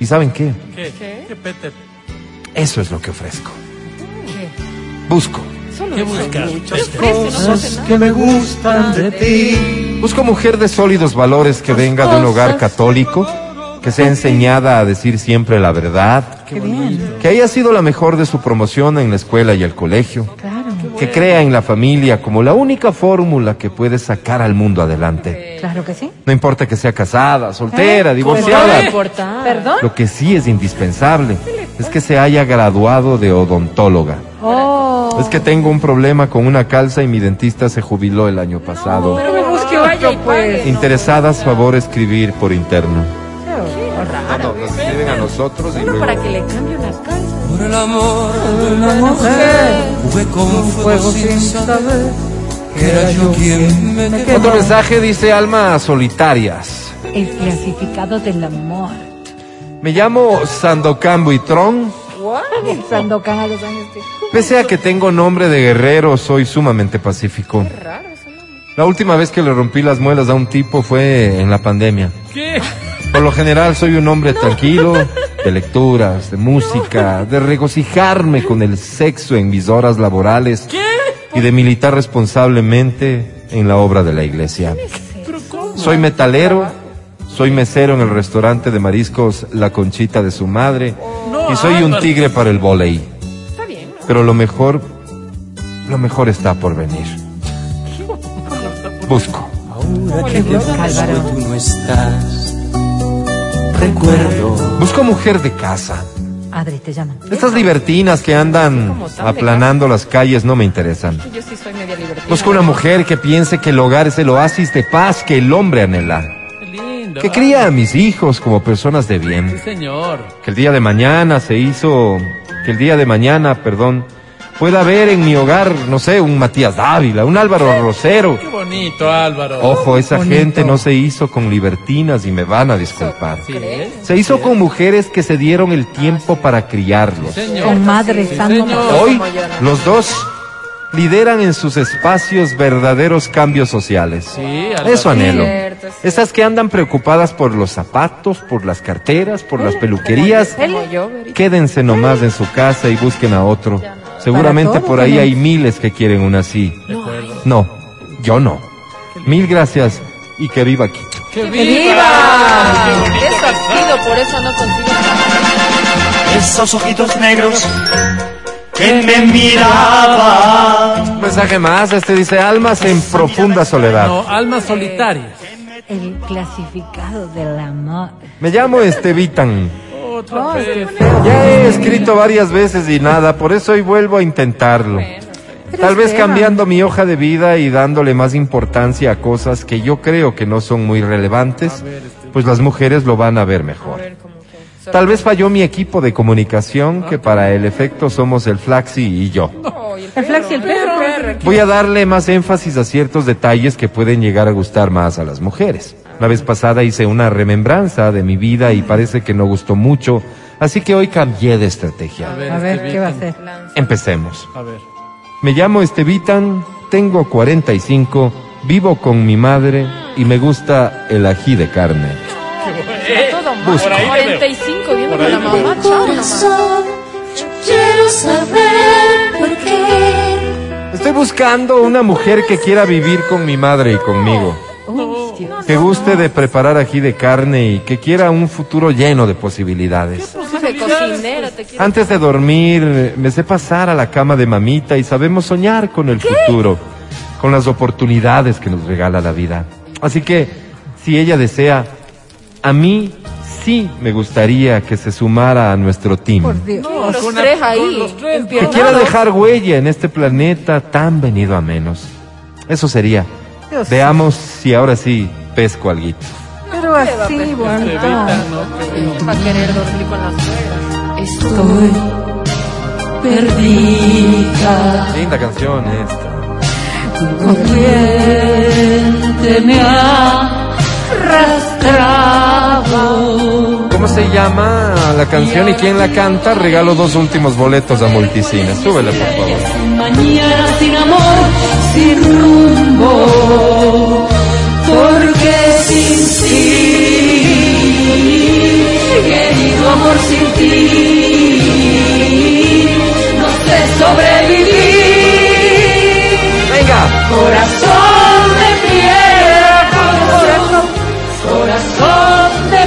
¿Y saben qué? ¿Qué? ¿Qué, Peter? Eso es lo que ofrezco. Busco. ¿Qué buscas? Cosas que me gustan de ti. Busco mujer de sólidos valores que venga de un hogar católico, que sea enseñada a decir siempre la verdad, que haya sido la mejor de su promoción en la escuela y el colegio, que crea en la familia como la única fórmula que puede sacar al mundo adelante. Claro que sí. No importa que sea casada, soltera, ¿Eh? divorciada. No importa. ¿Perdón? Lo que sí es indispensable es que se haya graduado de odontóloga. Oh. Es que tengo un problema con una calza y mi dentista se jubiló el año pasado. Pero me busque vaya y pague. Interesadas, favor escribir por interno. Raro. nos escriben a nosotros y Solo luego... para que le cambie una calza. Por el amor de una mujer, jugué con fuego sin saber que era yo quien me Otro mensaje dice almas solitarias. El clasificado del amor. Me llamo Sandokan Buitrón. Sandokan a los años que. Pese a que tengo nombre de guerrero, soy sumamente pacífico. Raro ese nombre. La última vez que le rompí las muelas a un tipo fue en la pandemia. ¿Qué? Por lo general soy un hombre tranquilo, de lecturas, de música, de regocijarme con el sexo en mis horas laborales y de militar responsablemente en la obra de la iglesia. Soy metalero, soy mesero en el restaurante de mariscos La Conchita de su madre y soy un tigre para el volei. Está bien. ¿no? Pero lo mejor, lo mejor está por venir. Busco. Ahora que de Álvaro. tú no estás, recuerdo Busco mujer de casa. Adri te llama. Estas libertinas que andan aplanando las calles no me interesan. Yo sí soy media libertina. Busco una mujer que piense que el hogar es el oasis de paz que el hombre anhela. Que cría a mis hijos como personas de Sí, bien. señor. Que el día de mañana se hizo, que el día de mañana, perdón, pueda haber en mi hogar, no sé, un Matías Dávila, un Álvaro Rosero. Qué bonito, Álvaro. Ojo, esa gente no se hizo con libertinas y me van a disculpar. Sí. Se hizo con mujeres que se dieron el tiempo para criarlos. Señor. Con Madre Sí. Hoy los dos lideran en sus espacios verdaderos cambios sociales. Sí. Eso anhelo. Cierto, es Esas que andan preocupadas por los zapatos, por las carteras, por las peluquerías, quédense nomás en su casa y busquen a otro. Seguramente por ahí hay miles que quieren una así. No, yo no. Mil gracias y que viva Quito. ¡Que ¡Viva! Eso ha sido, por eso no consigo nada. Esos ojitos negros que me miraban. Un mensaje más, este dice almas en profunda soledad. No, almas solitarias. El clasificado del amor. Me llamo Estevitan. Otra vez. Ya he escrito varias veces y nada, por eso hoy vuelvo a intentarlo. Tal vez cambiando mi hoja de vida y dándole más importancia a cosas que yo creo que no son muy relevantes, pues las mujeres lo van a ver mejor. Tal vez falló mi equipo de comunicación, que para el efecto somos el Flaxi y yo. El flax y el perro. Voy a darle más énfasis a ciertos detalles que pueden llegar a gustar más a las mujeres. La vez pasada hice una remembranza de mi vida y parece que no gustó mucho, así que hoy cambié de estrategia. A ver, ¿qué va a hacer? Empecemos. A ver. Me llamo Estevitan, tengo 45, vivo con mi madre y me gusta el ají de carne. Todo mal. Busco. Por ahí le veo. 45 viendo con la mamá, chao nomás. yo quiero saber por qué. Estoy buscando una mujer que quiera vivir con mi madre y conmigo. Dios. Que guste de preparar ají de carne y que quiera un futuro lleno de posibilidades. Antes de dormir, me sé pasar a la cama de mamita y sabemos soñar con el futuro, con las oportunidades que nos regala la vida. Así que, si ella desea, a mí sí me gustaría que se sumara a nuestro team. Por Dios. No, los tres una- ahí. con los tres, Que quiera dejar huella en este planeta tan venido a menos. Eso sería. Dios. Veamos si ahora sí pesco alguito. Pero así. Evita, ¿no? Va a querer dormir con las suegras. estoy perdida. Linda canción esta. ¿Con quién te me arrastrado? ¿Cómo se llama la canción y quién la canta? Regalo dos últimos boletos a Multicines. Súbele, por favor. Mañana sin amor, sin rumbo porque sin ti, querido amor sin ti, no sé sobrevivir. Venga. Corazón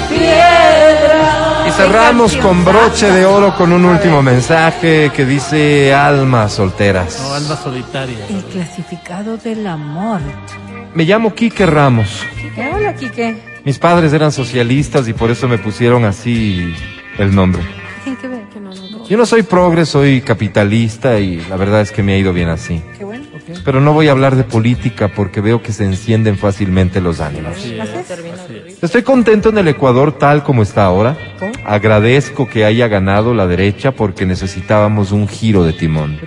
piedra. Y cerramos con broche de oro con un último mensaje que dice almas solteras. No, alma solitaria. El clasificado del amor. Me llamo Quique Ramos. Hola, Quique. Mis padres eran socialistas y por eso me pusieron así el nombre. Tiene que ver. Yo no soy progre, soy capitalista y la verdad es que me ha ido bien así. Pero no voy a hablar de política porque veo que se encienden fácilmente los ánimos. Es. Estoy contento en el Ecuador tal como está ahora. Agradezco que haya ganado la derecha porque necesitábamos un giro de timón.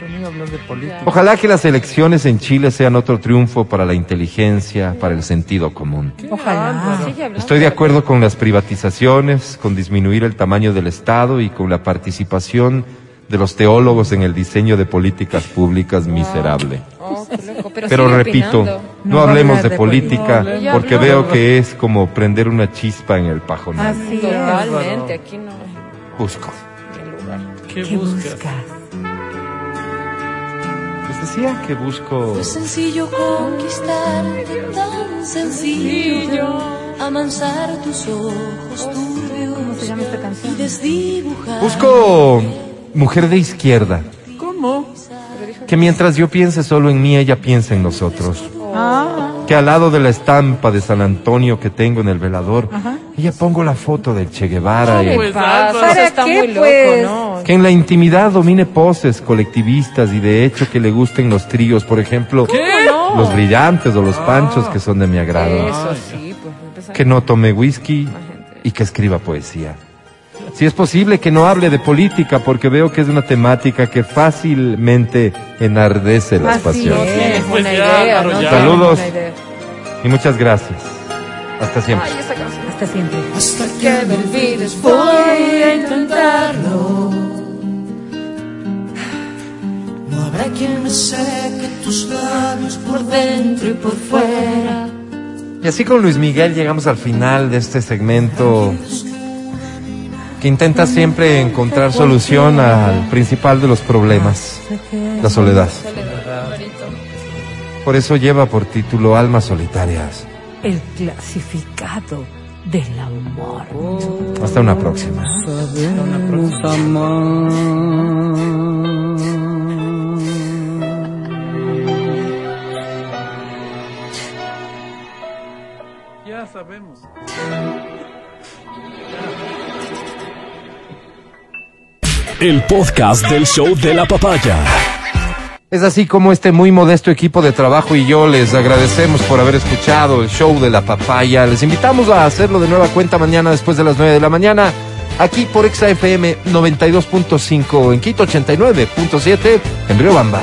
Ojalá que las elecciones en Chile sean otro triunfo para la inteligencia, para el sentido común. Ojalá. Estoy de acuerdo con las privatizaciones, con disminuir el tamaño del Estado y con la participación de los teólogos en el diseño de políticas públicas miserable. Oh, qué loco, pero, Pero repito, opinando. no, No hablemos de de política política. No, porque ya veo que es como prender una chispa en el pajonal. Así es. Totalmente, aquí no Busco. hay lugar. ¿Qué, ¿Qué buscas? buscas? Les decía que busco... Fue sencillo conquistarte, tan sencillo amansar tus ojos turbios ¿Cómo se llama esta canción? y desdibujar. Busco mujer de izquierda. ¿Cómo? Que mientras yo piense solo en mí, ella piensa en nosotros. Ah, Que al lado de la estampa de San Antonio que tengo en el velador, Ajá. ella pongo la foto del Che Guevara. y- Pues, Pasa, Álvaro. eso está ¿Para qué, muy loco, pues? ¿no? Que en la intimidad domine poses colectivistas y de hecho que le gusten los tríos, por ejemplo, los brillantes o los panchos que son de mi agrado. Eso sí, pues Que no tome whisky y que escriba poesía. Si es posible que no hable de política porque veo que es una temática que fácilmente enardece las Así pasiones. es. Pues una ya, idea, Álvaro, ¿no? ya. Tienes Saludos. una idea. Y muchas gracias. Hasta siempre. Ay, hasta siempre. Hasta que me olvides voy a intentarlo. No habrá quien me seque tus labios por dentro y por fuera. Y así con Luis Miguel llegamos al final de este segmento que intenta siempre encontrar solución al principal de los problemas, la soledad. Por eso lleva por título Almas Solitarias. El clasificado del amor. Hasta una próxima. Ya sabemos. El podcast del show de la papaya. Es así como este muy modesto equipo de trabajo y yo les agradecemos por haber escuchado el show de la papaya. Les invitamos a hacerlo de nueva cuenta mañana después de las 9 de la mañana. Aquí por XAFM 92.5 en Quito 89.7 en Río Bamba.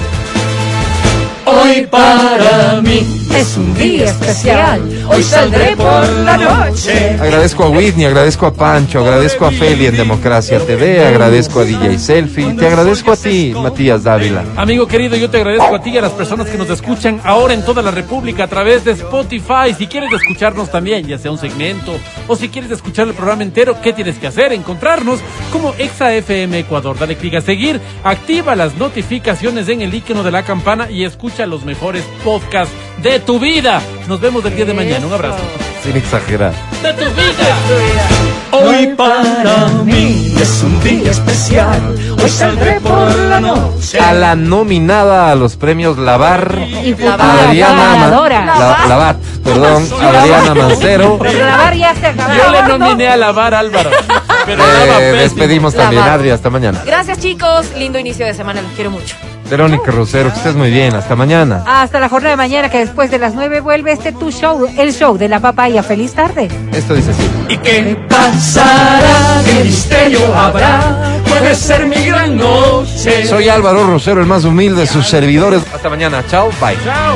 Hoy para mí es un día especial. Hoy saldré por la noche. Agradezco a Whitney, agradezco a Pancho, agradezco a Feli en Democracia TV, agradezco a DJ Selfie, te agradezco a ti, Matías Dávila. Amigo querido, yo te agradezco a ti y a las personas que nos escuchan ahora en toda la República a través de Spotify. Si quieres escucharnos también, ya sea un segmento o si quieres escuchar el programa entero, ¿qué tienes que hacer? Encontrarnos como ExaFM Ecuador. Dale clic a seguir, activa las notificaciones en el icono de la campana y escucha los mejores podcasts de tu vida. Nos vemos el día de mañana. Un abrazo. Sin exagerar. De tu vida. Hoy para mí es un día especial. Hoy saldré por la noche. A la nominada a los premios Lavar, Y Adriana. La- Lavat, perdón, Adriana Mancero. Grabar ya se acabó. Yo le nominé a lavar Álvaro. Pero Eh, despedimos también. Adri, hasta mañana. Gracias, chicos. Lindo inicio de semana. Los quiero mucho. Verónica Rosero, que estés muy bien, hasta mañana. Hasta la jornada de mañana, que después de las 9 vuelve este tu show, el show de la papaya. Feliz tarde. Esto dice así. ¿Y qué pasará? ¿Qué misterio habrá? Puede ser mi gran noche. Soy Álvaro Rosero, el más humilde de sus servidores. Hasta mañana, chao, bye. Chao.